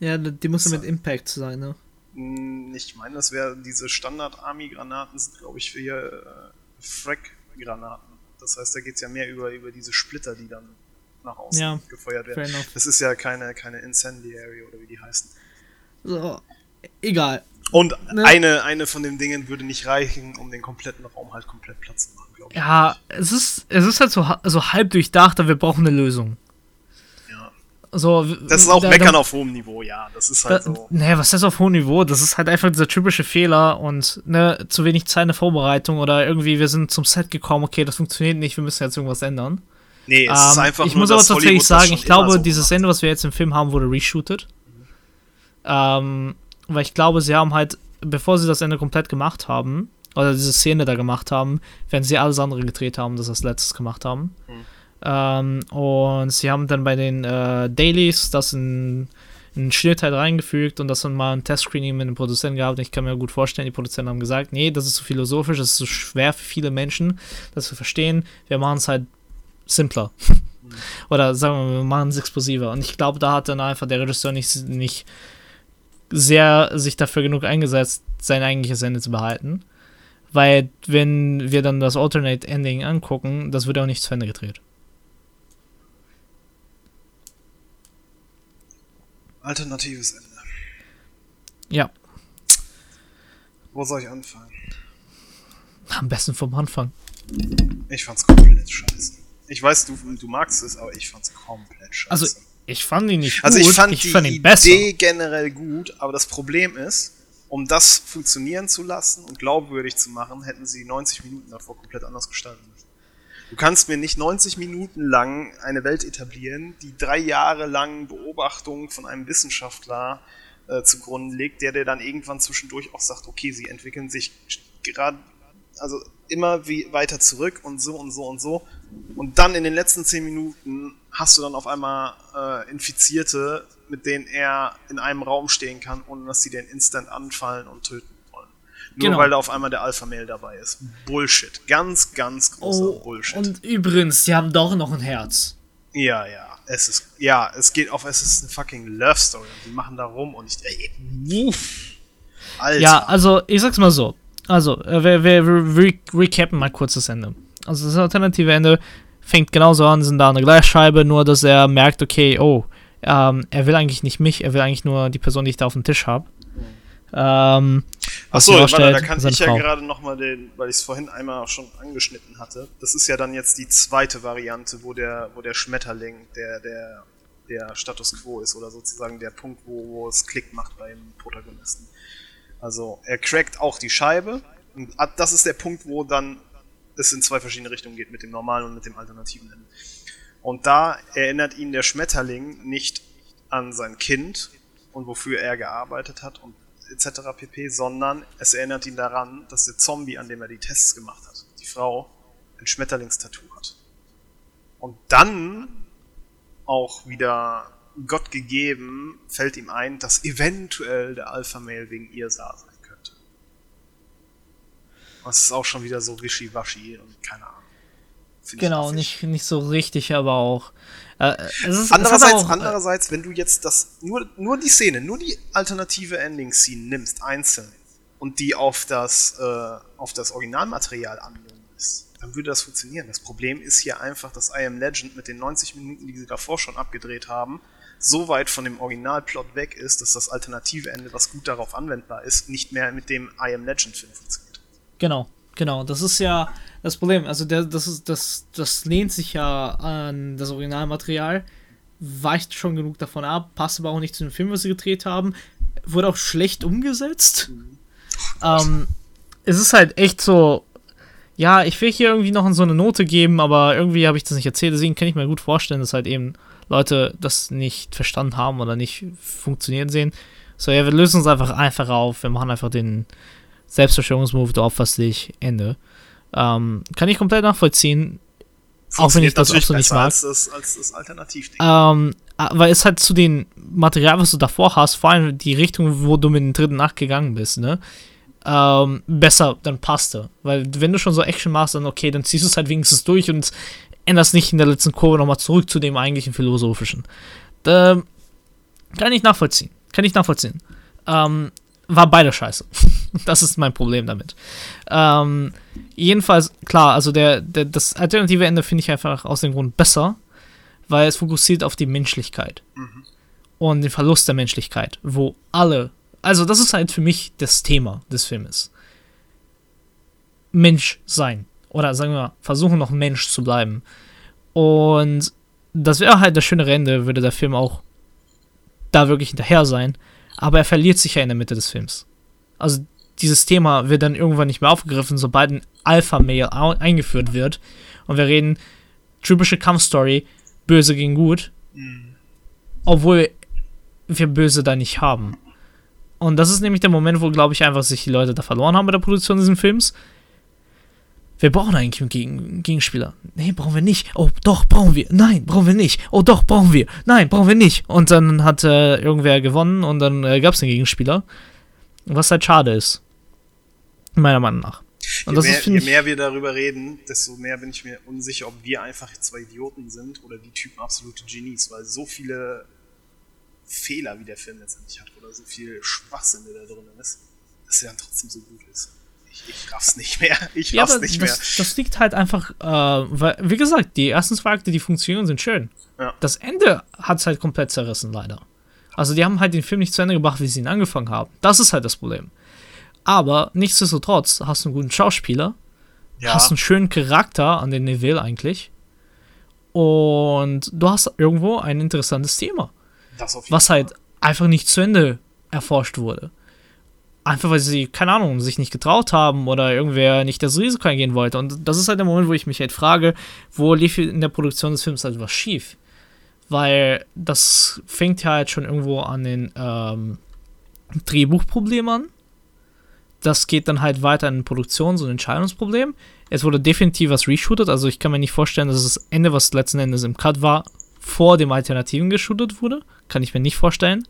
[SPEAKER 1] Ja, die muss ja mit Impact sein, ne?
[SPEAKER 2] Hm, ich meine, das wäre diese Standard-Army-Granaten sind, glaube ich, für hier äh, Frack-Granaten. Das heißt, da geht es ja mehr über, über diese Splitter, die dann nach außen ja, gefeuert werden. Das ist ja keine, keine Incendiary oder wie die heißen.
[SPEAKER 1] So, egal.
[SPEAKER 2] Und ne? eine, eine von den Dingen würde nicht reichen, um den kompletten Raum halt komplett Platz zu machen,
[SPEAKER 1] glaube ich. Ja, es ist, es ist halt so, so halb durchdacht, aber wir brauchen eine Lösung.
[SPEAKER 2] Ja. So, das ist auch da, Meckern da, auf hohem Niveau, ja. Das ist halt da, so.
[SPEAKER 1] Ne, was ist auf hohem Niveau? Das ist halt einfach dieser typische Fehler und ne, zu wenig Zeit in der Vorbereitung oder irgendwie wir sind zum Set gekommen, okay, das funktioniert nicht, wir müssen jetzt irgendwas ändern. Nee, es ähm, ist einfach Ich nur, muss aber tatsächlich sagen, ich glaube, so dieses Ende, was wir jetzt im Film haben, wurde reshootet. Mhm. Ähm, weil ich glaube, sie haben halt, bevor sie das Ende komplett gemacht haben, oder diese Szene da gemacht haben, wenn sie alles andere gedreht haben, das als letztes gemacht haben. Mhm. Ähm, und sie haben dann bei den äh, Dailies das in, in Schnitt halt reingefügt und das dann mal ein Testscreening mit den Produzenten gehabt. Und ich kann mir gut vorstellen, die Produzenten haben gesagt, nee, das ist zu so philosophisch, das ist so schwer für viele Menschen, das zu verstehen. Wir machen es halt simpler. Mhm. Oder sagen wir, wir machen es explosiver. Und ich glaube, da hat dann einfach der Regisseur nicht, nicht sehr sich dafür genug eingesetzt, sein eigentliches Ende zu behalten. Weil, wenn wir dann das Alternate Ending angucken, das wird auch nicht zu Ende gedreht.
[SPEAKER 2] Alternatives Ende.
[SPEAKER 1] Ja.
[SPEAKER 2] Wo soll ich anfangen?
[SPEAKER 1] Am besten vom Anfang.
[SPEAKER 2] Ich fand's komplett scheiße. Ich weiß, du, du magst es, aber ich fand's komplett scheiße.
[SPEAKER 1] Also, ich fand ihn nicht
[SPEAKER 2] also gut. Also ich fand ich die fand Idee besser. generell gut, aber das Problem ist, um das funktionieren zu lassen und glaubwürdig zu machen, hätten sie 90 Minuten davor komplett anders gestalten müssen. Du kannst mir nicht 90 Minuten lang eine Welt etablieren, die drei Jahre lang Beobachtungen von einem Wissenschaftler äh, zugrunde legt, der dir dann irgendwann zwischendurch auch sagt, okay, sie entwickeln sich gerade, also immer wie weiter zurück und so und so und so. Und dann in den letzten 10 Minuten hast du dann auf einmal äh, Infizierte, mit denen er in einem Raum stehen kann, ohne dass sie den instant anfallen und töten wollen. Nur genau. weil da auf einmal der Alpha-Mail dabei ist. Bullshit. Ganz, ganz großer oh, Bullshit.
[SPEAKER 1] Und übrigens, die haben doch noch ein Herz.
[SPEAKER 2] Ja, ja. Es ist, ja, es geht auf, es ist eine fucking Love Story. Und die machen da rum und ich, ey,
[SPEAKER 1] Alter. Ja, also, ich sag's mal so. Also, äh, wir, wir, wir recappen mal kurz das Ende. Also, das alternative Ende fängt genauso an, sind da eine Gleichscheibe, nur dass er merkt, okay, oh, ähm, er will eigentlich nicht mich, er will eigentlich nur die Person, die ich da auf dem Tisch habe. Ähm,
[SPEAKER 2] Achso, warte, da kann ich ja gerade nochmal den, weil ich es vorhin einmal auch schon angeschnitten hatte. Das ist ja dann jetzt die zweite Variante, wo der, wo der Schmetterling der, der, der Status quo ist oder sozusagen der Punkt, wo, wo es Klick macht beim Protagonisten. Also er crackt auch die Scheibe und das ist der Punkt, wo dann es in zwei verschiedene Richtungen geht, mit dem normalen und mit dem alternativen Ende. Und da erinnert ihn der Schmetterling nicht an sein Kind und wofür er gearbeitet hat und etc. pp, sondern es erinnert ihn daran, dass der Zombie, an dem er die Tests gemacht hat, die Frau, ein Schmetterlingstattoo hat. Und dann auch wieder Gott gegeben, fällt ihm ein, dass eventuell der Alpha-Mail wegen ihr sah sein. Das ist auch schon wieder so wischiwaschi und keine Ahnung.
[SPEAKER 1] Genau, nicht, nicht so richtig, aber auch.
[SPEAKER 2] Äh, ist, andererseits, auch, äh, andererseits, wenn du jetzt das nur, nur die Szene, nur die alternative Ending-Scene nimmst, einzeln, und die auf das, äh, auf das Originalmaterial anwendest, dann würde das funktionieren. Das Problem ist hier einfach, dass I Am Legend mit den 90 Minuten, die sie davor schon abgedreht haben, so weit von dem Originalplot weg ist, dass das alternative Ende, was gut darauf anwendbar ist, nicht mehr mit dem I Am Legend Film funktioniert.
[SPEAKER 1] Genau, genau. Das ist ja das Problem. Also der, das, ist, das, das lehnt sich ja an das Originalmaterial, weicht schon genug davon ab, passt aber auch nicht zu dem Film, was sie gedreht haben. Wurde auch schlecht umgesetzt. Mhm. Ähm, es ist halt echt so, ja, ich will hier irgendwie noch so eine Note geben, aber irgendwie habe ich das nicht erzählt. Deswegen kann ich mir gut vorstellen, dass halt eben Leute das nicht verstanden haben oder nicht funktionieren sehen. So, ja, wir lösen uns einfach einfach auf. Wir machen einfach den Selbstzerstörungsmove, du opferst dich, Ende. Ähm, kann ich komplett nachvollziehen. Auch wenn ich das auch so nicht mag. Als das, als das Alternativding. Ähm, weil es halt zu dem Material, was du davor hast, vor allem die Richtung, wo du mit dem dritten Nacht gegangen bist, ne? ähm, besser dann passte. Weil wenn du schon so Action machst, dann okay, dann ziehst du es halt wenigstens durch und änderst nicht in der letzten Kurve nochmal zurück zu dem eigentlichen philosophischen. Da kann ich nachvollziehen. Kann ich nachvollziehen. Ähm, war beide scheiße. das ist mein Problem damit. Ähm, jedenfalls, klar, also der, der, das alternative Ende finde ich einfach aus dem Grund besser, weil es fokussiert auf die Menschlichkeit. Mhm. Und den Verlust der Menschlichkeit, wo alle, also das ist halt für mich das Thema des Filmes. Mensch sein. Oder sagen wir mal, versuchen noch Mensch zu bleiben. Und das wäre halt das schöne Ende, würde der Film auch da wirklich hinterher sein. Aber er verliert sich ja in der Mitte des Films. Also dieses Thema wird dann irgendwann nicht mehr aufgegriffen, sobald ein Alpha-Male eingeführt wird. Und wir reden typische Kampfstory, böse gegen gut. Mhm. Obwohl wir böse da nicht haben. Und das ist nämlich der Moment, wo, glaube ich, einfach sich die Leute da verloren haben bei der Produktion dieses Films. Wir brauchen eigentlich einen Gegen Gegenspieler. Nee, brauchen wir nicht. Oh, doch, brauchen wir. Nein, brauchen wir nicht. Oh, doch, brauchen wir. Nein, brauchen wir nicht. Und dann hat äh, irgendwer gewonnen und dann äh, gab es einen Gegenspieler. Was halt schade ist. Meiner Meinung nach.
[SPEAKER 2] Und je, mehr, ist, je mehr wir darüber reden, desto mehr bin ich mir unsicher, ob wir einfach zwei Idioten sind oder die Typen absolute Genies, weil so viele Fehler, wie der Film letztendlich hat, oder so viel Schwachsinn, der da drin ist, dass er dann trotzdem so gut ist ich, ich raff's nicht mehr. Ich
[SPEAKER 1] ja, raff's nicht das, mehr. Das liegt halt einfach, äh, weil, wie gesagt, die ersten zwei Akte, die funktionieren, sind schön. Ja. Das Ende hat's halt komplett zerrissen, leider. Also die haben halt den Film nicht zu Ende gebracht, wie sie ihn angefangen haben. Das ist halt das Problem. Aber nichtsdestotrotz hast du einen guten Schauspieler, ja. hast einen schönen Charakter an den Neville eigentlich. Und du hast irgendwo ein interessantes Thema. was halt einfach nicht zu Ende erforscht wurde. Einfach weil sie, keine Ahnung, sich nicht getraut haben oder irgendwer nicht das Risiko eingehen wollte. Und das ist halt der Moment, wo ich mich halt frage, wo lief in der Produktion des Films halt was schief? Weil das fängt ja halt schon irgendwo an den ähm, Drehbuchproblemen an. Das geht dann halt weiter in Produktion, so ein Entscheidungsproblem. Es wurde definitiv was reshootet, also ich kann mir nicht vorstellen, dass das Ende, was letzten Endes im Cut war, vor dem Alternativen geshootet wurde. Kann ich mir nicht vorstellen.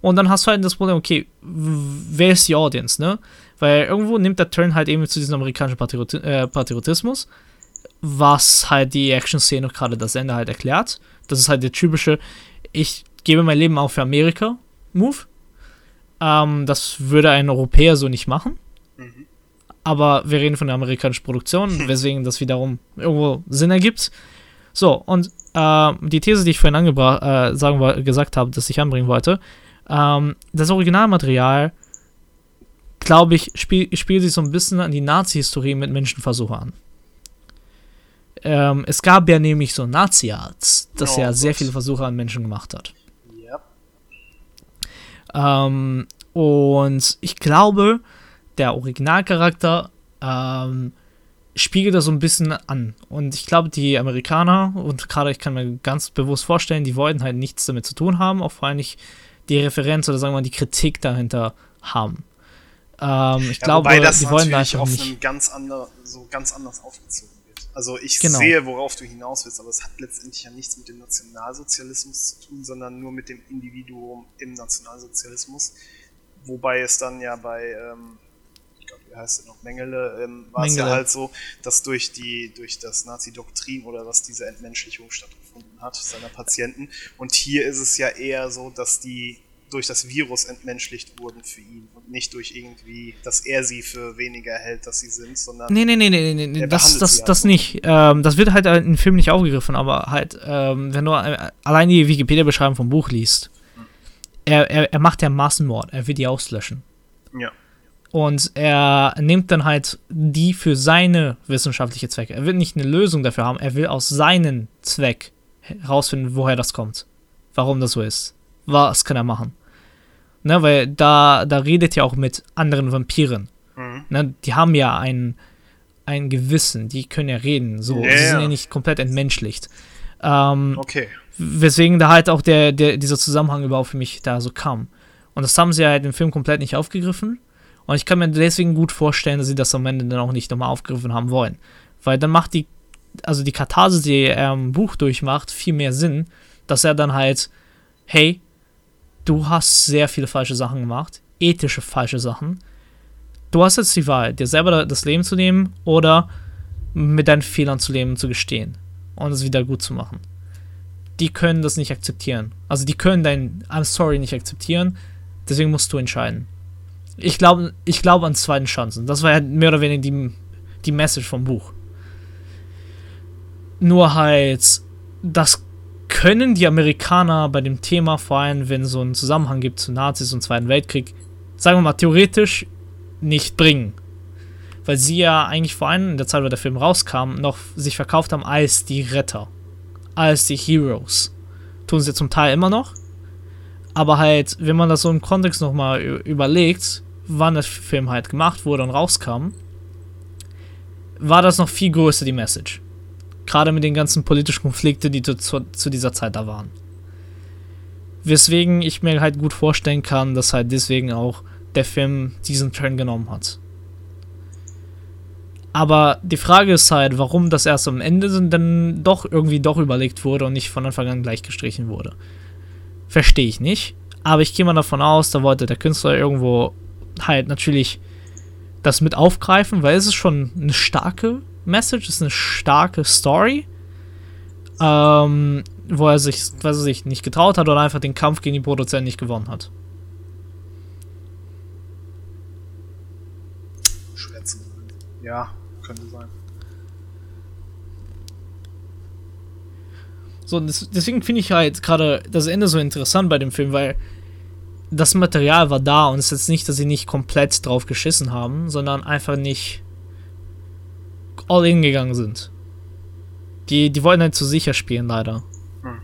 [SPEAKER 1] Und dann hast du halt das Problem, okay, wer ist die Audience, ne? Weil irgendwo nimmt der Turn halt eben zu diesem amerikanischen Patrioti äh, Patriotismus, was halt die Action-Szene gerade das Ende halt erklärt. Das ist halt der typische, ich gebe mein Leben auch für Amerika Move. Ähm, das würde ein Europäer so nicht machen. Mhm. Aber wir reden von der amerikanischen Produktion, weswegen das wiederum irgendwo Sinn ergibt. So, und äh, die These, die ich vorhin angebracht, äh, sagen, gesagt habe, dass ich anbringen wollte, ähm, das Originalmaterial, glaube ich, spiel, spielt sich so ein bisschen an die Nazi-Historie mit Menschenversuche an. Ähm, es gab ja nämlich so Nazi-Arzt, das oh, ja sehr viele Versuche an Menschen gemacht hat. Ähm, und ich glaube, der Originalcharakter ähm, spiegelt das so ein bisschen an. Und ich glaube, die Amerikaner, und gerade ich kann mir ganz bewusst vorstellen, die wollten halt nichts damit zu tun haben, auch vor allem nicht die Referenz oder sagen wir mal die Kritik dahinter haben. Ähm, ich ja, glaube,
[SPEAKER 2] wobei das die wollen da auf nicht. einem ganz ander, so ganz anders aufgezogen wird. Also ich genau. sehe, worauf du hinaus willst, aber es hat letztendlich ja nichts mit dem Nationalsozialismus zu tun, sondern nur mit dem Individuum im Nationalsozialismus. Wobei es dann ja bei ähm, wie heißt er noch, Mengele, ähm, war es ja halt so, dass durch die, durch das Nazi-Doktrin oder was diese Entmenschlichung stattgefunden hat, seiner Patienten. Und hier ist es ja eher so, dass die durch das Virus entmenschlicht wurden für ihn und nicht durch irgendwie, dass er sie für weniger hält, dass sie sind, sondern.
[SPEAKER 1] Nee, nee, nee, nee, nee, nee das, das, halt das nicht. Ähm, das wird halt im Film nicht aufgegriffen, aber halt, ähm, wenn du äh, allein die Wikipedia-Beschreibung vom Buch liest, hm. er, er, er macht ja Massenmord, er will die auslöschen.
[SPEAKER 2] Ja.
[SPEAKER 1] Und er nimmt dann halt die für seine wissenschaftliche Zwecke. Er will nicht eine Lösung dafür haben, er will aus seinem Zweck herausfinden, woher das kommt. Warum das so ist. Was kann er machen? Ne, weil da, da redet ja auch mit anderen Vampiren. Mhm. Ne, die haben ja ein, ein Gewissen, die können ja reden. So, yeah. sie sind ja nicht komplett entmenschlicht. Ähm,
[SPEAKER 2] okay.
[SPEAKER 1] Weswegen da halt auch der, der, dieser Zusammenhang überhaupt für mich da so kam. Und das haben sie halt im Film komplett nicht aufgegriffen. Und ich kann mir deswegen gut vorstellen, dass sie das am Ende dann auch nicht nochmal aufgegriffen haben wollen. Weil dann macht die, also die Katharse, die er im Buch durchmacht, viel mehr Sinn, dass er dann halt, hey, du hast sehr viele falsche Sachen gemacht, ethische falsche Sachen. du hast jetzt die Wahl, dir selber das Leben zu nehmen oder mit deinen Fehlern zu leben und zu gestehen und es wieder gut zu machen. Die können das nicht akzeptieren. Also die können dein I'm sorry nicht akzeptieren, deswegen musst du entscheiden. Ich glaube ich glaub an zweiten Chancen. Das war ja mehr oder weniger die, die Message vom Buch. Nur halt, das können die Amerikaner bei dem Thema, vor allem wenn es so einen Zusammenhang gibt zu Nazis und Zweiten Weltkrieg, sagen wir mal theoretisch nicht bringen. Weil sie ja eigentlich vor allem in der Zeit, wo der Film rauskam, noch sich verkauft haben als die Retter. Als die Heroes. Tun sie zum Teil immer noch. Aber halt, wenn man das so im Kontext nochmal überlegt, wann der Film halt gemacht wurde und rauskam, war das noch viel größer die Message. Gerade mit den ganzen politischen Konflikten, die zu, zu dieser Zeit da waren. Weswegen ich mir halt gut vorstellen kann, dass halt deswegen auch der Film diesen Turn genommen hat. Aber die Frage ist halt, warum das erst am Ende dann doch irgendwie doch überlegt wurde und nicht von Anfang an gleich gestrichen wurde. Verstehe ich nicht. Aber ich gehe mal davon aus, da wollte der Künstler irgendwo halt natürlich das mit aufgreifen, weil es ist schon eine starke Message, es ist eine starke Story, ähm, wo er sich, was er sich nicht getraut hat oder einfach den Kampf gegen die Produzenten nicht gewonnen hat.
[SPEAKER 2] Schwer zu Ja, könnte sein.
[SPEAKER 1] So, deswegen finde ich halt gerade das Ende so interessant bei dem Film, weil das Material war da und es ist jetzt nicht, dass sie nicht komplett drauf geschissen haben, sondern einfach nicht all in gegangen sind. Die, die wollten halt zu sicher spielen, leider. Hm.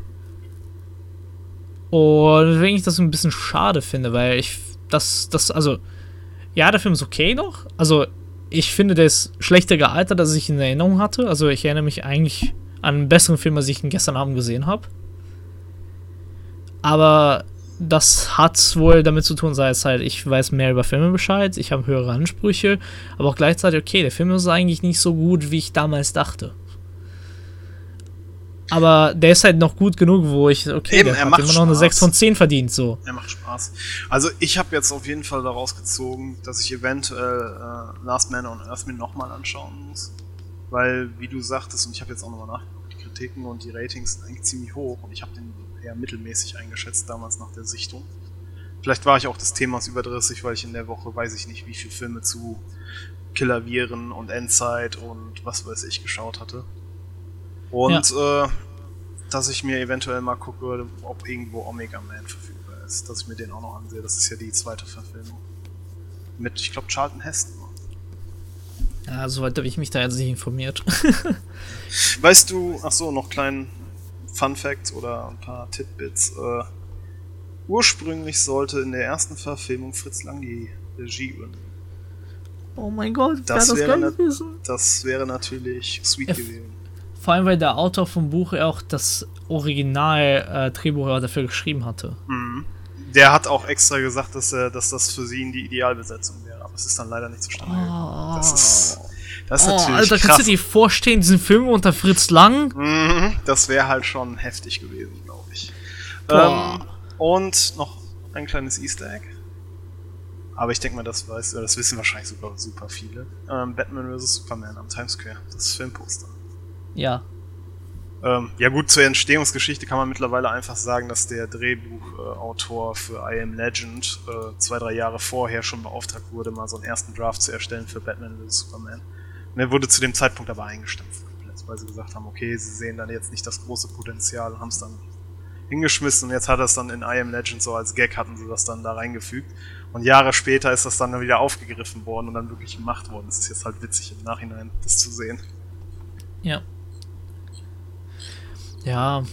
[SPEAKER 1] Und deswegen ich das ein bisschen schade finde, weil ich das, das, also, ja, der Film ist okay noch. Also, ich finde, der ist schlechter gealtert, als ich in Erinnerung hatte. Also, ich erinnere mich eigentlich an einen besseren Film, als ich ihn gestern Abend gesehen habe. Aber das hat wohl damit zu tun, sei es halt, ich weiß mehr über Filme Bescheid, ich habe höhere Ansprüche, aber auch gleichzeitig, okay, der Film ist eigentlich nicht so gut, wie ich damals dachte. Aber der ist halt noch gut genug, wo ich, okay, Eben, der hat immer noch eine 6 von 10 verdient, so.
[SPEAKER 2] Er macht Spaß. Also ich habe jetzt auf jeden Fall daraus gezogen, dass ich eventuell äh, Last Man on Earth mir nochmal anschauen muss. Weil, wie du sagtest, und ich habe jetzt auch nochmal nachgeguckt, die Kritiken und die Ratings sind eigentlich ziemlich hoch und ich habe den eher mittelmäßig eingeschätzt damals nach der Sichtung. Vielleicht war ich auch des Themas überdrüssig, weil ich in der Woche weiß ich nicht, wie viele Filme zu Killer Viren und Endzeit und was weiß ich geschaut hatte. Und ja. äh, dass ich mir eventuell mal gucke, ob irgendwo Omega Man verfügbar ist. Dass ich mir den auch noch ansehe. Das ist ja die zweite Verfilmung. Mit, ich glaube, Charlton Heston.
[SPEAKER 1] Ja, soweit habe ich mich da jetzt nicht informiert.
[SPEAKER 2] weißt du, ach so, noch kleinen Fun Facts oder ein paar Titbits. Äh, ursprünglich sollte in der ersten Verfilmung Fritz Lang die Regie übernehmen.
[SPEAKER 1] Oh mein Gott,
[SPEAKER 2] das, das wäre, das wäre natürlich sweet F gewesen.
[SPEAKER 1] Vor allem, weil der Autor vom Buch auch das Original-Drehbuch äh, dafür geschrieben hatte.
[SPEAKER 2] Mhm. Der hat auch extra gesagt, dass, er, dass das für sie die Idealbesetzung wäre, aber es ist dann leider nicht zustande gekommen. Oh. Das ist das ist oh, natürlich Alter,
[SPEAKER 1] krass. kannst du dir vorstellen, diesen Film unter Fritz Lang?
[SPEAKER 2] Mhm, das wäre halt schon heftig gewesen, glaube ich. Ähm, und noch ein kleines Easter Egg. Aber ich denke mal, das weiß, das wissen wahrscheinlich super, super viele. Ähm, Batman vs. Superman am Times Square, das Filmposter.
[SPEAKER 1] Ja.
[SPEAKER 2] Ähm, ja gut, zur Entstehungsgeschichte kann man mittlerweile einfach sagen, dass der Drehbuchautor für I Am Legend äh, zwei, drei Jahre vorher schon beauftragt wurde, mal so einen ersten Draft zu erstellen für Batman vs. Superman. Er wurde zu dem Zeitpunkt aber eingestampft komplett, weil sie gesagt haben, okay, sie sehen dann jetzt nicht das große Potenzial und haben es dann hingeschmissen und jetzt hat er es dann in I Am Legend so als Gag hatten sie das dann da reingefügt. Und Jahre später ist das dann wieder aufgegriffen worden und dann wirklich gemacht worden. Es ist jetzt halt witzig im Nachhinein, das zu sehen.
[SPEAKER 1] Ja. Ja.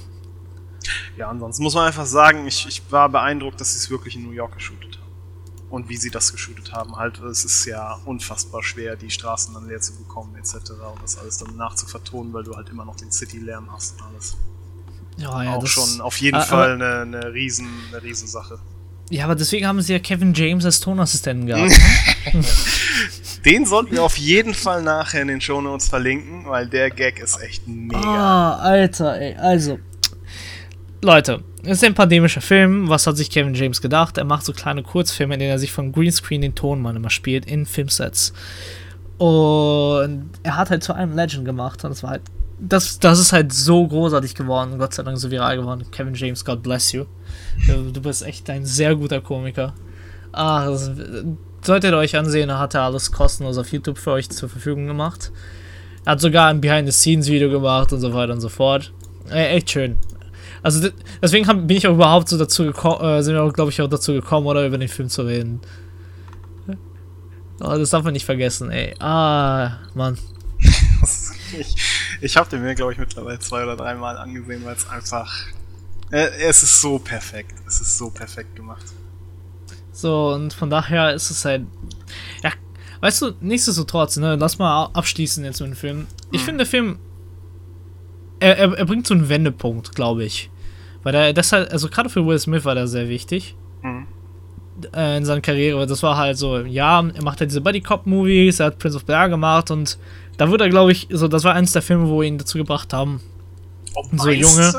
[SPEAKER 2] Ja, ansonsten muss man einfach sagen, ich, ich war beeindruckt, dass sie es wirklich in New York haben und wie sie das geshootet haben. Halt, es ist ja unfassbar schwer, die Straßen dann leer zu bekommen, etc. und das alles dann nachzuvertonen, weil du halt immer noch den City-Lärm hast und alles. Ja, ja, Auch schon auf jeden äh, Fall eine, eine, riesen, eine Riesensache.
[SPEAKER 1] Ja, aber deswegen haben sie ja Kevin James als Tonassistenten gehabt.
[SPEAKER 2] Ne? den sollten wir auf jeden Fall nachher in den Shownotes verlinken, weil der Gag ist echt mega.
[SPEAKER 1] Ah, Alter, ey. Also, Leute, es ist ein pandemischer Film. Was hat sich Kevin James gedacht? Er macht so kleine Kurzfilme, in denen er sich von Greenscreen den Tonmann immer spielt in Filmsets. Und er hat halt zu einem Legend gemacht und das war halt. Das, das ist halt so großartig geworden, Gott sei Dank so viral geworden. Kevin James, God bless you. Du bist echt ein sehr guter Komiker. Ah, das, solltet ihr euch ansehen, da hat er alles kostenlos auf YouTube für euch zur Verfügung gemacht. Er hat sogar ein Behind-the-Scenes-Video gemacht und so weiter und so fort. Äh, echt schön. Also deswegen hab, bin ich auch überhaupt so dazu gekommen, äh, sind wir glaube ich auch dazu gekommen, oder über den Film zu reden. Oh, das darf man nicht vergessen, ey. Ah, Mann.
[SPEAKER 2] ich ich habe den mir, glaube ich, mittlerweile zwei oder dreimal angesehen, weil es einfach. Äh, es ist so perfekt. Es ist so perfekt gemacht.
[SPEAKER 1] So, und von daher ist es halt. Ja, weißt du, nichtsdestotrotz, ne, lass mal abschließen jetzt mit dem Film. Ich mhm. finde, der Film. Er, er, er, bringt so einen Wendepunkt, glaube ich. Weil er deshalb, also gerade für Will Smith war der sehr wichtig. Mhm. Äh, in seiner Karriere. Das war halt so, ja, er macht halt diese Buddy Cop Movies, er hat Prince of Blair gemacht und da wurde er, glaube ich, so, das war eins der Filme, wo ihn dazu gebracht haben. Oh, so Junge.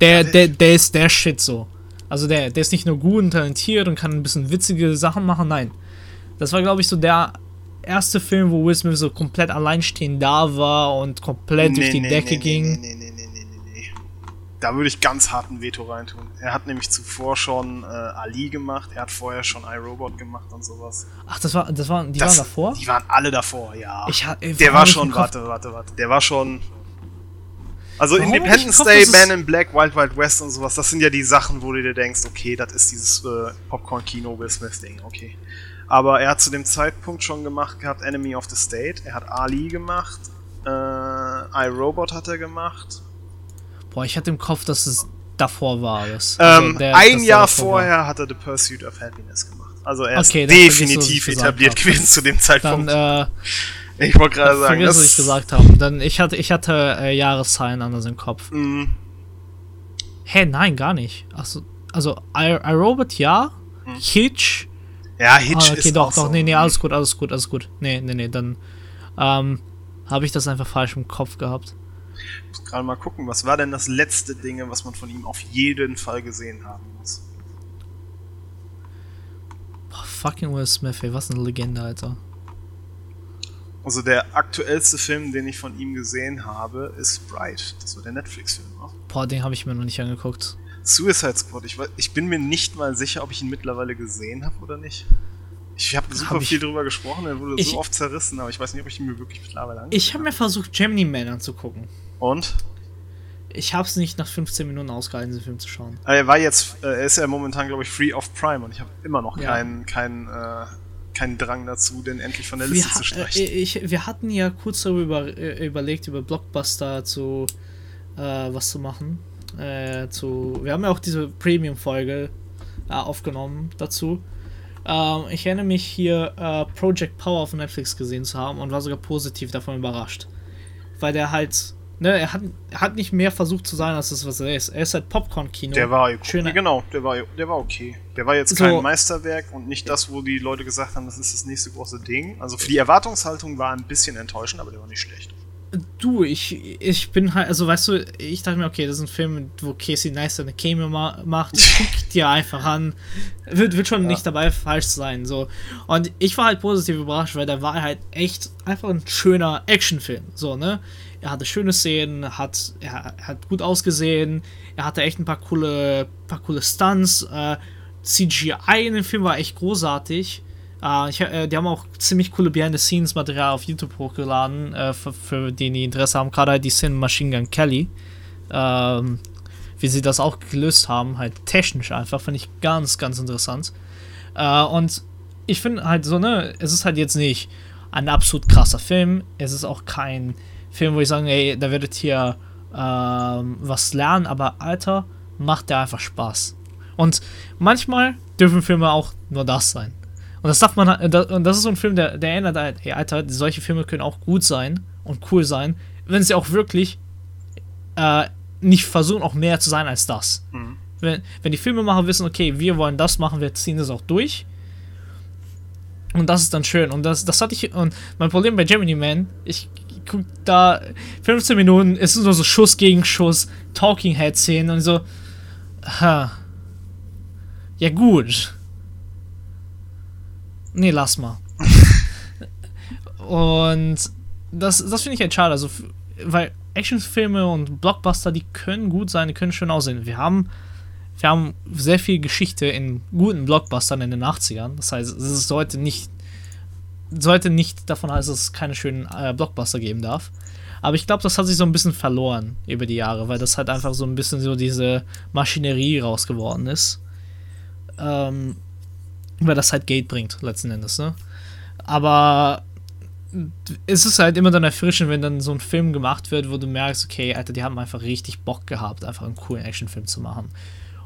[SPEAKER 1] Der, der, der ist der Shit so. Also der, der ist nicht nur gut und talentiert und kann ein bisschen witzige Sachen machen, nein. Das war, glaube ich, so der erste Film, wo Will Smith so komplett alleinstehend da war und komplett nee, durch die nee, Decke nee, ging. Nee, nee, nee.
[SPEAKER 2] Da würde ich ganz harten Veto reintun. Er hat nämlich zuvor schon äh, Ali gemacht, er hat vorher schon iRobot gemacht und sowas.
[SPEAKER 1] Ach, das war, das war, die das, waren davor?
[SPEAKER 2] Die waren alle davor, ja. Ich, ey, der war schon, warte, warte, warte, der war schon also Warum Independence Day, Man in Black, Wild Wild West und sowas, das sind ja die Sachen, wo du dir denkst, okay, das ist dieses äh, Popcorn-Kino Will Smith-Ding, okay. Aber er hat zu dem Zeitpunkt schon gemacht gehabt Enemy of the State, er hat Ali gemacht, äh, iRobot hat er gemacht.
[SPEAKER 1] Boah, ich hatte im Kopf, dass es davor war. Das.
[SPEAKER 2] Also ähm, der, ein Jahr vorher war. hat er The Pursuit of Happiness gemacht. Also er ist okay, definitiv etabliert gewesen zu dem Zeitpunkt. Dann, äh, ich wollte gerade sagen.
[SPEAKER 1] Vergiss, was ich gesagt habe. Dann, ich hatte, ich hatte äh, Jahreszahlen anders im Kopf. Mhm. Hä, hey, nein, gar nicht. Achso, also iRobot ja. Mhm. Hitch.
[SPEAKER 2] Ja, Hitch ah, okay, ist
[SPEAKER 1] doch, doch, so. nee, nee, alles gut, alles gut, alles gut. Nee, nee, nee, dann ähm, habe ich das einfach falsch im Kopf gehabt.
[SPEAKER 2] Ich muss gerade mal gucken, was war denn das letzte Ding, was man von ihm auf jeden Fall gesehen haben muss?
[SPEAKER 1] Boah, fucking Will Smith, ey, was eine Legende, Alter.
[SPEAKER 2] Also der aktuellste Film, den ich von ihm gesehen habe, ist Bright. Das war der Netflix-Film. Ne?
[SPEAKER 1] Boah, den habe ich mir noch nicht angeguckt.
[SPEAKER 2] Suicide Squad. Ich, ich, bin mir nicht mal sicher, ob ich ihn mittlerweile gesehen habe oder nicht. Ich habe super hab viel drüber gesprochen, er wurde ich, so oft zerrissen, aber ich weiß nicht, ob ich ihn mir wirklich mittlerweile
[SPEAKER 1] angeguckt Ich habe mir versucht, Gemini Man anzugucken.
[SPEAKER 2] Und?
[SPEAKER 1] Ich habe es nicht nach 15 Minuten ausgehalten, den Film zu schauen.
[SPEAKER 2] Er war jetzt, äh, er ist ja momentan, glaube ich, free of Prime und ich habe immer noch ja. keinen kein, äh, keinen Drang dazu, den endlich von der Liste zu streichen. Äh,
[SPEAKER 1] ich, wir hatten ja kurz darüber äh, überlegt, über Blockbuster zu äh, was zu machen. Äh, zu, wir haben ja auch diese Premium-Folge aufgenommen dazu. Ähm, ich erinnere mich hier Project Power auf Netflix gesehen zu haben und war sogar positiv davon überrascht. Weil der halt Ne, er hat, er hat nicht mehr versucht zu sein, als das, was er ist. Er ist halt Popcorn-Kino.
[SPEAKER 2] Der war Schöner. genau, der war, der war okay. Der war jetzt kein so. Meisterwerk und nicht das, wo die Leute gesagt haben, das ist das nächste große Ding. Also für die Erwartungshaltung war ein bisschen enttäuschend, aber der war nicht schlecht.
[SPEAKER 1] Du, ich, ich bin halt, also weißt du, ich dachte mir, okay, das ist ein Film, wo Casey Neistat eine Cameo ma macht. Guck dir einfach an. Wird, wird schon ja. nicht dabei falsch sein. So. Und ich war halt positiv überrascht, weil der war halt echt einfach ein schöner Actionfilm. So, ne? Er hatte schöne Szenen, hat, er, er, hat gut ausgesehen, er hatte echt ein paar coole, paar coole Stunts. Äh, CGI in dem Film war echt großartig. Äh, ich, äh, die haben auch ziemlich coole Behind-the-Scenes-Material auf YouTube hochgeladen, äh, für, für die, die Interesse haben. Gerade halt die Szene Machine Gun Kelly. Ähm, wie sie das auch gelöst haben, halt technisch einfach, finde ich ganz, ganz interessant. Äh, und ich finde halt so, ne, es ist halt jetzt nicht ein absolut krasser Film. Es ist auch kein Film, wo ich sage, ey, da werdet ihr ähm, was lernen, aber Alter, macht der einfach Spaß. Und manchmal dürfen Filme auch nur das sein. Und das darf man, und das ist so ein Film, der, der erinnert halt, ey, Alter, solche Filme können auch gut sein und cool sein, wenn sie auch wirklich äh, nicht versuchen, auch mehr zu sein als das. Mhm. Wenn, wenn die Filmemacher wissen, okay, wir wollen das machen, wir ziehen das auch durch. Und das ist dann schön. Und das, das hatte ich. Und mein Problem bei Gemini Man, ich guck da 15 Minuten, ist nur so Schuss gegen Schuss, Talking Head Szenen und so. Ha. Ja, gut. Nee, lass mal. und das, das finde ich halt schade. Also, weil Actionfilme und Blockbuster, die können gut sein, die können schön aussehen. Wir haben, wir haben sehr viel Geschichte in guten Blockbustern in den 80ern. Das heißt, es sollte nicht, sollte nicht davon heißen, dass es keine schönen äh, Blockbuster geben darf. Aber ich glaube, das hat sich so ein bisschen verloren über die Jahre, weil das halt einfach so ein bisschen so diese Maschinerie rausgeworden ist. Ähm, weil das halt Geld bringt, letzten Endes, ne? Aber es ist halt immer dann erfrischend, wenn dann so ein Film gemacht wird, wo du merkst, okay, Alter, die haben einfach richtig Bock gehabt, einfach einen coolen Actionfilm zu machen.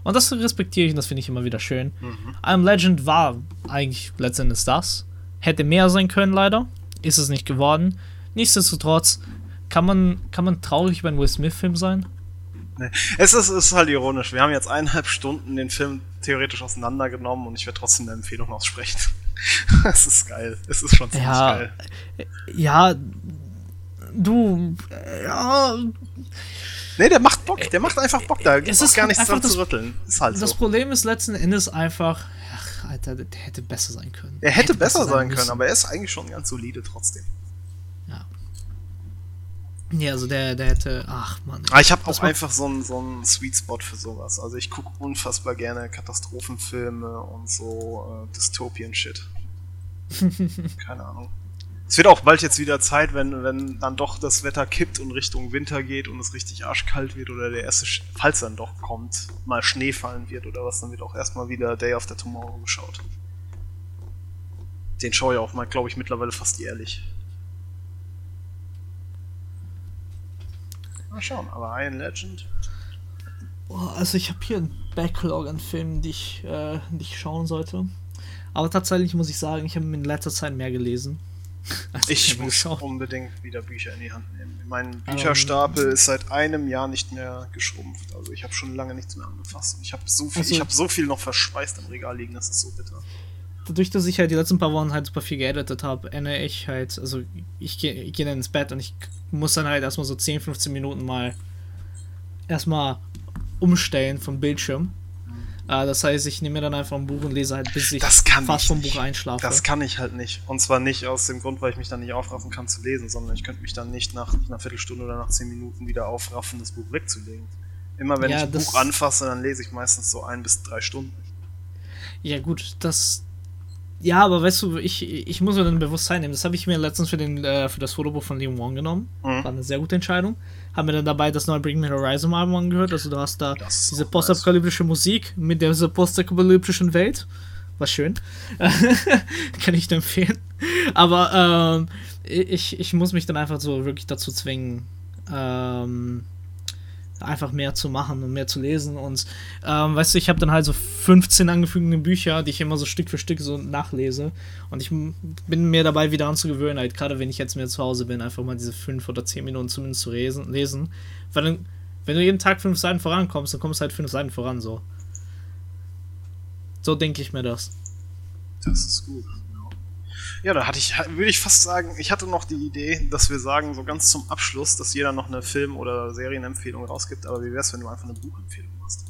[SPEAKER 1] Und das respektiere ich und das finde ich immer wieder schön. Mhm. I'm Legend war eigentlich letztendlich das. Hätte mehr sein können, leider. Ist es nicht geworden. Nichtsdestotrotz, kann man, kann man traurig über einen Will Smith-Film sein?
[SPEAKER 2] Nee. Es ist, ist halt ironisch. Wir haben jetzt eineinhalb Stunden den Film theoretisch auseinandergenommen und ich werde trotzdem eine Empfehlung aussprechen. Es ist geil. Es ist schon ziemlich
[SPEAKER 1] ja,
[SPEAKER 2] geil.
[SPEAKER 1] Ja, du, ja.
[SPEAKER 2] Nee, der macht Bock. Der macht einfach Bock. Da gibt es gar nichts dran zu rütteln.
[SPEAKER 1] Ist halt das so. Problem ist letzten Endes einfach, ach, Alter, der hätte besser sein können.
[SPEAKER 2] Er hätte, hätte besser, besser sein können, aber er ist eigentlich schon ganz solide trotzdem.
[SPEAKER 1] Ja, also der, der hätte. Ach man.
[SPEAKER 2] Ah, ich habe auch einfach so einen so einen Sweet Spot für sowas. Also ich gucke unfassbar gerne Katastrophenfilme und so äh, Dystopien-Shit. Keine Ahnung. Es wird auch bald jetzt wieder Zeit, wenn, wenn dann doch das Wetter kippt und Richtung Winter geht und es richtig arschkalt wird oder der erste, falls dann doch kommt, mal Schnee fallen wird oder was, dann wird auch erstmal wieder Day After Tomorrow geschaut. Den schaue ich auch mal, glaube ich, mittlerweile fast jährlich. Mal schauen, aber Iron Legend.
[SPEAKER 1] also ich habe hier einen Backlog an Filmen, die ich, äh, die ich schauen sollte. Aber tatsächlich muss ich sagen, ich habe in letzter Zeit mehr gelesen.
[SPEAKER 2] ich muss geschaut. unbedingt wieder Bücher in die Hand nehmen. Mein Bücherstapel um, ist seit einem Jahr nicht mehr geschrumpft. Also ich habe schon lange nichts mehr angefasst. Ich habe so viel, also, ich habe so viel noch verschweißt im Regal liegen, das ist so bitter.
[SPEAKER 1] Dadurch, dass ich halt die letzten paar Wochen halt super viel geeditet habe, erinnere ich halt, also ich gehe geh dann ins Bett und ich muss dann halt erstmal so 10, 15 Minuten mal erstmal umstellen vom Bildschirm. Uh, das heißt, ich nehme mir dann einfach ein Buch und lese halt, bis ich fast vom Buch einschlafe.
[SPEAKER 2] Das kann ich halt nicht. Und zwar nicht aus dem Grund, weil ich mich dann nicht aufraffen kann zu lesen, sondern ich könnte mich dann nicht nach einer Viertelstunde oder nach 10 Minuten wieder aufraffen, das Buch wegzulegen. Immer wenn ja, ich ein Buch anfasse, dann lese ich meistens so ein bis drei Stunden.
[SPEAKER 1] Ja, gut, das, ja, aber weißt du, ich, ich muss mir dann Bewusstsein nehmen. Das habe ich mir letztens für, den, äh, für das Fotobuch von Liam Wong genommen. Mhm. War eine sehr gute Entscheidung. Haben mir dann dabei das neue Bring Me Horizon Album angehört. Also du hast da diese postapokalyptische. Musik mit dieser postapokalyptischen Welt. War schön. Kann ich dir empfehlen. Aber ähm, ich, ich muss mich dann einfach so wirklich dazu zwingen, ähm, einfach mehr zu machen und mehr zu lesen. Und ähm, weißt du, ich habe dann halt so 15 angefügte Bücher, die ich immer so Stück für Stück so nachlese. Und ich bin mir dabei wieder anzugewöhnen, halt, gerade wenn ich jetzt mehr zu Hause bin, einfach mal diese 5 oder 10 Minuten zumindest zu lesen. lesen. Weil dann, wenn du jeden Tag 5 Seiten vorankommst, dann kommst du halt 5 Seiten voran so. So denke ich mir das.
[SPEAKER 2] Das ist gut. Ja, da hatte ich, würde ich fast sagen, ich hatte noch die Idee, dass wir sagen, so ganz zum Abschluss, dass jeder noch eine Film- oder Serienempfehlung rausgibt, aber wie wäre es, wenn du einfach eine Buchempfehlung machst?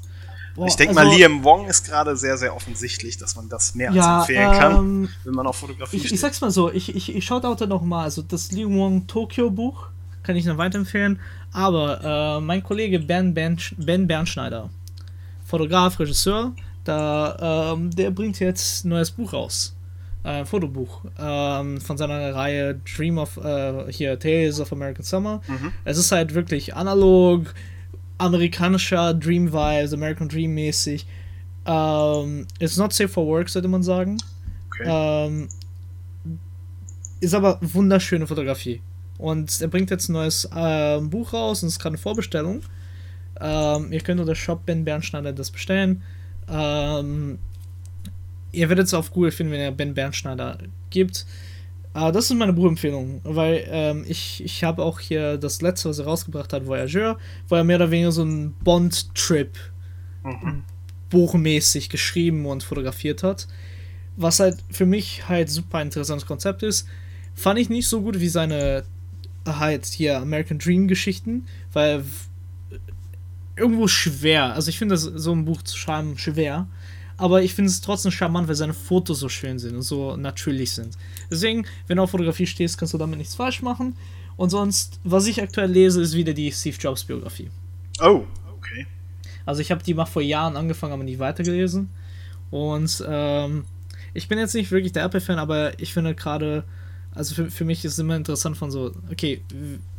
[SPEAKER 2] Boah, ich denke also, mal, Liam Wong ist gerade sehr, sehr offensichtlich, dass man das mehr ja, als empfehlen kann, ähm, wenn man auf Fotografie
[SPEAKER 1] ich, steht. Ich sag's mal so, ich, ich, ich schaue da noch mal, also das Liam Wong Tokyo Buch kann ich noch weiterempfehlen, aber äh, mein Kollege Ben, ben, ben Bernschneider, Fotograf, Regisseur, da, ähm, der bringt jetzt ein neues Buch raus äh, Fotobuch ähm, von seiner Reihe Dream of, äh, hier, Tales of American Summer. Mhm. Es ist halt wirklich analog, amerikanischer Dream Vibes, American Dream mäßig. Ähm, it's not safe for work, sollte man sagen. Okay. Ähm, ist aber wunderschöne Fotografie. Und er bringt jetzt ein neues äh, Buch raus und es ist gerade eine Vorbestellung. Ähm, ihr könnt unter Shop Ben Bernschneider das bestellen. Ähm, ihr werdet es auf Google finden, wenn ihr Ben Bernschneider gibt. Aber das ist meine Buchempfehlung, weil ähm, ich, ich habe auch hier das letzte, was er rausgebracht hat, Voyageur, wo er mehr oder weniger so ein Bond-Trip mhm. buchmäßig geschrieben und fotografiert hat. Was halt für mich halt super interessantes Konzept ist. Fand ich nicht so gut wie seine halt hier American Dream Geschichten, weil irgendwo schwer. Also ich finde so ein Buch zu schreiben schwer. Aber ich finde es trotzdem charmant, weil seine Fotos so schön sind und so natürlich sind. Deswegen, wenn du auf Fotografie stehst, kannst du damit nichts falsch machen. Und sonst, was ich aktuell lese, ist wieder die Steve Jobs Biografie.
[SPEAKER 2] Oh, okay.
[SPEAKER 1] Also ich habe die mal vor Jahren angefangen, aber nie weitergelesen. Und ähm, ich bin jetzt nicht wirklich der Apple-Fan, aber ich finde gerade, also für, für mich ist es immer interessant von so, okay,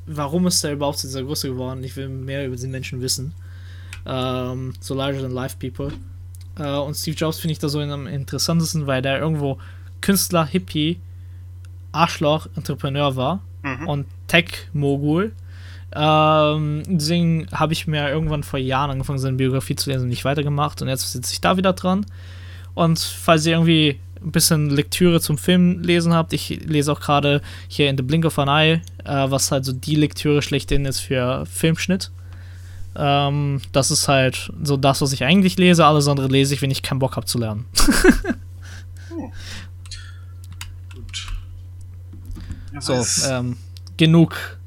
[SPEAKER 1] warum ist der überhaupt zu dieser Größe geworden? Ich will mehr über diesen Menschen wissen. Ähm, so larger than life people. Äh, und Steve Jobs finde ich da so am interessantesten, weil der irgendwo Künstler, Hippie, Arschloch, Entrepreneur war mhm. und Tech-Mogul. Ähm, deswegen habe ich mir irgendwann vor Jahren angefangen, seine Biografie zu lesen und nicht weitergemacht. Und jetzt sitze ich da wieder dran. Und falls ihr irgendwie ein bisschen Lektüre zum Film lesen habt, ich lese auch gerade hier in The Blink of an Eye, äh, was halt so die Lektüre schlechthin ist für Filmschnitt. Ähm, das ist halt so das, was ich eigentlich lese. Alles andere lese ich, wenn ich keinen Bock habe zu lernen. Gut. Ja, so, ähm, genug.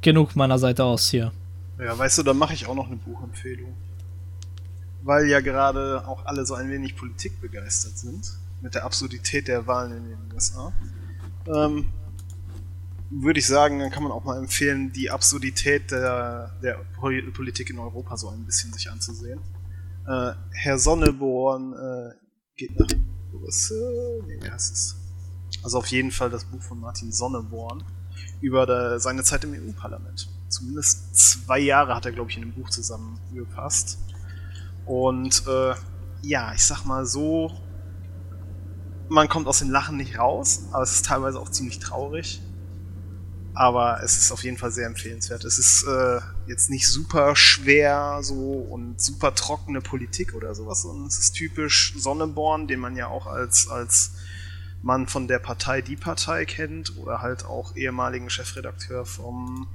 [SPEAKER 1] Genug meiner Seite aus hier.
[SPEAKER 2] Ja, weißt du, dann mache ich auch noch eine Buchempfehlung. Weil ja gerade auch alle so ein wenig politikbegeistert sind. Mit der Absurdität der Wahlen in den USA. Ähm, würde ich sagen, dann kann man auch mal empfehlen, die Absurdität der, der Politik in Europa so ein bisschen sich anzusehen. Äh, Herr Sonneborn äh, geht nach Brüssel. Nee, wie heißt es? Also auf jeden Fall das Buch von Martin Sonneborn über der, seine Zeit im EU-Parlament. Zumindest zwei Jahre hat er, glaube ich, in dem Buch zusammengefasst. Und äh, ja, ich sag mal so, man kommt aus dem Lachen nicht raus, aber es ist teilweise auch ziemlich traurig aber es ist auf jeden Fall sehr empfehlenswert. Es ist äh, jetzt nicht super schwer so und super trockene Politik oder sowas, sondern es ist typisch Sonneborn, den man ja auch als, als Mann von der Partei Die Partei kennt oder halt auch ehemaligen Chefredakteur vom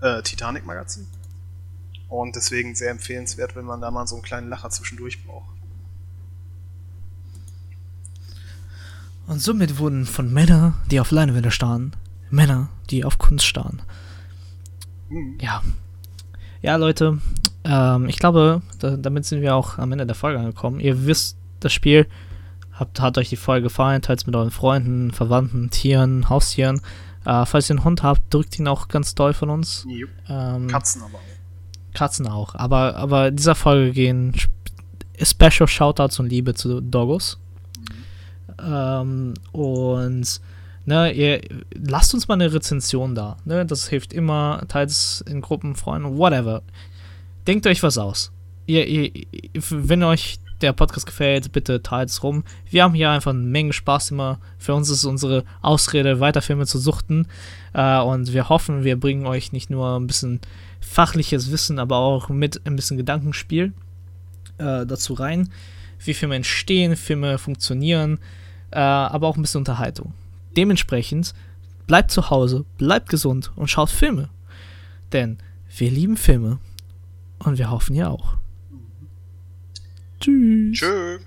[SPEAKER 2] äh, Titanic Magazin. Und deswegen sehr empfehlenswert, wenn man da mal so einen kleinen Lacher zwischendurch braucht.
[SPEAKER 1] Und somit wurden von Männern, die auf Leinwände starren, Männer, die auf Kunst starren. Mhm. Ja. Ja, Leute, ähm, ich glaube, da, damit sind wir auch am Ende der Folge angekommen. Ihr wisst das Spiel. Habt, hat euch die Folge gefallen, teilt es mit euren Freunden, Verwandten, Tieren, Haustieren. Äh, falls ihr einen Hund habt, drückt ihn auch ganz doll von uns.
[SPEAKER 2] Ähm, Katzen aber auch.
[SPEAKER 1] Katzen auch. Aber, aber in dieser Folge gehen Special Shoutouts und Liebe zu Doggos. Mhm. Ähm, und Ne, ihr, lasst uns mal eine Rezension da. Ne? Das hilft immer. Teilt es in Gruppen, Freunden, whatever. Denkt euch was aus. Ihr, ihr, wenn euch der Podcast gefällt, bitte teilt es rum. Wir haben hier einfach eine Menge Spaß immer. Für uns ist unsere Ausrede, weiter Filme zu suchten. Äh, und wir hoffen, wir bringen euch nicht nur ein bisschen fachliches Wissen, aber auch mit ein bisschen Gedankenspiel äh, dazu rein, wie Filme entstehen, Filme funktionieren, äh, aber auch ein bisschen Unterhaltung. Dementsprechend bleibt zu Hause, bleibt gesund und schaut Filme. Denn wir lieben Filme und wir hoffen ihr auch. Tschüss. Tschüss.